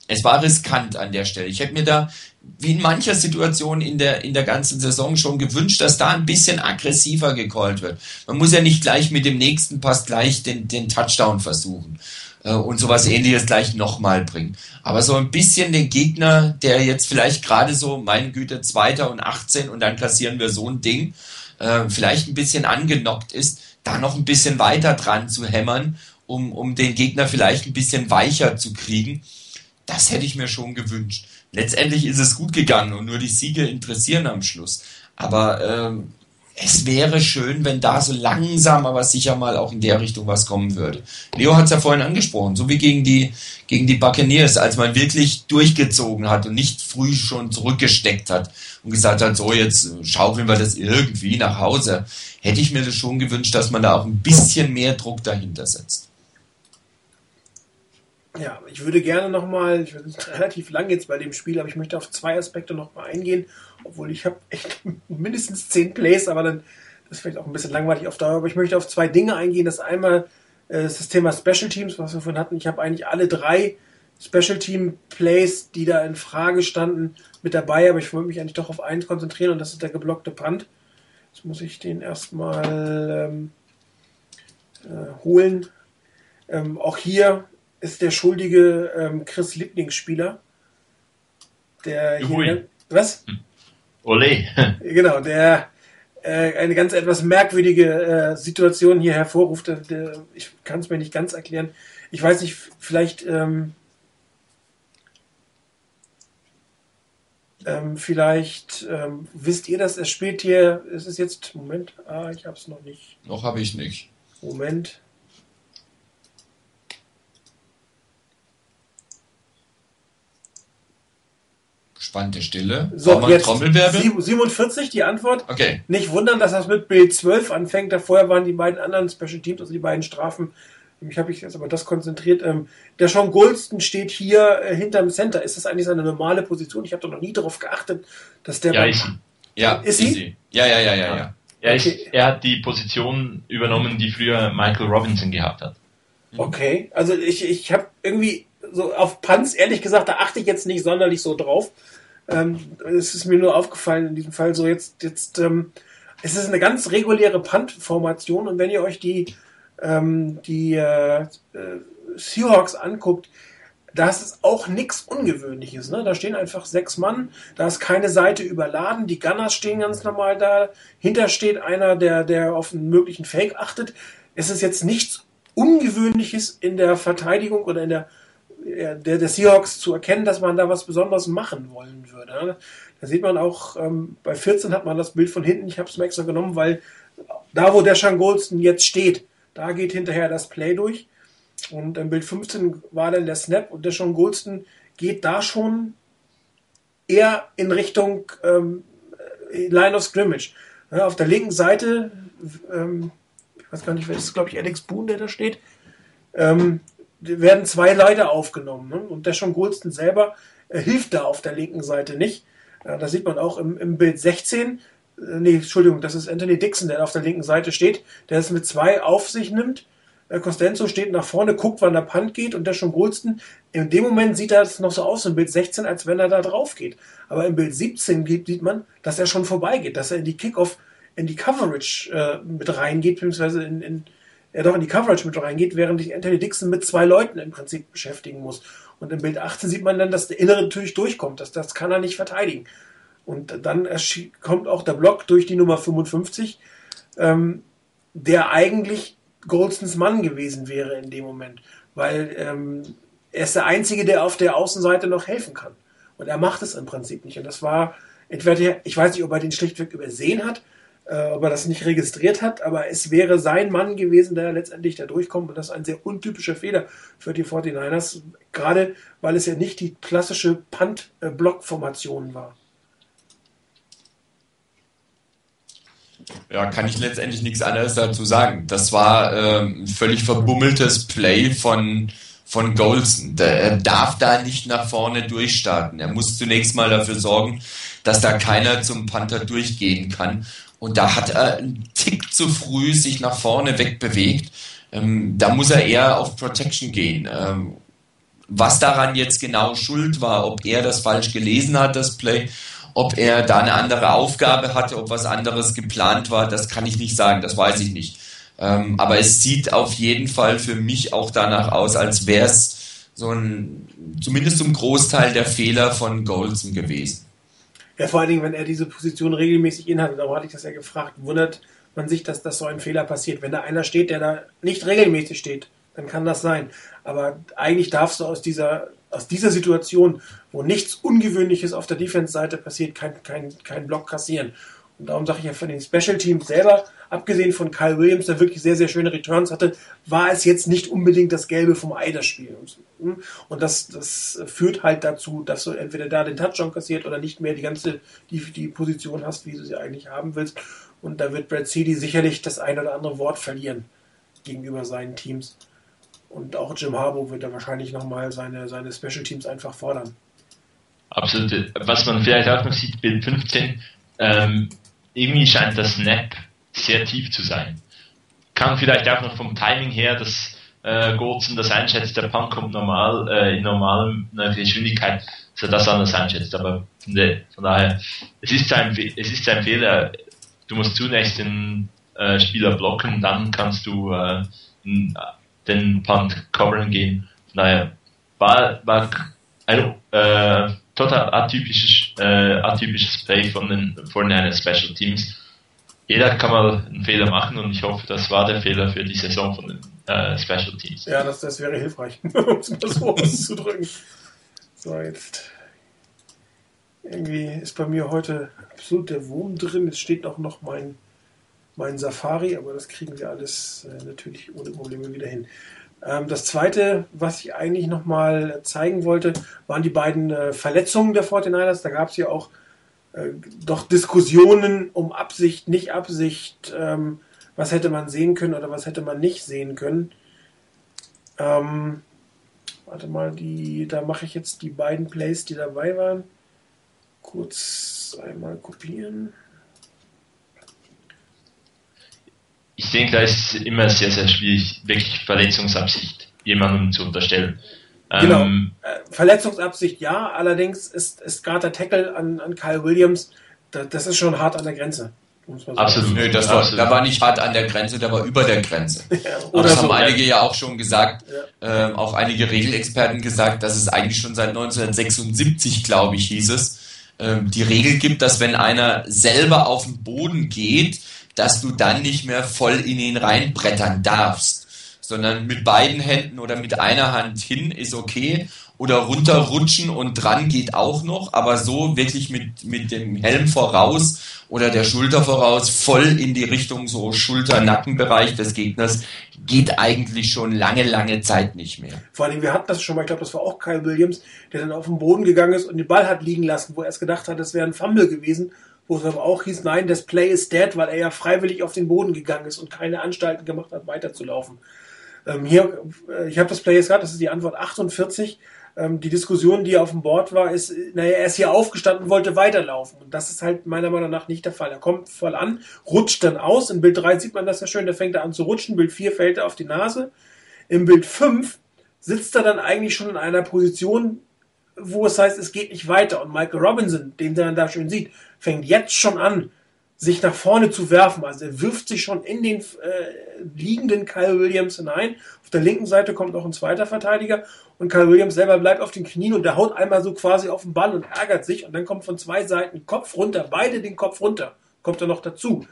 es war riskant an der Stelle. Ich hätte mir da wie in mancher Situation in der, in der ganzen Saison schon gewünscht, dass da ein bisschen aggressiver gecallt wird. Man muss ja nicht gleich mit dem nächsten Pass gleich den, den Touchdown versuchen äh, und sowas ähnliches gleich nochmal bringen. Aber so ein bisschen den Gegner, der jetzt vielleicht gerade so, meine Güte, Zweiter und 18 und dann kassieren wir so ein Ding, äh, vielleicht ein bisschen angenockt ist, da noch ein bisschen weiter dran zu hämmern, um, um den Gegner vielleicht ein bisschen weicher zu kriegen. Das hätte ich mir schon gewünscht. Letztendlich ist es gut gegangen und nur die Siege interessieren am Schluss. Aber ähm, es wäre schön, wenn da so langsam, aber sicher mal auch in der Richtung was kommen würde. Leo hat es ja vorhin angesprochen, so wie gegen die, gegen die Buccaneers, als man wirklich durchgezogen hat und nicht früh schon zurückgesteckt hat und gesagt hat, so jetzt schaukeln wir das irgendwie nach Hause, hätte ich mir das schon gewünscht, dass man da auch ein bisschen mehr Druck dahinter setzt. Ja, ich würde gerne nochmal, ich bin relativ lang jetzt bei dem Spiel, aber ich möchte auf zwei Aspekte nochmal eingehen, obwohl ich habe echt mindestens zehn Plays, aber dann das ist vielleicht auch ein bisschen langweilig auf Dauer, aber ich möchte auf zwei Dinge eingehen. Das einmal äh, das Thema Special Teams, was wir vorhin hatten. Ich habe eigentlich alle drei Special Team Plays, die da in Frage standen, mit dabei, aber ich wollte mich eigentlich doch auf eins konzentrieren und das ist der geblockte Punt. Jetzt muss ich den erstmal ähm, äh, holen. Ähm, auch hier ist der schuldige ähm, Chris Lieblingsspieler. Der hier, was? Hm. Ole. genau, der äh, eine ganz etwas merkwürdige äh, Situation hier hervorruft. Der, ich kann es mir nicht ganz erklären. Ich weiß nicht, vielleicht ähm, ähm, vielleicht ähm, wisst ihr das, er spielt hier, es ist jetzt, Moment, ah, ich habe es noch nicht. Noch habe ich nicht. Moment. Spannende Stille. So, jetzt Trommelwirbel? 47 die Antwort. Okay. Nicht wundern, dass das mit Bild 12 anfängt. Davor waren die beiden anderen Special Teams, also die beiden Strafen. Ich habe mich jetzt aber das konzentriert. Ähm, der Sean Golston steht hier äh, hinterm Center. Ist das eigentlich seine normale Position? Ich habe doch noch nie darauf geachtet, dass der. Ja, ist, ja, ist sie? Ja, ja, ja, ja, ja. Er, ist, okay. er hat die Position übernommen, die früher Michael Robinson gehabt hat. Okay, also ich, ich habe irgendwie so auf Panz, ehrlich gesagt, da achte ich jetzt nicht sonderlich so drauf. Ähm, es ist mir nur aufgefallen in diesem Fall so jetzt, jetzt ähm, es ist eine ganz reguläre Punt-Formation und wenn ihr euch die, ähm, die äh, Seahawks anguckt, das ist auch nichts Ungewöhnliches. Ne? Da stehen einfach sechs Mann, da ist keine Seite überladen, die Gunners stehen ganz normal da, hinter steht einer, der, der auf einen möglichen Fake achtet. Es ist jetzt nichts Ungewöhnliches in der Verteidigung oder in der der, der Seahawks zu erkennen, dass man da was Besonderes machen wollen würde. Da sieht man auch, ähm, bei 14 hat man das Bild von hinten, ich habe es mir extra genommen, weil da, wo der Sean Goldston jetzt steht, da geht hinterher das Play durch. Und im Bild 15 war dann der Snap und der Sean Goldston geht da schon eher in Richtung ähm, Line of Scrimmage. Ja, auf der linken Seite, ähm, ich weiß gar nicht, wer ist, glaube ich, Alex Boone, der da steht. Ähm, werden zwei Leute aufgenommen. Ne? Und der schon Goldston selber äh, hilft da auf der linken Seite nicht. Äh, da sieht man auch im, im Bild 16, äh, nee, Entschuldigung, das ist Anthony Dixon, der auf der linken Seite steht, der es mit zwei auf sich nimmt. Äh, Costenzo steht nach vorne, guckt, wann der Punt geht und der schon Goldston, in dem Moment sieht er es noch so aus im Bild 16, als wenn er da drauf geht. Aber im Bild 17 sieht man, dass er schon vorbeigeht, dass er in die Kickoff, in die Coverage äh, mit reingeht, beziehungsweise in, in er doch in die Coverage mit reingeht, während sich Anthony Dixon mit zwei Leuten im Prinzip beschäftigen muss. Und im Bild 18 sieht man dann, dass der Innere natürlich durchkommt. Das, das kann er nicht verteidigen. Und dann kommt auch der Block durch die Nummer 55, ähm, der eigentlich Goldstons Mann gewesen wäre in dem Moment. Weil ähm, er ist der Einzige, der auf der Außenseite noch helfen kann. Und er macht es im Prinzip nicht. Und das war entweder, ich weiß nicht, ob er den schlichtweg übersehen hat, äh, ob er das nicht registriert hat, aber es wäre sein Mann gewesen, der letztendlich da durchkommt. Und das ist ein sehr untypischer Fehler für die 49ers, gerade weil es ja nicht die klassische Punt-Block-Formation war. Ja, kann ich letztendlich nichts anderes dazu sagen. Das war ähm, ein völlig verbummeltes Play von, von Golson. Er darf da nicht nach vorne durchstarten. Er muss zunächst mal dafür sorgen, dass da keiner zum Panther durchgehen kann. Und da hat er einen Tick zu früh sich nach vorne wegbewegt. Ähm, da muss er eher auf Protection gehen. Ähm, was daran jetzt genau schuld war, ob er das falsch gelesen hat, das Play, ob er da eine andere Aufgabe hatte, ob was anderes geplant war, das kann ich nicht sagen, das weiß ich nicht. Ähm, aber es sieht auf jeden Fall für mich auch danach aus, als wäre es so ein, zumindest zum Großteil der Fehler von Goldson gewesen. Ja, vor allen Dingen, wenn er diese Position regelmäßig inhat, darum hatte ich das ja gefragt, wundert man sich, dass das so ein Fehler passiert. Wenn da einer steht, der da nicht regelmäßig steht, dann kann das sein. Aber eigentlich darfst du aus dieser, aus dieser Situation, wo nichts Ungewöhnliches auf der Defense-Seite passiert, kein, kein, kein Block kassieren. Und darum sage ich ja, von den Special Teams selber, abgesehen von Kyle Williams, der wirklich sehr, sehr schöne Returns hatte, war es jetzt nicht unbedingt das Gelbe vom Ei das Spiel. Und das, das führt halt dazu, dass du entweder da den Touchdown kassiert oder nicht mehr die ganze die, die Position hast, wie du sie eigentlich haben willst. Und da wird Brad Seedy sicherlich das ein oder andere Wort verlieren gegenüber seinen Teams. Und auch Jim Harbour wird da wahrscheinlich nochmal seine, seine Special Teams einfach fordern. Absolut. Was man vielleicht auch noch sieht, Bild 15, ähm, irgendwie scheint das Snap sehr tief zu sein. Kann vielleicht auch noch vom Timing her, dass äh, Goldson das einschätzt, der Punt kommt normal, äh, in normaler Geschwindigkeit, dass er das anders einschätzt. Aber der, von daher, es ist sein, es ist sein Fehler. Du musst zunächst den äh, Spieler blocken, dann kannst du äh, den Punt covern gehen. Von daher war, war ein äh, total atypisches, äh, atypisches Play von den, von den Special Teams jeder kann mal einen Fehler machen und ich hoffe, das war der Fehler für die Saison von den äh, Special Teams. Ja, das, das wäre hilfreich, um es mal so auszudrücken. So, jetzt. Irgendwie ist bei mir heute absolut der Wurm drin. Es steht auch noch mein, mein Safari, aber das kriegen wir alles äh, natürlich ohne Probleme wieder hin. Ähm, das zweite, was ich eigentlich nochmal zeigen wollte, waren die beiden äh, Verletzungen der 49ers. Da gab es ja auch äh, doch Diskussionen um Absicht, nicht Absicht, ähm, was hätte man sehen können oder was hätte man nicht sehen können. Ähm, warte mal, die, da mache ich jetzt die beiden Plays, die dabei waren. Kurz einmal kopieren. Ich denke, da ist immer sehr, sehr schwierig, wirklich Verletzungsabsicht jemandem zu unterstellen. Genau. Ähm, äh, Verletzungsabsicht ja, allerdings ist, ist gerade der Tackle an, an Kyle Williams, da, das ist schon hart an der Grenze. Absolut. Nö, das war, Absolut. da war nicht hart an der Grenze, da war über der Grenze. ja, Aber das so, haben einige ja auch schon gesagt, ja. äh, auch einige Regelexperten gesagt, dass es eigentlich schon seit 1976, glaube ich, hieß es, äh, die Regel gibt, dass wenn einer selber auf den Boden geht, dass du dann nicht mehr voll in ihn reinbrettern darfst sondern mit beiden Händen oder mit einer Hand hin ist okay oder runterrutschen und dran geht auch noch, aber so wirklich mit, mit dem Helm voraus oder der Schulter voraus voll in die Richtung so Schulter-Nackenbereich des Gegners geht eigentlich schon lange, lange Zeit nicht mehr. Vor allem, wir hatten das schon mal, ich glaube, das war auch Kyle Williams, der dann auf den Boden gegangen ist und den Ball hat liegen lassen, wo er erst gedacht hat, das wäre ein Fumble gewesen, wo es aber auch hieß, nein, das Play ist dead, weil er ja freiwillig auf den Boden gegangen ist und keine Anstalten gemacht hat, weiterzulaufen. Ähm, hier, äh, ich habe das Play jetzt gerade, das ist die Antwort 48. Ähm, die Diskussion, die auf dem Board war, ist, naja, er ist hier aufgestanden, wollte weiterlaufen. Und das ist halt meiner Meinung nach nicht der Fall. Er kommt voll an, rutscht dann aus. In Bild 3 sieht man das ja schön, da fängt er an zu rutschen. Bild 4 fällt er auf die Nase. Im Bild 5 sitzt er dann eigentlich schon in einer Position, wo es heißt, es geht nicht weiter. Und Michael Robinson, den man da schön sieht, fängt jetzt schon an, sich nach vorne zu werfen. Also er wirft sich schon in den äh, liegenden Kyle Williams hinein. Auf der linken Seite kommt noch ein zweiter Verteidiger und Kyle Williams selber bleibt auf den Knien und der haut einmal so quasi auf den Ball und ärgert sich und dann kommt von zwei Seiten Kopf runter, beide den Kopf runter, kommt er noch dazu.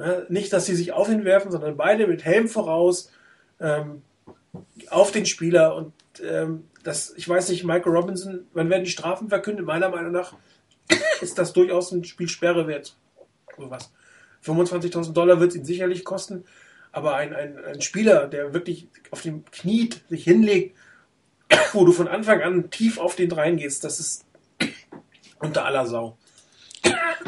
Ja, nicht, dass sie sich auf ihn werfen, sondern beide mit Helm voraus ähm, auf den Spieler und ähm, das, ich weiß nicht, Michael Robinson, wann werden die Strafen verkündet? Meiner Meinung nach ist das durchaus ein Spielsperre wert sowas. 25.000 Dollar wird es ihn sicherlich kosten, aber ein, ein, ein Spieler, der wirklich auf dem Knie sich hinlegt, wo du von Anfang an tief auf den reingehst, das ist unter aller Sau.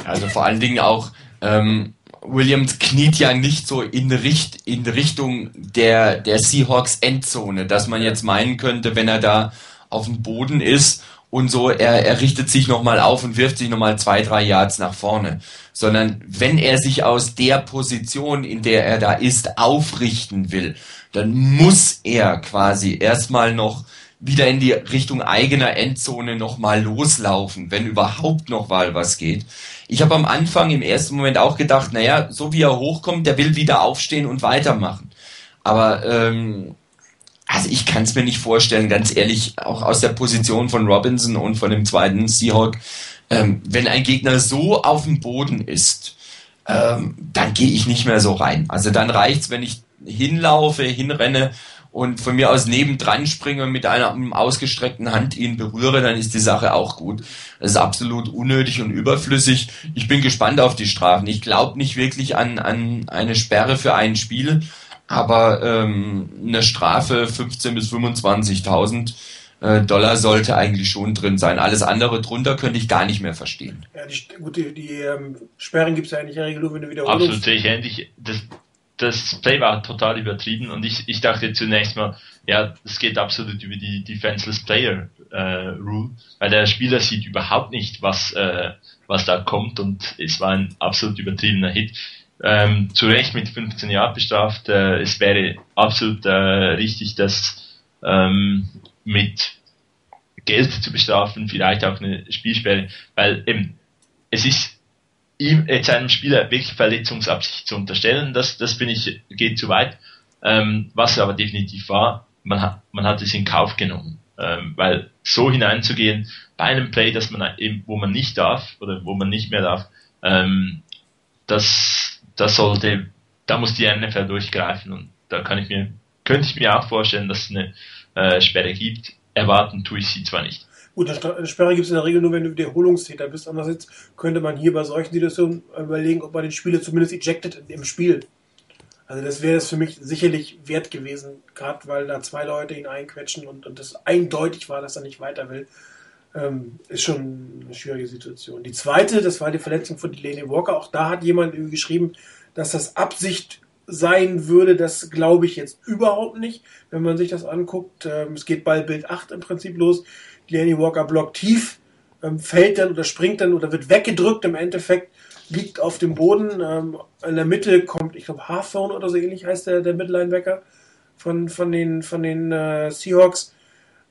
Also vor allen Dingen auch, ähm, Williams kniet ja nicht so in, Richt, in Richtung der, der Seahawks Endzone, dass man jetzt meinen könnte, wenn er da auf dem Boden ist und so, er, er richtet sich nochmal auf und wirft sich nochmal zwei, drei Yards nach vorne. Sondern wenn er sich aus der Position, in der er da ist, aufrichten will, dann muss er quasi erstmal noch wieder in die Richtung eigener Endzone nochmal loslaufen, wenn überhaupt noch mal was geht. Ich habe am Anfang im ersten Moment auch gedacht, naja, so wie er hochkommt, der will wieder aufstehen und weitermachen. Aber ähm, also ich kann es mir nicht vorstellen, ganz ehrlich, auch aus der Position von Robinson und von dem zweiten Seahawk, ähm, wenn ein Gegner so auf dem Boden ist, ähm, dann gehe ich nicht mehr so rein. Also dann reicht's, wenn ich hinlaufe, hinrenne und von mir aus nebendran springe und mit einer ausgestreckten Hand ihn berühre, dann ist die Sache auch gut. Das ist absolut unnötig und überflüssig. Ich bin gespannt auf die Strafen. Ich glaube nicht wirklich an, an eine Sperre für ein Spiel aber ähm, eine Strafe 15.000 bis 25.000 äh, Dollar sollte eigentlich schon drin sein. Alles andere drunter könnte ich gar nicht mehr verstehen. Ja, die, gut, die, die ähm, Sperren gibt es ja eigentlich in der Regel nur, wenn du wiederholst. Absolut, sehe ich ähnlich. Das, das Play war total übertrieben und ich, ich dachte zunächst mal, ja, es geht absolut über die Defenseless Player äh, Rule, weil der Spieler sieht überhaupt nicht, was, äh, was da kommt und es war ein absolut übertriebener Hit ähm, zu Recht mit 15 Jahren bestraft. Äh, es wäre absolut äh, richtig, das ähm, mit Geld zu bestrafen, vielleicht auch eine Spielsperre, weil eben es ist ihm jetzt einem Spieler wirklich Verletzungsabsicht zu unterstellen, das, das finde ich geht zu weit. Ähm, was aber definitiv war, man hat, man hat es in Kauf genommen, ähm, weil so hineinzugehen bei einem Play, dass man eben, wo man nicht darf oder wo man nicht mehr darf, ähm, das das sollte, da muss die NFL durchgreifen und da kann ich mir, könnte ich mir auch vorstellen, dass es eine äh, Sperre gibt. Erwarten tue ich sie zwar nicht. Gut, eine Sperre gibt es in der Regel nur, wenn du Wiederholungstäter bist. Andererseits könnte man hier bei solchen Situationen überlegen, ob man den Spieler zumindest ejected im Spiel. Also das wäre es für mich sicherlich wert gewesen, gerade weil da zwei Leute ihn einquetschen und, und das eindeutig war, dass er nicht weiter will. Ähm, ist schon eine schwierige Situation. Die zweite, das war die Verletzung von Delaney Walker. Auch da hat jemand geschrieben, dass das Absicht sein würde. Das glaube ich jetzt überhaupt nicht, wenn man sich das anguckt. Ähm, es geht bei Bild 8 im Prinzip los. Delaney Walker blockt tief, ähm, fällt dann oder springt dann oder wird weggedrückt im Endeffekt, liegt auf dem Boden. Ähm, in der Mitte kommt, ich glaube, Hawthorne oder so ähnlich heißt der, der Midlinebacker von, von den, von den äh, Seahawks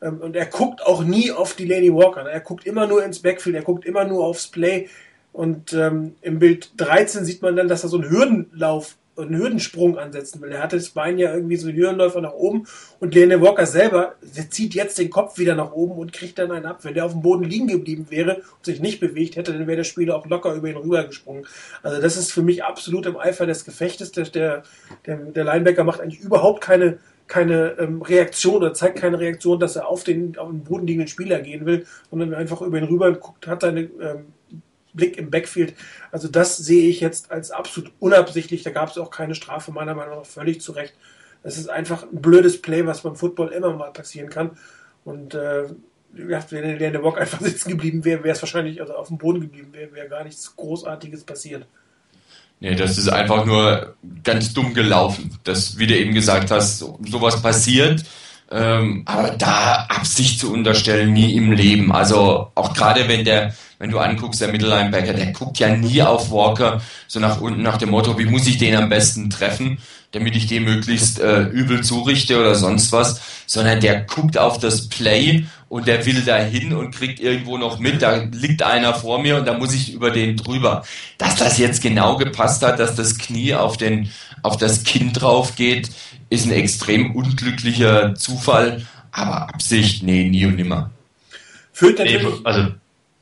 und er guckt auch nie auf die Lady Walker. Er guckt immer nur ins Backfield, er guckt immer nur aufs Play. Und ähm, im Bild 13 sieht man dann, dass er so einen Hürdenlauf, einen Hürdensprung ansetzen will. Er hatte das Bein ja irgendwie so einen Hürdenläufer nach oben und Lene Walker selber zieht jetzt den Kopf wieder nach oben und kriegt dann einen ab. Wenn der auf dem Boden liegen geblieben wäre und sich nicht bewegt hätte, dann wäre der Spieler auch locker über ihn rübergesprungen. Also das ist für mich absolut im Eifer des Gefechtes. Der, der, der Linebacker macht eigentlich überhaupt keine keine ähm, Reaktion oder zeigt keine Reaktion, dass er auf den, auf den Boden liegenden Spieler gehen will, sondern einfach über ihn rüber guckt, hat seinen ähm, Blick im Backfield. Also das sehe ich jetzt als absolut unabsichtlich. Da gab es auch keine Strafe, meiner Meinung nach völlig zu Recht. Es ist einfach ein blödes Play, was beim Football immer mal passieren kann. Und äh, wenn der Bock einfach sitzen geblieben wäre, wäre es wahrscheinlich, also auf dem Boden geblieben wäre, wäre gar nichts Großartiges passiert. Nee, das ist einfach nur ganz dumm gelaufen. Das, wie du eben gesagt hast, sowas passiert. Ähm, aber da Absicht zu unterstellen, nie im Leben. Also auch gerade wenn der, wenn du anguckst, der Mittellinebacker, der guckt ja nie auf Walker, so nach unten nach dem Motto, wie muss ich den am besten treffen, damit ich den möglichst äh, übel zurichte oder sonst was, sondern der guckt auf das Play und der will da hin und kriegt irgendwo noch mit, da liegt einer vor mir und da muss ich über den drüber. Dass das jetzt genau gepasst hat, dass das Knie auf den, auf das Kinn drauf geht, ist ein extrem unglücklicher Zufall, aber Absicht, nee, nie und nimmer. Führt nee, also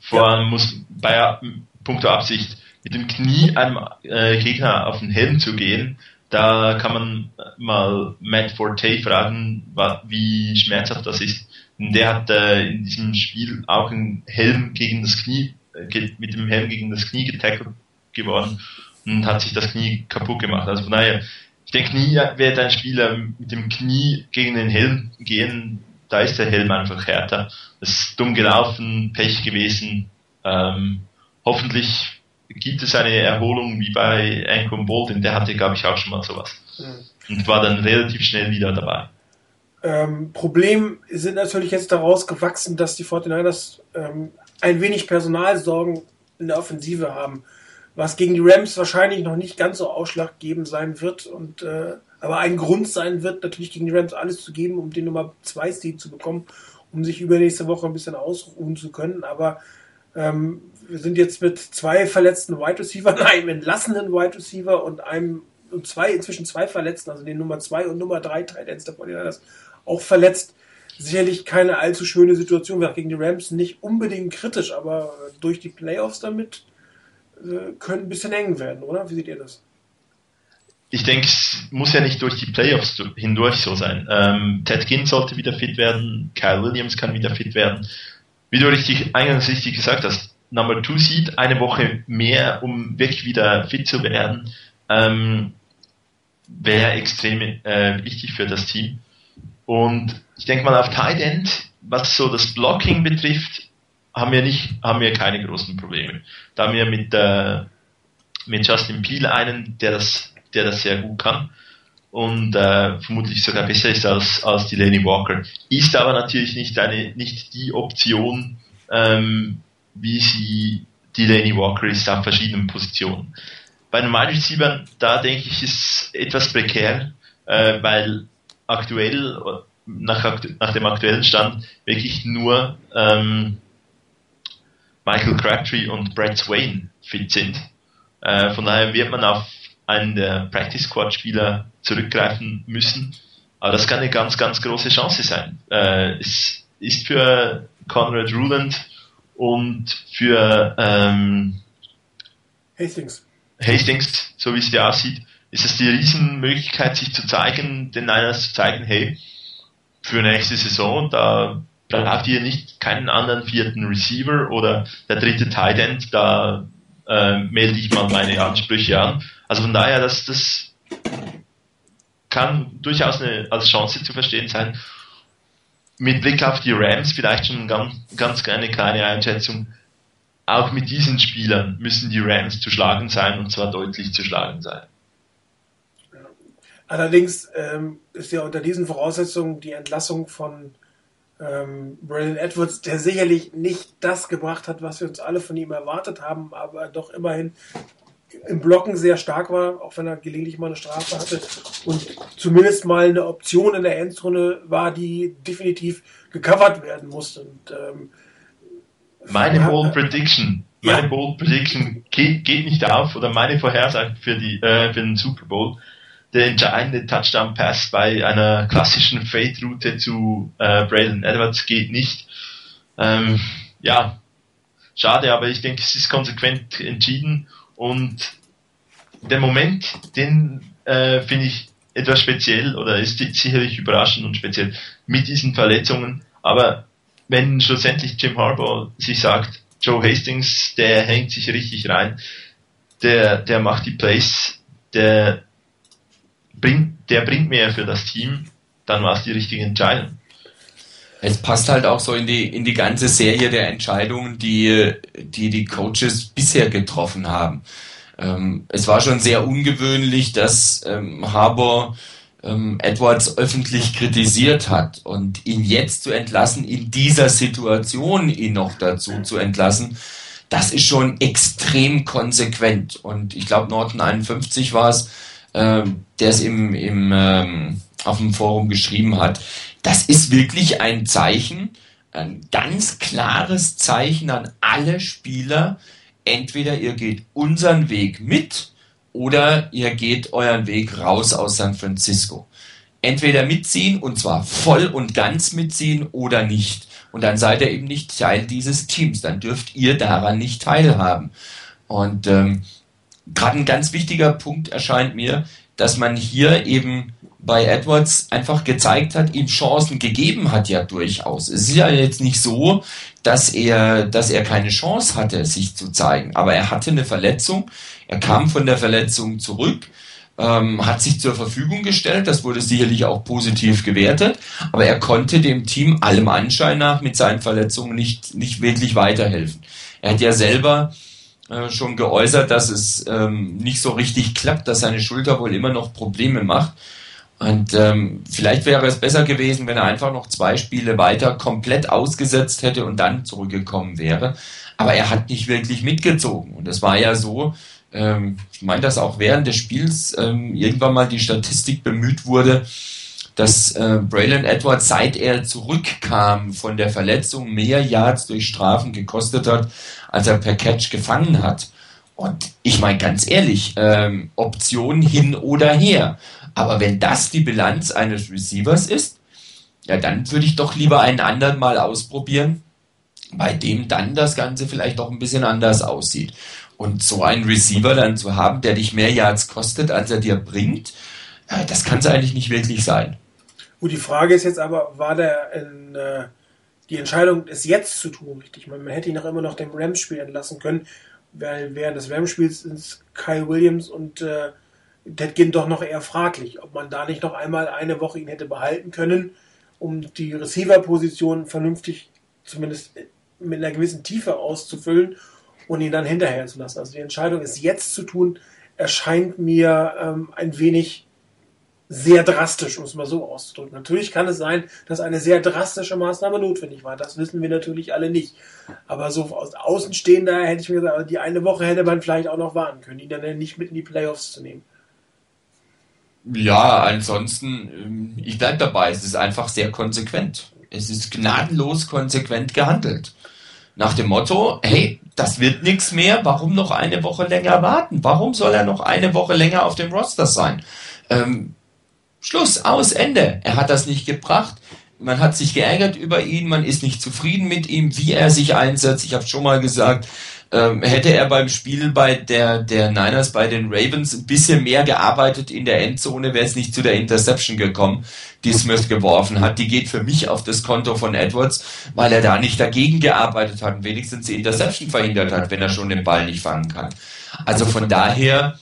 vor allem ja. muss bei puncto Absicht mit dem Knie einem äh, Gegner auf den Helm zu gehen, da kann man mal Matt Forte fragen, wie schmerzhaft das ist. Der hat äh, in diesem Spiel auch einen Helm gegen das Knie, äh, mit dem Helm gegen das Knie getackelt geworden und hat sich das Knie kaputt gemacht. Also von daher, ich denke nie wird ein Spieler mit dem Knie gegen den Helm gehen, da ist der Helm einfach härter. Das ist dumm gelaufen, Pech gewesen. Ähm, hoffentlich gibt es eine Erholung wie bei Ancon Bolden, der hatte, glaube ich, auch schon mal sowas. Mhm. Und war dann relativ schnell wieder dabei. Ähm, Problem sind natürlich jetzt daraus gewachsen, dass die 49ers ähm, ein wenig Personalsorgen in der Offensive haben, was gegen die Rams wahrscheinlich noch nicht ganz so ausschlaggebend sein wird und äh, aber ein Grund sein wird, natürlich gegen die Rams alles zu geben, um den Nummer 2 Seed zu bekommen, um sich übernächste Woche ein bisschen ausruhen zu können. Aber ähm, wir sind jetzt mit zwei verletzten Wide Receiver, einem entlassenen Wide Receiver und einem und zwei, inzwischen zwei Verletzten, also den Nummer 2 und Nummer 3 Tight Ends der 49ers auch verletzt. Sicherlich keine allzu schöne Situation, wäre gegen die Rams nicht unbedingt kritisch, aber durch die Playoffs damit äh, könnte ein bisschen eng werden, oder? Wie seht ihr das? Ich denke, es muss ja nicht durch die Playoffs hindurch so sein. Ähm, Ted Ginn sollte wieder fit werden, Kyle Williams kann wieder fit werden. Wie du richtig, eingangs richtig gesagt hast, Number Two Seed, eine Woche mehr, um wirklich wieder fit zu werden, ähm, wäre extrem äh, wichtig für das Team. Und ich denke mal auf Tight End, was so das Blocking betrifft, haben wir nicht, haben wir keine großen Probleme. Da haben wir mit, äh, mit Justin Peel einen, der das, der das sehr gut kann und äh, vermutlich sogar besser ist als, als die Lenny Walker. Ist aber natürlich nicht eine, nicht die Option, ähm, wie sie die Lenny Walker ist auf verschiedenen Positionen. Bei den Wide Receivers, da denke ich, ist etwas prekär, äh, weil aktuell, nach, nach dem aktuellen Stand, wirklich nur ähm, Michael Crabtree und Brad Swain fit sind. Äh, von daher wird man auf einen der Practice Squad Spieler zurückgreifen müssen. Aber das kann eine ganz, ganz große Chance sein. Äh, es ist für Conrad Ruland und für ähm, Hastings. Hastings, so wie es hier aussieht, ist es die Riesenmöglichkeit, sich zu zeigen, den Niners zu zeigen, hey, für nächste Saison, da braucht ihr nicht keinen anderen vierten Receiver oder der dritte Tight End, da äh, melde ich mal meine Ansprüche an. Also von daher, das, das kann durchaus eine, als Chance zu verstehen sein. Mit Blick auf die Rams vielleicht schon ganz, ganz eine kleine Einschätzung auch mit diesen Spielern müssen die Rams zu schlagen sein und zwar deutlich zu schlagen sein. Allerdings ähm, ist ja unter diesen Voraussetzungen die Entlassung von ähm, Brandon Edwards, der sicherlich nicht das gebracht hat, was wir uns alle von ihm erwartet haben, aber doch immerhin im Blocken sehr stark war, auch wenn er gelegentlich mal eine Strafe hatte und zumindest mal eine Option in der Endzone war, die definitiv gecovert werden musste. Und ähm, meine Bold Prediction, meine ja. Bold Prediction geht, geht, nicht auf oder meine Vorhersage für die äh, für den Super Bowl. Der entscheidende Touchdown Pass bei einer klassischen Fade Route zu äh, Braylon Edwards geht nicht. Ähm, ja, schade, aber ich denke, es ist konsequent entschieden und der Moment, den äh, finde ich etwas speziell oder ist sicherlich überraschend und speziell mit diesen Verletzungen, aber wenn schlussendlich Jim Harbaugh sich sagt, Joe Hastings, der hängt sich richtig rein, der, der macht die Plays, der bringt, der bringt mehr für das Team, dann war es die richtige Entscheidung. Es passt halt auch so in die, in die ganze Serie der Entscheidungen, die, die die Coaches bisher getroffen haben. Ähm, es war schon sehr ungewöhnlich, dass ähm, Harbour ähm, Edwards öffentlich kritisiert hat und ihn jetzt zu entlassen, in dieser Situation ihn noch dazu zu entlassen, das ist schon extrem konsequent. Und ich glaube, Norton 51 war es, äh, der es im, im, ähm, auf dem Forum geschrieben hat. Das ist wirklich ein Zeichen, ein ganz klares Zeichen an alle Spieler. Entweder ihr geht unseren Weg mit oder ihr geht euren Weg raus aus San Francisco. Entweder mitziehen und zwar voll und ganz mitziehen oder nicht. Und dann seid ihr eben nicht Teil dieses Teams. Dann dürft ihr daran nicht teilhaben. Und ähm, gerade ein ganz wichtiger Punkt erscheint mir, dass man hier eben bei Edwards einfach gezeigt hat, ihm Chancen gegeben hat ja durchaus. Es ist ja jetzt nicht so, dass er, dass er keine Chance hatte, sich zu zeigen. Aber er hatte eine Verletzung. Er kam von der Verletzung zurück, ähm, hat sich zur Verfügung gestellt. Das wurde sicherlich auch positiv gewertet. Aber er konnte dem Team allem Anschein nach mit seinen Verletzungen nicht, nicht wirklich weiterhelfen. Er hat ja selber äh, schon geäußert, dass es ähm, nicht so richtig klappt, dass seine Schulter wohl immer noch Probleme macht. Und ähm, vielleicht wäre es besser gewesen, wenn er einfach noch zwei Spiele weiter komplett ausgesetzt hätte und dann zurückgekommen wäre. Aber er hat nicht wirklich mitgezogen. Und es war ja so, ähm, ich meine, dass auch während des Spiels ähm, irgendwann mal die Statistik bemüht wurde, dass äh, Braylon Edwards, seit er zurückkam von der Verletzung, mehr Yards durch Strafen gekostet hat, als er per Catch gefangen hat. Und ich meine ganz ehrlich, ähm, Option hin oder her. Aber wenn das die Bilanz eines Receivers ist, ja, dann würde ich doch lieber einen anderen mal ausprobieren, bei dem dann das Ganze vielleicht doch ein bisschen anders aussieht. Und so einen Receiver dann zu haben, der dich mehr Yards kostet, als er dir bringt, äh, das kann es eigentlich nicht wirklich sein. Gut, die Frage ist jetzt aber, war der in, äh, die Entscheidung, es jetzt zu tun, richtig? Man, man hätte ihn auch immer noch dem Rams-Spiel entlassen können, weil während des Rams-Spiels sind Kyle Williams und äh, Ted Ginn doch noch eher fraglich, ob man da nicht noch einmal eine Woche ihn hätte behalten können, um die Receiver-Position vernünftig, zumindest mit einer gewissen Tiefe auszufüllen und ihn dann hinterher zu lassen. Also die Entscheidung, es jetzt zu tun, erscheint mir ähm, ein wenig sehr drastisch, um es mal so auszudrücken. Natürlich kann es sein, dass eine sehr drastische Maßnahme notwendig war. Das wissen wir natürlich alle nicht. Aber so aus Außenstehender hätte ich mir gesagt, die eine Woche hätte man vielleicht auch noch warten können, ihn dann nicht mit in die Playoffs zu nehmen. Ja, ansonsten, ähm, ich bleibe dabei, es ist einfach sehr konsequent. Es ist gnadenlos konsequent gehandelt. Nach dem Motto, hey, das wird nichts mehr, warum noch eine Woche länger warten? Warum soll er noch eine Woche länger auf dem Roster sein? Ähm, Schluss, aus, Ende. Er hat das nicht gebracht. Man hat sich geärgert über ihn, man ist nicht zufrieden mit ihm, wie er sich einsetzt. Ich habe schon mal gesagt, ähm, hätte er beim Spiel bei der, der Niners bei den Ravens ein bisschen mehr gearbeitet in der Endzone, wäre es nicht zu der Interception gekommen, die Smith geworfen hat. Die geht für mich auf das Konto von Edwards, weil er da nicht dagegen gearbeitet hat und wenigstens die Interception verhindert hat, wenn er schon den Ball nicht fangen kann. Also von daher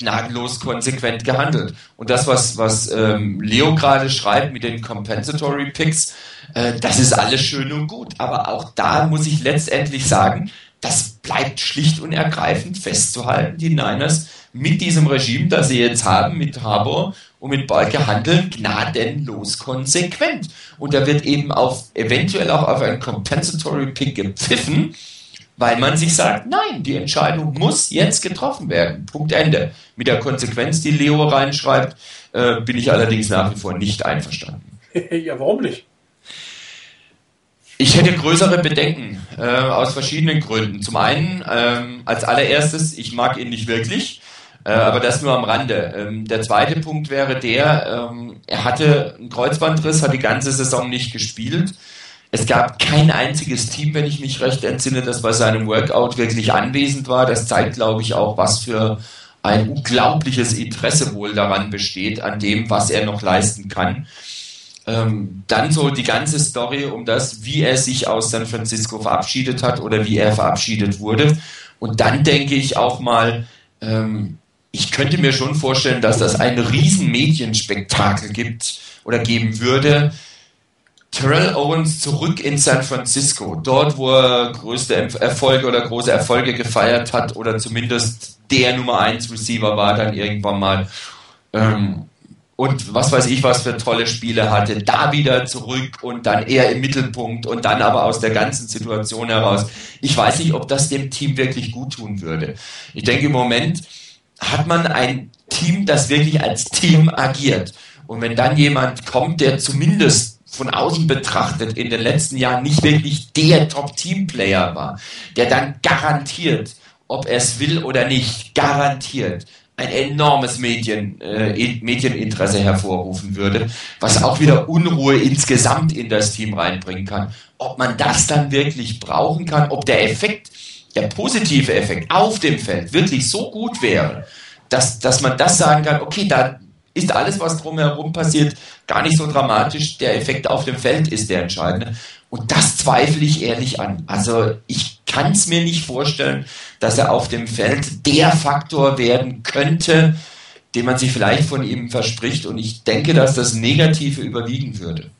gnadenlos konsequent gehandelt. Und das, was, was ähm, Leo gerade schreibt mit den Compensatory Picks, äh, das ist alles schön und gut. Aber auch da muss ich letztendlich sagen, das bleibt schlicht und ergreifend festzuhalten. Die Niners mit diesem Regime, das sie jetzt haben, mit Harbour und mit Balke handeln gnadenlos konsequent. Und da wird eben auf, eventuell auch auf einen Compensatory Pick gepfiffen, weil man sich sagt, nein, die Entscheidung muss jetzt getroffen werden. Punkt Ende. Mit der Konsequenz, die Leo reinschreibt, äh, bin ich allerdings nach wie vor nicht einverstanden. ja, warum nicht? Ich hätte größere Bedenken äh, aus verschiedenen Gründen. Zum einen, ähm, als allererstes, ich mag ihn nicht wirklich, äh, aber das nur am Rande. Ähm, der zweite Punkt wäre der, ähm, er hatte einen Kreuzbandriss, hat die ganze Saison nicht gespielt. Es gab kein einziges Team, wenn ich mich recht entsinne, das bei seinem Workout wirklich anwesend war. Das zeigt, glaube ich, auch, was für ein unglaubliches Interesse wohl daran besteht, an dem, was er noch leisten kann. Ähm, dann so die ganze Story um das, wie er sich aus San Francisco verabschiedet hat oder wie er verabschiedet wurde. Und dann denke ich auch mal, ähm, ich könnte mir schon vorstellen, dass das ein riesen Medienspektakel gibt oder geben würde. Terrell Owens zurück in San Francisco, dort wo er größte Erfolge oder große Erfolge gefeiert hat oder zumindest der Nummer 1 Receiver war dann irgendwann mal. Ähm, und was weiß ich, was für tolle Spiele hatte, da wieder zurück und dann eher im Mittelpunkt und dann aber aus der ganzen Situation heraus. Ich weiß nicht, ob das dem Team wirklich gut tun würde. Ich denke, im Moment hat man ein Team, das wirklich als Team agiert. Und wenn dann jemand kommt, der zumindest von außen betrachtet in den letzten Jahren nicht wirklich der Top-Team-Player war, der dann garantiert, ob er es will oder nicht, garantiert ein enormes Medien, äh, Medieninteresse hervorrufen würde, was auch wieder Unruhe insgesamt in das Team reinbringen kann. Ob man das dann wirklich brauchen kann, ob der Effekt, der positive Effekt auf dem Feld wirklich so gut wäre, dass, dass man das sagen kann, okay, da ist alles, was drumherum passiert, gar nicht so dramatisch. Der Effekt auf dem Feld ist der entscheidende. Und das zweifle ich ehrlich an. Also ich kann es mir nicht vorstellen, dass er auf dem Feld der Faktor werden könnte, den man sich vielleicht von ihm verspricht. Und ich denke, dass das Negative überwiegen würde.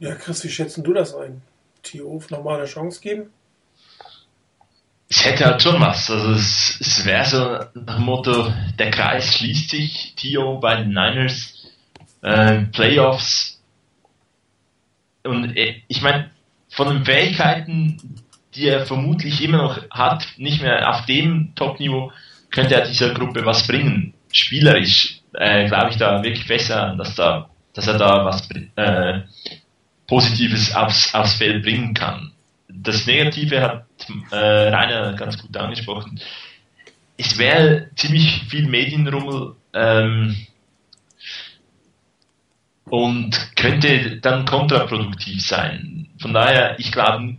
Ja, Chris, wie schätzen du das ein? Theo nochmal eine Chance geben? Es hätte halt schon was. Also es, es wäre so nach dem Motto, der Kreis schließt sich, Theo bei den Niners, äh, Playoffs. Und äh, ich meine, von den Fähigkeiten, die er vermutlich immer noch hat, nicht mehr auf dem Top-Niveau, könnte er dieser Gruppe was bringen. Spielerisch äh, glaube ich da wirklich besser, dass, da, dass er da was äh, Positives aufs, aufs Feld bringen kann. Das Negative hat äh, Rainer ganz gut angesprochen. Es wäre ziemlich viel Medienrummel ähm, und könnte dann kontraproduktiv sein. Von daher, ich glaube,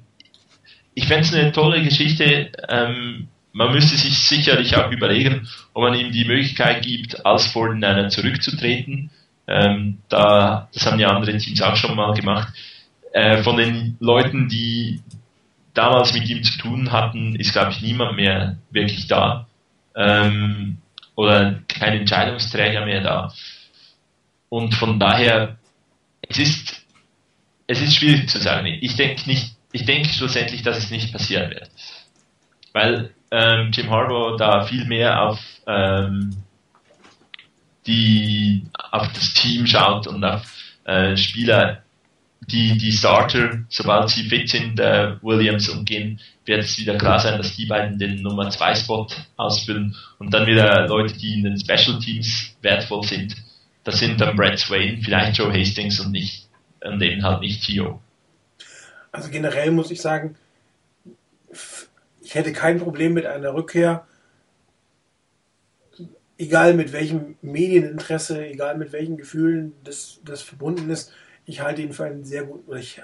ich fände es eine tolle Geschichte. Ähm, man müsste sich sicherlich auch überlegen, ob man ihm die Möglichkeit gibt, als 49 zurückzutreten. Ähm, da, das haben ja andere Teams auch schon mal gemacht. Äh, von den Leuten, die damals mit ihm zu tun hatten, ist, glaube ich, niemand mehr wirklich da. Ähm, oder kein Entscheidungsträger mehr da. Und von daher, es ist, es ist schwierig zu sagen. Ich denke nicht, ich denke schlussendlich, dass es nicht passieren wird. Weil ähm, Jim Harbour da viel mehr auf ähm, die auf das Team schaut und auf äh, Spieler die, die Starter, sobald sie fit sind, äh, Williams umgehen, wird es wieder klar sein, dass die beiden den Nummer 2 Spot ausfüllen und dann wieder Leute, die in den Special Teams wertvoll sind. Das sind dann Brad Swain, vielleicht Joe Hastings und nicht, und eben halt nicht Theo. Also generell muss ich sagen, ich hätte kein Problem mit einer Rückkehr, egal mit welchem Medieninteresse, egal mit welchen Gefühlen das, das verbunden ist ich halte ihn für einen sehr guten, oder ich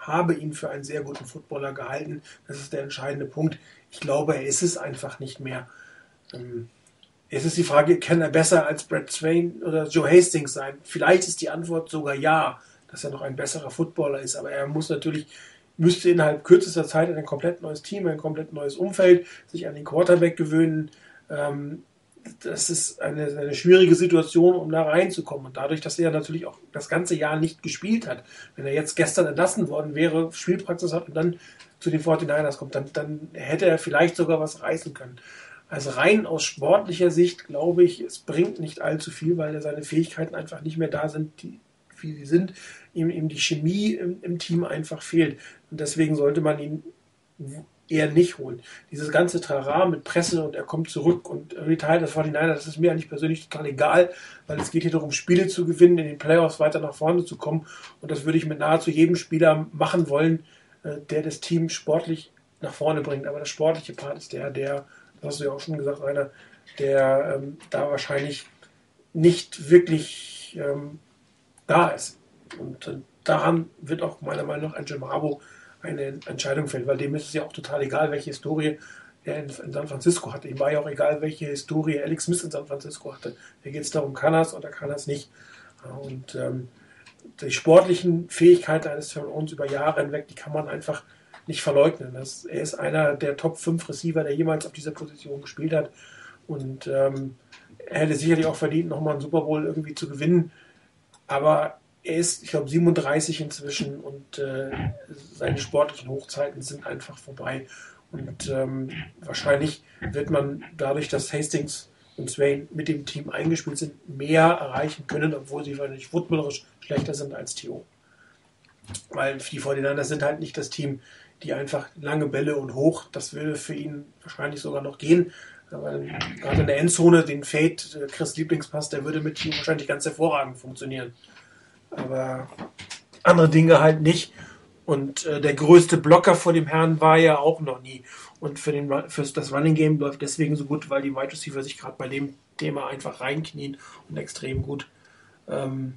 habe ihn für einen sehr guten Footballer gehalten. Das ist der entscheidende Punkt. Ich glaube, er ist es einfach nicht mehr. Ähm, es ist die Frage, kann er besser als Brad Swain oder Joe Hastings sein? Vielleicht ist die Antwort sogar ja, dass er noch ein besserer Footballer ist, aber er muss natürlich, müsste innerhalb kürzester Zeit ein komplett neues Team, ein komplett neues Umfeld, sich an den Quarterback gewöhnen. Ähm, das ist eine, eine schwierige Situation, um da reinzukommen. Und dadurch, dass er natürlich auch das ganze Jahr nicht gespielt hat, wenn er jetzt gestern entlassen worden wäre, Spielpraxis hat und dann zu den 49ers kommt, dann, dann hätte er vielleicht sogar was reißen können. Also rein aus sportlicher Sicht glaube ich, es bringt nicht allzu viel, weil seine Fähigkeiten einfach nicht mehr da sind, die, wie sie sind. Ihm, ihm die Chemie im, im Team einfach fehlt. Und deswegen sollte man ihn eher nicht holen. Dieses ganze Trara mit Presse und er kommt zurück und retired das 49 das ist mir eigentlich persönlich total egal, weil es geht hier darum, Spiele zu gewinnen, in den Playoffs weiter nach vorne zu kommen und das würde ich mit nahezu jedem Spieler machen wollen, äh, der das Team sportlich nach vorne bringt. Aber der sportliche Part ist der, der, das hast du ja auch schon gesagt, einer, der ähm, da wahrscheinlich nicht wirklich ähm, da ist. Und äh, daran wird auch meiner Meinung nach ein Jim Harbo eine Entscheidung fällt, weil dem ist es ja auch total egal, welche Historie er in, in San Francisco hatte. Ihm war ja auch egal, welche Historie Alex Smith in San Francisco hatte. Da geht es darum, kann er es oder kann er es nicht. Und ähm, die sportlichen Fähigkeiten eines Jones über Jahre hinweg, die kann man einfach nicht verleugnen. Das, er ist einer der Top 5 Receiver, der jemals auf dieser Position gespielt hat. Und ähm, er hätte sicherlich auch verdient, nochmal einen Super Bowl irgendwie zu gewinnen. Aber er ist, ich glaube, 37 inzwischen und äh, seine sportlichen Hochzeiten sind einfach vorbei. Und ähm, wahrscheinlich wird man dadurch, dass Hastings und Swain mit dem Team eingespielt sind, mehr erreichen können, obwohl sie wahrscheinlich footballerisch schlechter sind als Theo. Weil die 49ers sind halt nicht das Team, die einfach lange Bälle und hoch, das würde für ihn wahrscheinlich sogar noch gehen. Aber gerade in der Endzone, den Fade, äh, Chris Lieblingspass, der würde mit ihm wahrscheinlich ganz hervorragend funktionieren. Aber andere Dinge halt nicht. Und äh, der größte Blocker vor dem Herrn war ja auch noch nie. Und für, den, für das Running Game läuft deswegen so gut, weil die Wide Receiver sich gerade bei dem Thema einfach reinknien und extrem gut ähm,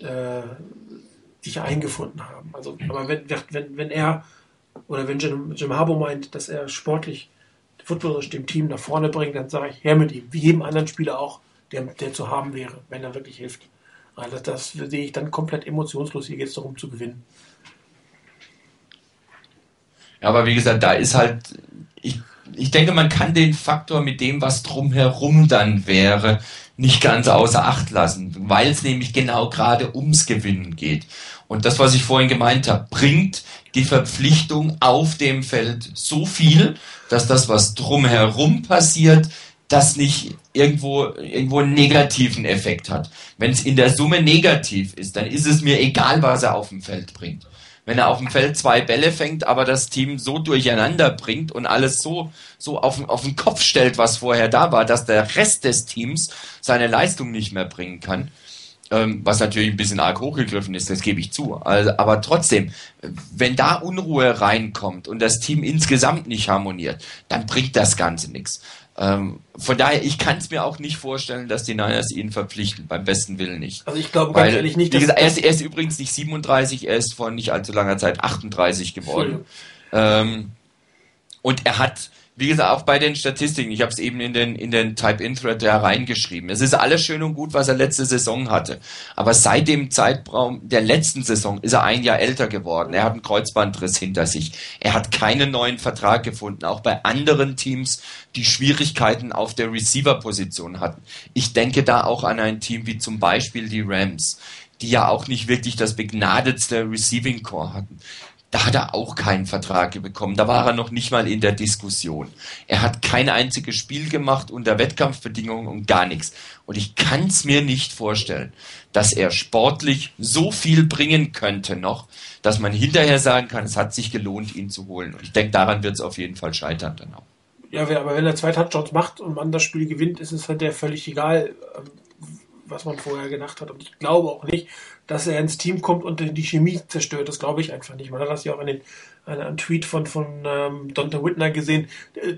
äh, sich eingefunden haben. Also, aber wenn, wenn, wenn er oder wenn Jim, Jim Harbour meint, dass er sportlich footballerisch dem Team nach vorne bringt, dann sage ich her mit ihm, wie jedem anderen Spieler auch, der, der zu haben wäre, wenn er wirklich hilft. Also das sehe ich dann komplett emotionslos. Hier geht es darum zu gewinnen. Ja, aber wie gesagt, da ist halt, ich, ich denke, man kann den Faktor mit dem, was drumherum dann wäre, nicht ganz außer Acht lassen, weil es nämlich genau gerade ums Gewinnen geht. Und das, was ich vorhin gemeint habe, bringt die Verpflichtung auf dem Feld so viel, dass das, was drumherum passiert, das nicht irgendwo, irgendwo einen negativen Effekt hat. Wenn es in der Summe negativ ist, dann ist es mir egal, was er auf dem Feld bringt wenn er auf dem Feld zwei Bälle fängt, aber das Team so durcheinander bringt und alles so, so auf, auf den Kopf stellt, was vorher da war, dass der Rest des Teams seine Leistung nicht mehr bringen kann. Ähm, was natürlich ein bisschen arg hochgegriffen ist, das gebe ich zu. Also, aber trotzdem, wenn da Unruhe reinkommt und das Team insgesamt nicht harmoniert, dann bringt das Ganze nichts. Ähm, von daher, ich kann es mir auch nicht vorstellen, dass die Niners ihn verpflichten, beim besten Willen nicht. Also ich glaube ganz ehrlich nicht, dass... Gesagt, er ist, er ist übrigens nicht 37, er ist vor nicht allzu langer Zeit 38 geworden. Ähm, und er hat wie gesagt, auch bei den Statistiken, ich habe es eben in den, in den Type-In-Thread reingeschrieben. Es ist alles schön und gut, was er letzte Saison hatte. Aber seit dem Zeitraum der letzten Saison ist er ein Jahr älter geworden. Er hat einen Kreuzbandriss hinter sich. Er hat keinen neuen Vertrag gefunden. Auch bei anderen Teams, die Schwierigkeiten auf der Receiver-Position hatten. Ich denke da auch an ein Team wie zum Beispiel die Rams die ja auch nicht wirklich das begnadetste Receiving Core hatten. Da hat er auch keinen Vertrag bekommen. Da war er noch nicht mal in der Diskussion. Er hat kein einziges Spiel gemacht unter Wettkampfbedingungen und gar nichts. Und ich kann es mir nicht vorstellen, dass er sportlich so viel bringen könnte noch, dass man hinterher sagen kann, es hat sich gelohnt, ihn zu holen. Und ich denke, daran wird es auf jeden Fall scheitern dann auch. Ja, aber wenn er zwei Touchdowns macht und man das Spiel gewinnt, ist es halt der völlig egal, ähm, was man vorher gedacht hat. Und ich glaube auch nicht, dass er ins Team kommt und die Chemie zerstört. Das glaube ich einfach nicht. Man hat das ja auch in den, in einem Tweet von, von ähm, Donta Whitner gesehen,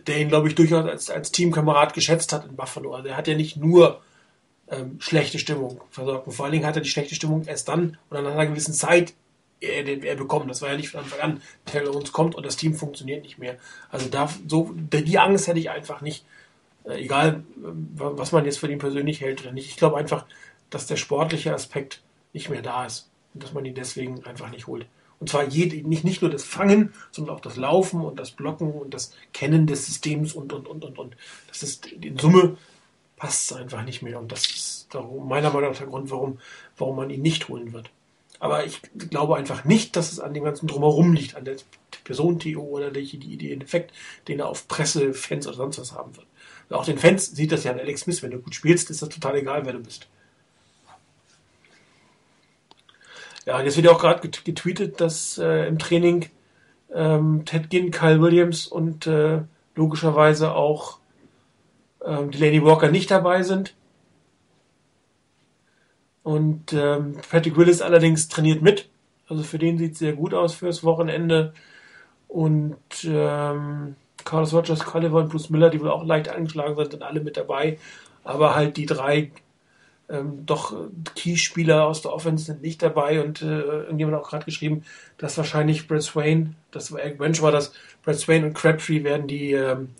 der ihn, glaube ich, durchaus als, als Teamkamerad geschätzt hat in Buffalo. Also er hat ja nicht nur ähm, schlechte Stimmung versorgt. Und vor allen Dingen hat er die schlechte Stimmung erst dann oder nach einer gewissen Zeit er, er bekommen. Das war ja nicht von Anfang an. Taylor uns kommt und das Team funktioniert nicht mehr. Also da, so, die Angst hätte ich einfach nicht. Äh, egal, äh, was man jetzt für ihn persönlich hält oder nicht. Ich glaube einfach, dass der sportliche Aspekt nicht mehr da ist und dass man ihn deswegen einfach nicht holt. Und zwar jede, nicht, nicht nur das Fangen, sondern auch das Laufen und das Blocken und das Kennen des Systems und, und, und, und, und. Das ist in Summe passt es einfach nicht mehr. Und das ist darum, meiner Meinung nach der Grund, warum, warum man ihn nicht holen wird. Aber ich glaube einfach nicht, dass es an dem ganzen Drumherum liegt, an der Person-TO oder die, die, den Effekt, den er auf Presse, Fans oder sonst was haben wird. auch den Fans sieht das ja an Alex Smith, wenn du gut spielst, ist das total egal, wer du bist. Ja, jetzt wird ja auch gerade getweetet, dass äh, im Training ähm, Ted Ginn, Kyle Williams und äh, logischerweise auch ähm, die Lady Walker nicht dabei sind. Und ähm, Patrick Willis allerdings trainiert mit. Also für den sieht es sehr gut aus fürs Wochenende. Und ähm, Carlos Rogers, Culliver und Bruce Miller, die wohl auch leicht angeschlagen sind, sind alle mit dabei. Aber halt die drei ähm, doch Key-Spieler aus der Offense sind nicht dabei und äh, irgendjemand hat auch gerade geschrieben, dass wahrscheinlich Brad Swain, das war Eric Bench war das, Brad Swain und Crabtree werden die ähm,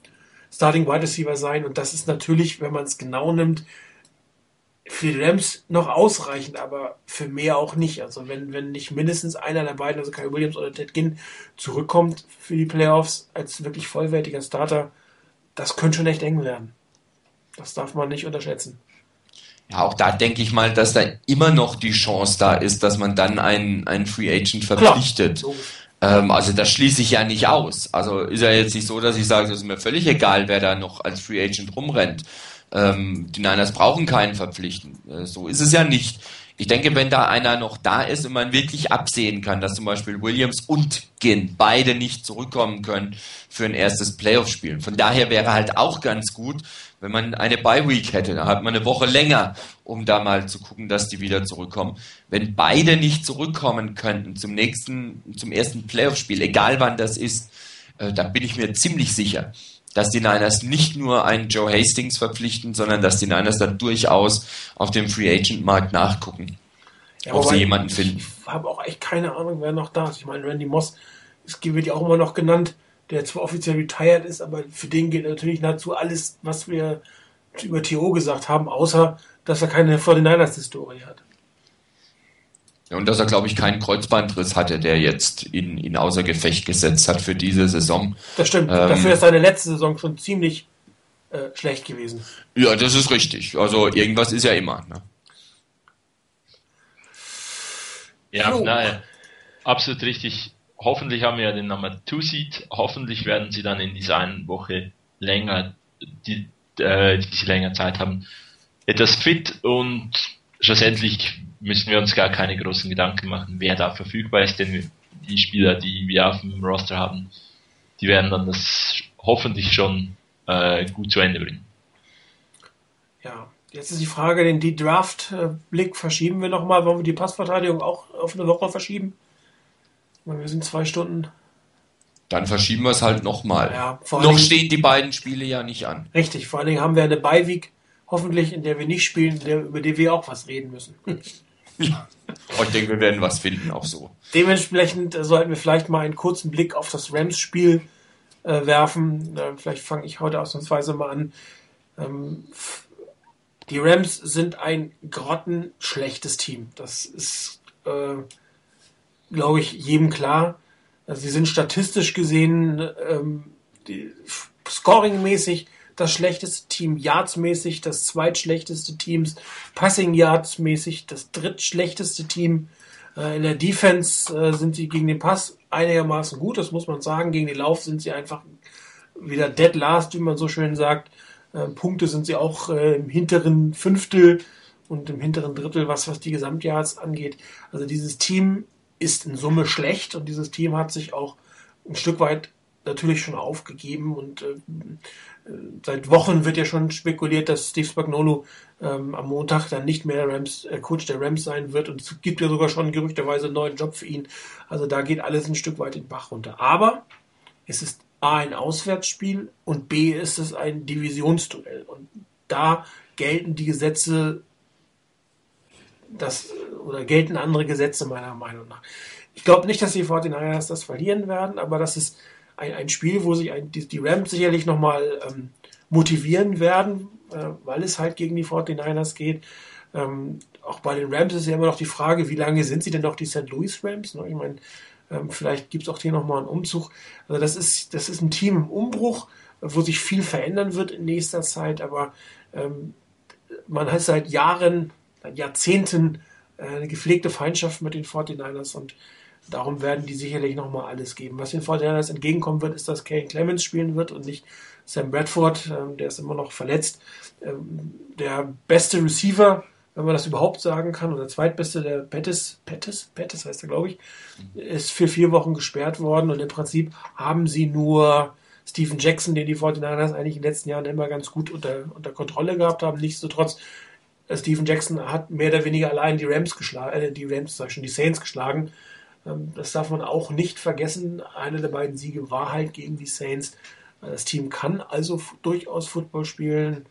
Starting Wide Receiver sein und das ist natürlich, wenn man es genau nimmt, für die Rams noch ausreichend, aber für mehr auch nicht. Also wenn, wenn nicht mindestens einer der beiden, also Kyle Williams oder Ted Ginn, zurückkommt für die Playoffs als wirklich vollwertiger Starter, das könnte schon echt eng werden. Das darf man nicht unterschätzen. Ja, auch da denke ich mal, dass da immer noch die Chance da ist, dass man dann einen, einen Free Agent verpflichtet. Ähm, also das schließe ich ja nicht aus. Also ist ja jetzt nicht so, dass ich sage, es ist mir völlig egal, wer da noch als Free Agent rumrennt. Ähm, die Niners brauchen keinen verpflichten. Äh, so ist es ja nicht. Ich denke, wenn da einer noch da ist und man wirklich absehen kann, dass zum Beispiel Williams und Ginn beide nicht zurückkommen können für ein erstes Playoff-Spiel. Von daher wäre halt auch ganz gut, wenn man eine Bye-Week hätte. Da hat man eine Woche länger, um da mal zu gucken, dass die wieder zurückkommen. Wenn beide nicht zurückkommen könnten zum nächsten, zum ersten Playoff-Spiel, egal wann das ist, äh, dann bin ich mir ziemlich sicher, dass die Niners nicht nur einen Joe Hastings verpflichten, sondern dass die Niners dann durchaus auf dem Free Agent Markt nachgucken, ja, ob sie jemanden finden. Ich habe auch echt keine Ahnung, wer noch da ist. Ich meine, Randy Moss, es wird ja auch immer noch genannt, der zwar offiziell retired ist, aber für den geht natürlich nahezu alles, was wir über TO gesagt haben, außer dass er keine 49ers-Historie hat. Und dass er, glaube ich, keinen Kreuzbandriss hatte, der jetzt ihn, ihn außer Gefecht gesetzt hat für diese Saison. Das stimmt. Ähm, Dafür ist seine letzte Saison schon ziemlich äh, schlecht gewesen. Ja, das ist richtig. Also irgendwas ist ja immer. Ne? Ja, so. nein, absolut richtig. Hoffentlich haben wir ja den Nummer 2 Seed. Hoffentlich werden sie dann in dieser einen Woche länger, die, äh, die sie länger Zeit haben, etwas fit und schlussendlich müssen wir uns gar keine großen Gedanken machen, wer da verfügbar ist, denn die Spieler, die wir auf dem Roster haben, die werden dann das hoffentlich schon äh, gut zu Ende bringen. Ja, jetzt ist die Frage, den die Draft-Blick verschieben wir nochmal. Wollen wir die Passverteidigung auch auf eine Woche verschieben? Weil wir sind zwei Stunden. Dann verschieben wir es halt nochmal. Ja, Noch stehen die beiden Spiele ja nicht an. Richtig, vor allen Dingen haben wir eine Beiweek, hoffentlich, in der wir nicht spielen, der, über die wir auch was reden müssen. Ja. Ich denke, wir werden was finden, auch so. Dementsprechend sollten wir vielleicht mal einen kurzen Blick auf das Rams-Spiel äh, werfen. Äh, vielleicht fange ich heute ausnahmsweise mal an. Ähm, die Rams sind ein grottenschlechtes Team. Das ist, äh, glaube ich, jedem klar. Also sie sind statistisch gesehen ähm, scoringmäßig das schlechteste Team Yards-mäßig, das zweitschlechteste Team Passing Yards-mäßig, das drittschlechteste Team. Äh, in der Defense äh, sind sie gegen den Pass einigermaßen gut, das muss man sagen. Gegen den Lauf sind sie einfach wieder dead last, wie man so schön sagt. Äh, Punkte sind sie auch im hinteren Fünftel und im hinteren Drittel, was, was die Gesamtjahrs angeht. Also dieses Team ist in Summe schlecht und dieses Team hat sich auch ein Stück weit natürlich schon aufgegeben und äh, seit Wochen wird ja schon spekuliert, dass Steve Spagnolo ähm, am Montag dann nicht mehr Rams, äh, Coach der Rams sein wird und es gibt ja sogar schon gerüchterweise einen neuen Job für ihn. Also da geht alles ein Stück weit den Bach runter. Aber es ist A ein Auswärtsspiel und B ist es ein Divisionsduell und da gelten die Gesetze das oder gelten andere Gesetze meiner Meinung nach. Ich glaube nicht, dass die 49ers das verlieren werden, aber das ist ein, ein Spiel, wo sich ein, die, die Rams sicherlich nochmal ähm, motivieren werden, äh, weil es halt gegen die 49ers geht. Ähm, auch bei den Rams ist ja immer noch die Frage, wie lange sind sie denn noch die St. Louis Rams? Ne? Ich meine, ähm, vielleicht gibt es auch hier nochmal einen Umzug. Also das ist, das ist ein Team im Umbruch, wo sich viel verändern wird in nächster Zeit, aber ähm, man hat seit Jahren, seit Jahrzehnten äh, eine gepflegte Feindschaft mit den 49ers und Darum werden die sicherlich nochmal alles geben. Was den Fortinanders entgegenkommen wird, ist, dass Kane Clemens spielen wird und nicht Sam Bradford. Ähm, der ist immer noch verletzt. Ähm, der beste Receiver, wenn man das überhaupt sagen kann, oder zweitbeste, der Pettis, Pettis, Pettis heißt er, glaube ich, ist für vier Wochen gesperrt worden und im Prinzip haben sie nur Stephen Jackson, den die 49ers eigentlich in den letzten Jahren immer ganz gut unter, unter Kontrolle gehabt haben. Nichtsdestotrotz, äh, Stephen Jackson hat mehr oder weniger allein die Rams geschlagen, äh, die Rams, sag ich schon, die Saints geschlagen. Ähm, das darf man auch nicht vergessen. Einer der beiden Siege war halt gegen die Saints. Das Team kann also durchaus Football spielen.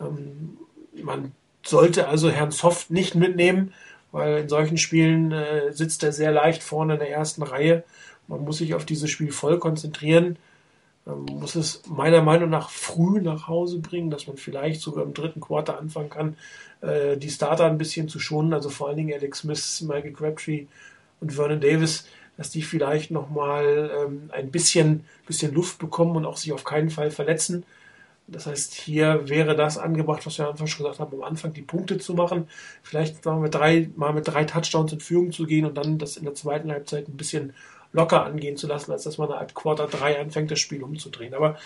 Ähm, man sollte also Herrn Soft nicht mitnehmen, weil in solchen Spielen äh, sitzt er sehr leicht vorne in der ersten Reihe. Man muss sich auf dieses Spiel voll konzentrieren. Man muss es meiner Meinung nach früh nach Hause bringen, dass man vielleicht sogar im dritten Quarter anfangen kann, äh, die Starter ein bisschen zu schonen. Also vor allen Dingen Alex Smith, Michael Crabtree und Vernon Davis, dass die vielleicht nochmal ähm, ein bisschen, bisschen Luft bekommen und auch sich auf keinen Fall verletzen. Das heißt, hier wäre das angebracht, was wir am Anfang schon gesagt haben, am Anfang die Punkte zu machen, vielleicht mal mit drei, mal mit drei Touchdowns in Führung zu gehen und dann das in der zweiten Halbzeit ein bisschen locker angehen zu lassen, als dass man ab Quarter 3 anfängt, das Spiel umzudrehen. Aber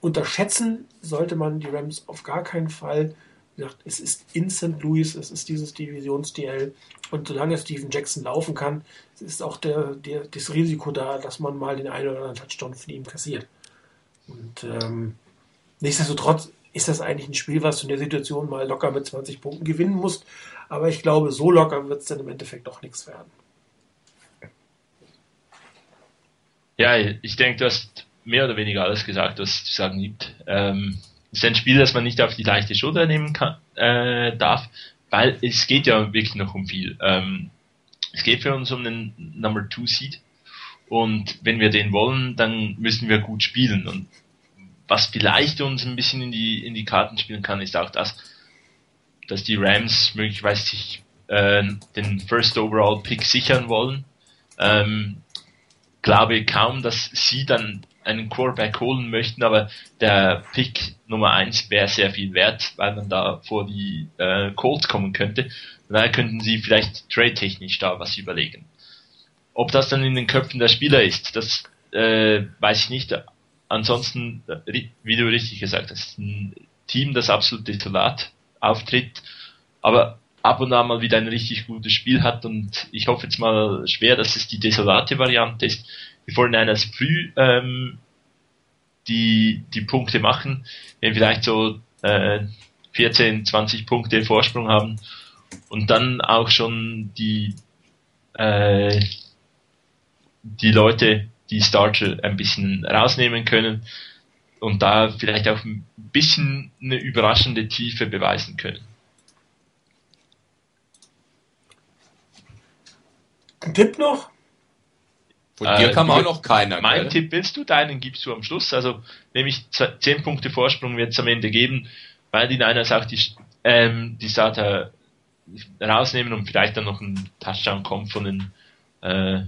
unterschätzen sollte man die Rams auf gar keinen Fall. Gesagt, es ist in St. Louis, es ist dieses Divisions-DL und solange Steven Jackson laufen kann, ist auch der, der, das Risiko da, dass man mal den einen oder anderen Touchdown von ihm kassiert. Und ähm, nichtsdestotrotz ist das eigentlich ein Spiel, was du in der Situation mal locker mit 20 Punkten gewinnen musst. Aber ich glaube, so locker wird es dann im Endeffekt doch nichts werden. Ja, ich denke, du hast mehr oder weniger alles gesagt, was zu sagen gibt. Ähm, ist ein Spiel, das man nicht auf die leichte Schulter nehmen kann, äh, darf, weil es geht ja wirklich noch um viel. Ähm, es geht für uns um den Number Two Seed und wenn wir den wollen, dann müssen wir gut spielen und was vielleicht uns ein bisschen in die in die Karten spielen kann, ist auch das, dass die Rams möglicherweise sich äh, den First Overall Pick sichern wollen. Ähm, glaube kaum, dass sie dann einen Quarterback holen möchten, aber der Pick Nummer eins wäre sehr viel wert, weil man da vor die äh, Colts kommen könnte. daher könnten sie vielleicht trade-technisch da was überlegen. Ob das dann in den Köpfen der Spieler ist, das äh, weiß ich nicht. Ansonsten, äh, wie du richtig gesagt hast, ein Team, das absolut desolat auftritt, aber ab und an mal wieder ein richtig gutes Spiel hat und ich hoffe jetzt mal schwer, dass es die desolate Variante ist. Die 49ers früh ähm, die, die Punkte machen, wenn vielleicht so äh, 14, 20 Punkte Vorsprung haben und dann auch schon die äh, die Leute, die Starter ein bisschen rausnehmen können und da vielleicht auch ein bisschen eine überraschende Tiefe beweisen können. Ein Tipp noch? Von äh, dir kam auch noch keiner. Mein gell? Tipp willst du, deinen gibst du am Schluss. Also nämlich 10 Punkte Vorsprung wird es am Ende geben, weil die Niners auch die, ähm, die Starter rausnehmen und vielleicht dann noch ein Touchdown kommt von den, äh,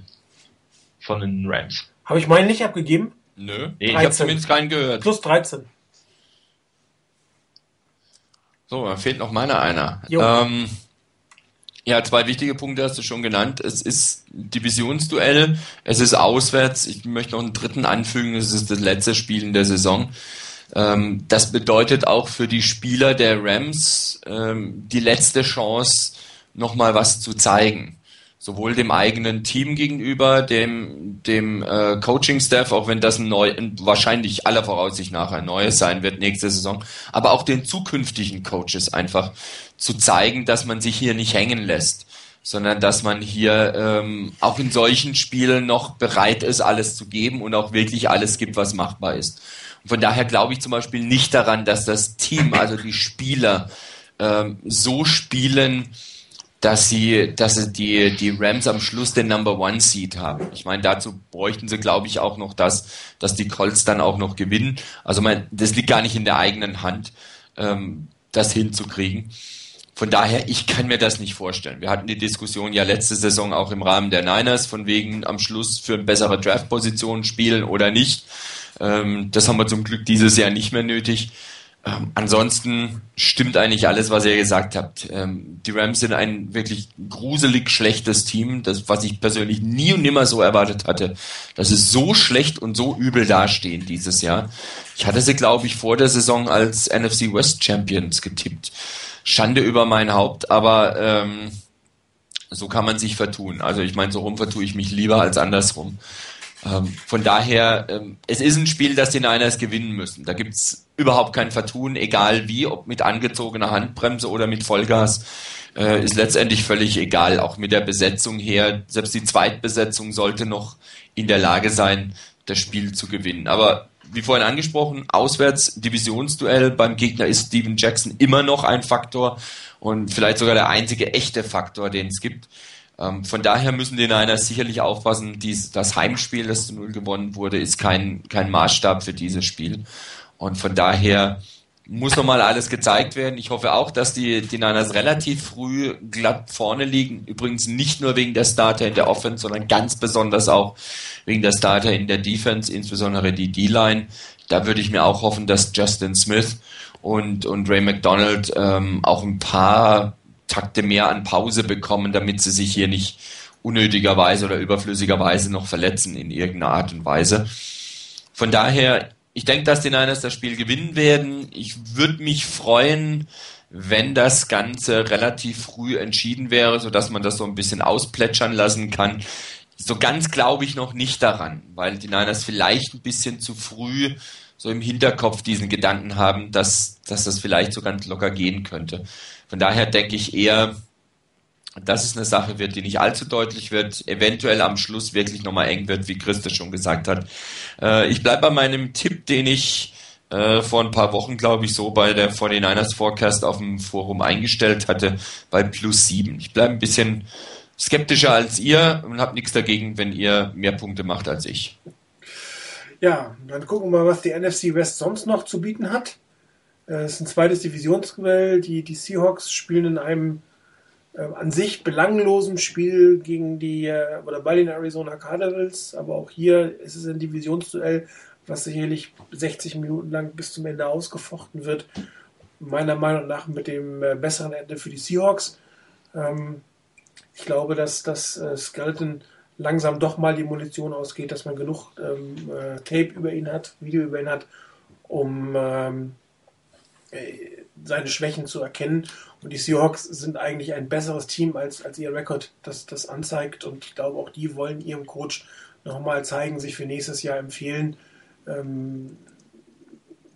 von den Rams. Habe ich meinen nicht abgegeben? Nö, nee, ich habe zumindest keinen gehört. Plus 13. So, da fehlt noch meiner einer. Ähm, ja, zwei wichtige Punkte hast du schon genannt. Es ist Divisionsduell, es ist auswärts. Ich möchte noch einen dritten anfügen, es ist das letzte Spiel in der Saison. Ähm, das bedeutet auch für die Spieler der Rams ähm, die letzte Chance, nochmal was zu zeigen sowohl dem eigenen Team gegenüber, dem, dem äh, Coaching-Staff, auch wenn das ein neu, ein, wahrscheinlich aller Voraussicht nach ein neues sein wird nächste Saison, aber auch den zukünftigen Coaches einfach zu zeigen, dass man sich hier nicht hängen lässt, sondern dass man hier ähm, auch in solchen Spielen noch bereit ist, alles zu geben und auch wirklich alles gibt, was machbar ist. Und von daher glaube ich zum Beispiel nicht daran, dass das Team, also die Spieler, ähm, so spielen, dass sie, dass sie die, die Rams am Schluss den Number One Seed haben. Ich meine, dazu bräuchten sie, glaube ich, auch noch das, dass die Colts dann auch noch gewinnen. Also mein, das liegt gar nicht in der eigenen Hand, ähm, das hinzukriegen. Von daher, ich kann mir das nicht vorstellen. Wir hatten die Diskussion ja letzte Saison auch im Rahmen der Niners, von wegen am Schluss für eine bessere Draft-Position spielen oder nicht. Ähm, das haben wir zum Glück dieses Jahr nicht mehr nötig. Ähm, ansonsten stimmt eigentlich alles, was ihr gesagt habt. Ähm, die Rams sind ein wirklich gruselig schlechtes Team, das, was ich persönlich nie und nimmer so erwartet hatte, dass sie so schlecht und so übel dastehen dieses Jahr. Ich hatte sie, glaube ich, vor der Saison als NFC West Champions getippt. Schande über mein Haupt, aber ähm, so kann man sich vertun. Also ich meine, so rum vertue ich mich lieber als andersrum. Ähm, von daher, ähm, es ist ein Spiel, das die Niners gewinnen müssen. Da gibt's überhaupt kein Vertun, egal wie, ob mit angezogener Handbremse oder mit Vollgas, äh, ist letztendlich völlig egal. Auch mit der Besetzung her, selbst die Zweitbesetzung sollte noch in der Lage sein, das Spiel zu gewinnen. Aber wie vorhin angesprochen, auswärts Divisionsduell beim Gegner ist Steven Jackson immer noch ein Faktor und vielleicht sogar der einzige echte Faktor, den es gibt. Ähm, von daher müssen die Niners sicherlich aufpassen, dies, das Heimspiel, das zu Null gewonnen wurde, ist kein, kein Maßstab für dieses Spiel. Und von daher muss nochmal alles gezeigt werden. Ich hoffe auch, dass die, die Niners relativ früh glatt vorne liegen. Übrigens nicht nur wegen der Starter in der Offense, sondern ganz besonders auch wegen der Starter in der Defense, insbesondere die D-Line. Da würde ich mir auch hoffen, dass Justin Smith und, und Ray McDonald ähm, auch ein paar Takte mehr an Pause bekommen, damit sie sich hier nicht unnötigerweise oder überflüssigerweise noch verletzen in irgendeiner Art und Weise. Von daher, ich denke, dass die Niners das Spiel gewinnen werden. Ich würde mich freuen, wenn das Ganze relativ früh entschieden wäre, sodass man das so ein bisschen ausplätschern lassen kann. So ganz glaube ich noch nicht daran, weil die Niners vielleicht ein bisschen zu früh so im Hinterkopf diesen Gedanken haben, dass, dass das vielleicht so ganz locker gehen könnte. Von daher denke ich eher, dass es eine Sache wird, die nicht allzu deutlich wird, eventuell am Schluss wirklich nochmal eng wird, wie Christus schon gesagt hat. Äh, ich bleibe bei meinem Tipp, den ich äh, vor ein paar Wochen, glaube ich, so bei der 49ers Forecast auf dem Forum eingestellt hatte, bei plus sieben. Ich bleibe ein bisschen skeptischer als ihr und habe nichts dagegen, wenn ihr mehr Punkte macht als ich. Ja, dann gucken wir mal, was die NFC West sonst noch zu bieten hat. Äh, es ist ein zweites Divisionsduell. Die, die Seahawks spielen in einem äh, an sich belanglosen Spiel gegen die äh, oder bei den Arizona Cardinals, aber auch hier ist es ein Divisionsduell, was sicherlich 60 Minuten lang bis zum Ende ausgefochten wird. Meiner Meinung nach mit dem äh, besseren Ende für die Seahawks. Ähm, ich glaube, dass das äh, Skeleton langsam doch mal die Munition ausgeht, dass man genug ähm, äh, Tape über ihn hat, Video über ihn hat, um ähm, äh, seine Schwächen zu erkennen. Und die Seahawks sind eigentlich ein besseres Team, als, als ihr Rekord das, das anzeigt. Und ich glaube, auch die wollen ihrem Coach nochmal zeigen, sich für nächstes Jahr empfehlen. Ähm,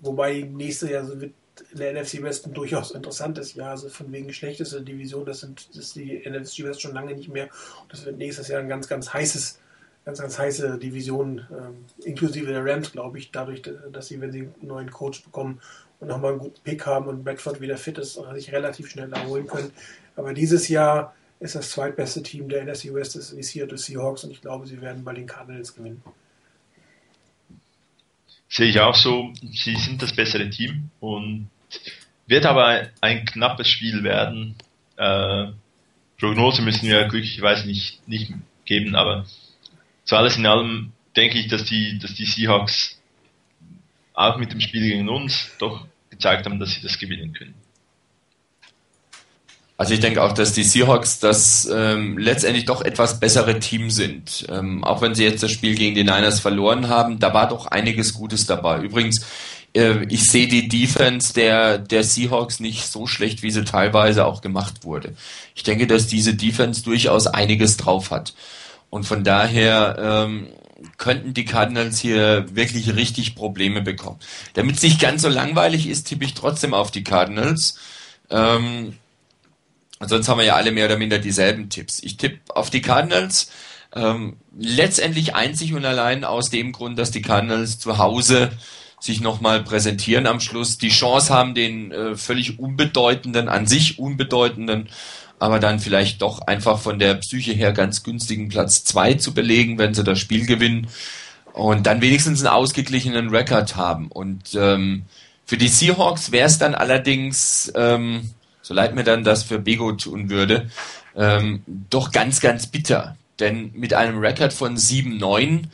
wobei nächstes Jahr wird in der NFC West ein durchaus interessantes Jahr. Also von wegen schlechteste Division, das, sind, das ist die NFC West schon lange nicht mehr. Und das wird nächstes Jahr ein ganz, ganz heißes, ganz, ganz heiße Division, ähm, inklusive der Rams, glaube ich, dadurch, dass sie, wenn sie einen neuen Coach bekommen und nochmal einen guten Pick haben und Bradford wieder fit ist, sich relativ schnell erholen können. Aber dieses Jahr ist das zweitbeste Team der NFC West ist die Seattle Seahawks und ich glaube, sie werden bei den Cardinals gewinnen. Sehe ich auch so. Sie sind das bessere Team und wird aber ein knappes Spiel werden. Äh, Prognose müssen wir glücklicherweise nicht, nicht geben, aber zu alles in allem denke ich, dass die, dass die Seahawks auch mit dem Spiel gegen uns doch gezeigt haben, dass sie das gewinnen können. Also ich denke auch, dass die Seahawks das ähm, letztendlich doch etwas bessere Team sind. Ähm, auch wenn sie jetzt das Spiel gegen die Niners verloren haben, da war doch einiges Gutes dabei. Übrigens, äh, ich sehe die Defense der, der Seahawks nicht so schlecht, wie sie teilweise auch gemacht wurde. Ich denke, dass diese Defense durchaus einiges drauf hat. Und von daher ähm, könnten die Cardinals hier wirklich richtig Probleme bekommen. Damit es nicht ganz so langweilig ist, tippe ich trotzdem auf die Cardinals. Ähm, sonst haben wir ja alle mehr oder minder dieselben Tipps. Ich tippe auf die Cardinals. Ähm, letztendlich einzig und allein aus dem Grund, dass die Cardinals zu Hause sich nochmal präsentieren am Schluss, die Chance haben, den äh, völlig unbedeutenden, an sich unbedeutenden aber dann vielleicht doch einfach von der Psyche her ganz günstigen Platz zwei zu belegen, wenn sie das Spiel gewinnen und dann wenigstens einen ausgeglichenen Rekord haben. Und ähm, für die Seahawks wäre es dann allerdings, ähm, so leid mir dann das für Bego tun würde, ähm, doch ganz, ganz bitter. Denn mit einem Rekord von 7-9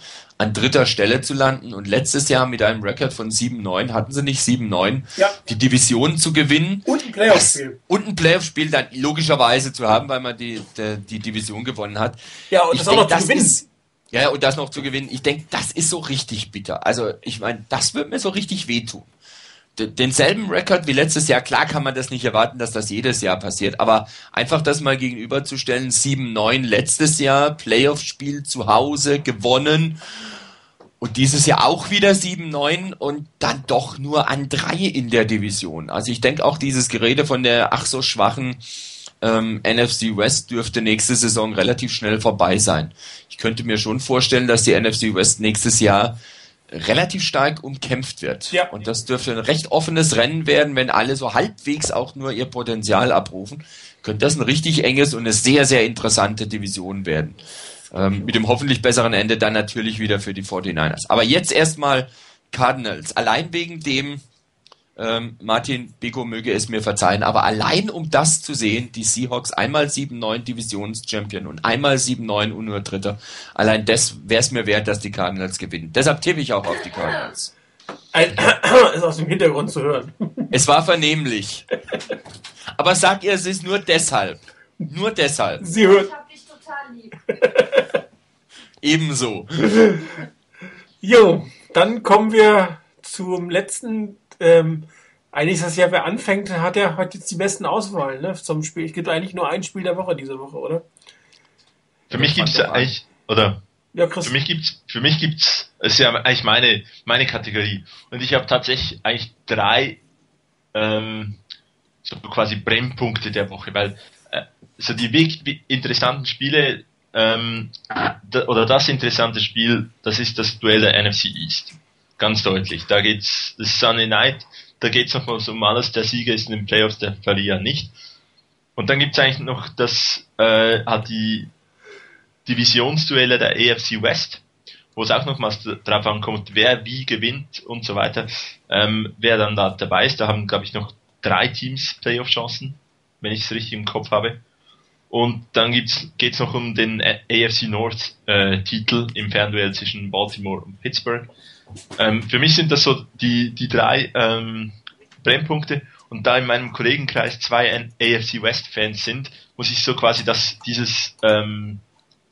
an dritter Stelle zu landen und letztes Jahr mit einem Rekord von 7-9, hatten sie nicht 7-9, ja. die Division zu gewinnen. Und ein Playoff-Spiel. Und ein Playoff-Spiel dann logischerweise zu haben, weil man die, die, die Division gewonnen hat. Ja, und ich das denk, auch noch zu gewinnen. Ist, ja, und das noch zu gewinnen. Ich denke, das ist so richtig bitter. Also, ich meine, das wird mir so richtig wehtun denselben Rekord wie letztes Jahr. Klar kann man das nicht erwarten, dass das jedes Jahr passiert, aber einfach das mal gegenüberzustellen, 7-9 letztes Jahr, Playoff-Spiel zu Hause gewonnen und dieses Jahr auch wieder 7-9 und dann doch nur an drei in der Division. Also ich denke auch dieses Gerede von der ach so schwachen ähm, NFC West dürfte nächste Saison relativ schnell vorbei sein. Ich könnte mir schon vorstellen, dass die NFC West nächstes Jahr relativ stark umkämpft wird. Ja. Und das dürfte ein recht offenes Rennen werden, wenn alle so halbwegs auch nur ihr Potenzial abrufen. Könnte das ein richtig enges und eine sehr, sehr interessante Division werden. Ähm, mit dem hoffentlich besseren Ende dann natürlich wieder für die 49ers. Aber jetzt erstmal Cardinals. Allein wegen dem, ähm, Martin Bego möge es mir verzeihen, aber allein um das zu sehen, die Seahawks einmal 7-9 Divisionschampion und einmal 7-9 und nur Dritter, allein das wäre es mir wert, dass die Cardinals gewinnen. Deshalb tippe ich auch auf die Cardinals. Ein ist aus dem Hintergrund zu hören. Es war vernehmlich. Aber sag ihr, es ist nur deshalb. Nur deshalb. Sie hört. Total lieb. Ebenso. Jo, dann kommen wir zum letzten. Ähm, eigentlich ist das ja, wer anfängt, hat ja heute jetzt die besten Auswahlen ne, zum Spiel. Es gibt eigentlich nur ein Spiel der Woche diese Woche, oder? Für mich gibt es ja eigentlich, oder? Ja, Chris. Für mich gibt's, für mich gibt's, es ist ja eigentlich meine, meine Kategorie. Und ich habe tatsächlich eigentlich drei, ähm, so quasi Brennpunkte der Woche, weil, so die wirklich interessanten Spiele, ähm, oder das interessante Spiel, das ist das Duell der NFC East. Ganz deutlich. Da geht's, das Sunday Night, da geht's noch um alles, der Sieger ist in den Playoffs, der Verlierer nicht. Und dann gibt's eigentlich noch das, äh, hat die Divisionsduelle der AFC West, wo es auch nochmals darauf ankommt, wer wie gewinnt und so weiter, ähm, wer dann da dabei ist. Da haben, glaube ich, noch drei Teams Playoff-Chancen, wenn ich es richtig im Kopf habe. Und dann geht's geht's noch um den AFC North äh, Titel im Fernduell zwischen Baltimore und Pittsburgh. Ähm, für mich sind das so die, die drei ähm, Brennpunkte. Und da in meinem Kollegenkreis zwei AFC West Fans sind, muss ich so quasi das, dieses, ähm,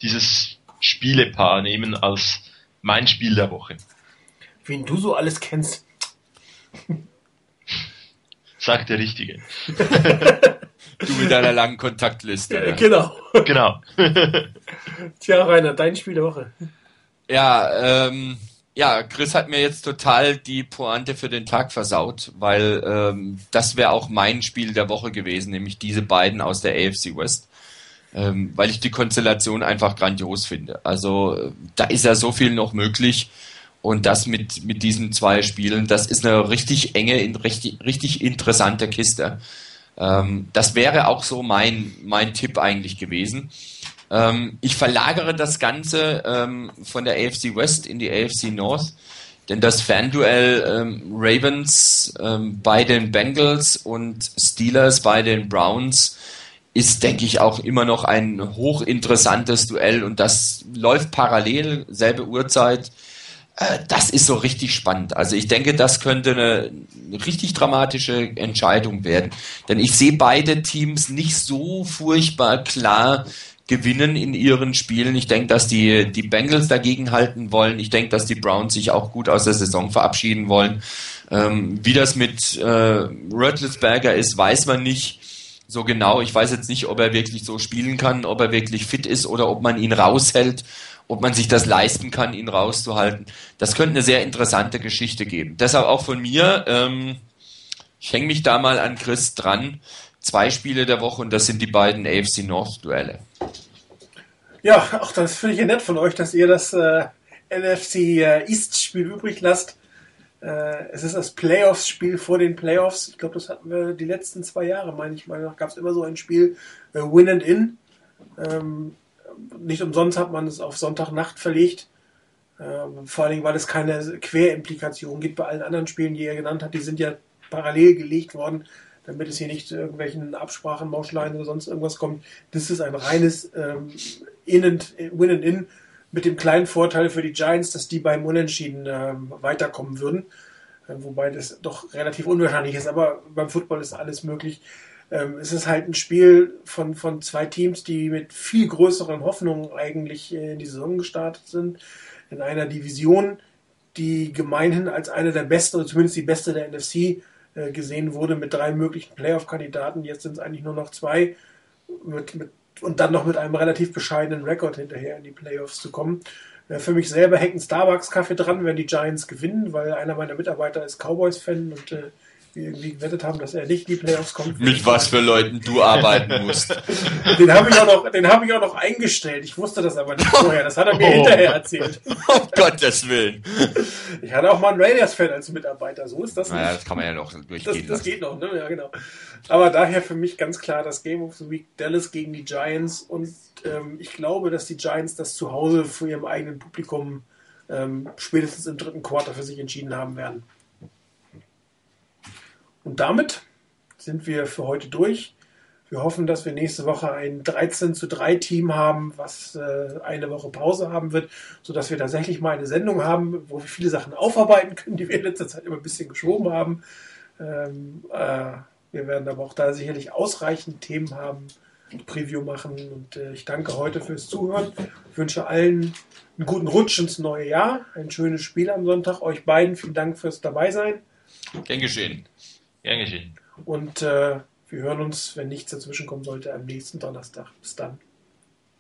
dieses Spielepaar nehmen als mein Spiel der Woche. Wen du so alles kennst. Sagt der Richtige. Du mit deiner langen Kontaktliste. Ja, genau. genau. Tja, Rainer, dein Spiel der Woche. ja, ähm, ja, Chris hat mir jetzt total die Pointe für den Tag versaut, weil ähm, das wäre auch mein Spiel der Woche gewesen, nämlich diese beiden aus der AFC West. Ähm, weil ich die Konstellation einfach grandios finde. Also da ist ja so viel noch möglich. Und das mit, mit diesen zwei Spielen, das ist eine richtig enge, in- richtig, richtig interessante Kiste. Ähm, das wäre auch so mein, mein Tipp eigentlich gewesen. Ähm, ich verlagere das Ganze ähm, von der AFC West in die AFC North, denn das Fanduell ähm, Ravens ähm, bei den Bengals und Steelers bei den Browns ist, denke ich, auch immer noch ein hochinteressantes Duell und das läuft parallel, selbe Uhrzeit. Äh, Das ist so richtig spannend. Also ich denke, das könnte eine, eine richtig dramatische Entscheidung werden. Denn ich sehe beide Teams nicht so furchtbar klar gewinnen in ihren Spielen. Ich denke, dass die, die Bengals dagegen halten wollen. Ich denke, dass die Browns sich auch gut aus der Saison verabschieden wollen. Ähm, wie das mit äh, Rötlisberger ist, weiß man nicht so genau. Ich weiß jetzt nicht, ob er wirklich so spielen kann, ob er wirklich fit ist oder ob man ihn raushält, ob man sich das leisten kann, ihn rauszuhalten. Das könnte eine sehr interessante Geschichte geben. Deshalb auch von mir, ähm, ich hänge mich da mal an Chris dran. Zwei Spiele der Woche und das sind die beiden AFC North Duelle. Ja, auch das finde ich ja nett von euch, dass ihr das äh, NFC äh, East-Spiel übrig lasst. Äh, es ist das Playoffs-Spiel vor den Playoffs. Ich glaube, das hatten wir die letzten zwei Jahre, meine ich mal. gab es immer so ein Spiel äh, Win and In. Ähm, nicht umsonst hat man es auf Sonntagnacht verlegt. Ähm, vor allen Dingen, weil es keine Querimplikation gibt bei allen anderen Spielen, die ihr genannt habt. Die sind ja parallel gelegt worden, damit es hier nicht zu irgendwelchen Absprachen, Mauschleien oder sonst irgendwas kommt. Das ist ein reines ähm, In and, Win and In mit dem kleinen Vorteil für die Giants, dass die beim Unentschieden ähm, weiterkommen würden. Äh, wobei das doch relativ unwahrscheinlich ist, aber beim Football ist alles möglich. Ähm, es ist halt ein Spiel von, von zwei Teams, die mit viel größeren Hoffnungen eigentlich äh, in die Saison gestartet sind. In einer Division, die gemeinhin als eine der besten, oder zumindest die beste der NFC äh, gesehen wurde, mit drei möglichen Playoff-Kandidaten. Jetzt sind es eigentlich nur noch zwei. Mit, mit, und dann noch mit einem relativ bescheidenen Rekord hinterher in die Playoffs zu kommen. Äh, Für mich selber hängt ein Starbucks-Kaffee dran, wenn die Giants gewinnen, weil einer meiner Mitarbeiter ist Cowboys-Fan und äh, wir irgendwie gewettet haben, dass er nicht in die Playoffs kommt. Mit was für Leuten du arbeiten musst. Den habe ich, auch noch- den hab ich auch noch eingestellt. Ich wusste das aber nicht vorher. Das hat er mir Oh. hinterher erzählt. um Gottes Willen. Ich hatte auch mal einen Raiders-Fan als Mitarbeiter. So ist das nicht. Naja, das kann man ja noch Das, durchgehen das lassen. geht noch, ne? Ja, genau. Aber daher für mich ganz klar das Game of the Week Dallas gegen die Giants. Und ähm, ich glaube, dass die Giants das zu Hause vor ihrem eigenen Publikum ähm, spätestens im dritten Quarter für sich entschieden haben werden. Und damit sind wir für heute durch. Wir hoffen, dass wir nächste Woche ein 13 zu 3 Team haben, was äh, eine Woche Pause haben wird, sodass wir tatsächlich mal eine Sendung haben, wo wir viele Sachen aufarbeiten können, die wir in letzter Zeit immer ein bisschen geschoben haben. Ähm, äh, wir werden aber auch da sicherlich ausreichend Themen haben, Preview machen. Und äh, ich danke heute fürs Zuhören. Ich wünsche allen einen guten Rutsch ins neue Jahr, ein schönes Spiel am Sonntag. Euch beiden vielen Dank fürs Dabeisein. Gern geschehen. Gern geschehen. Und äh, wir hören uns, wenn nichts dazwischen kommen sollte, am nächsten Donnerstag. Bis dann.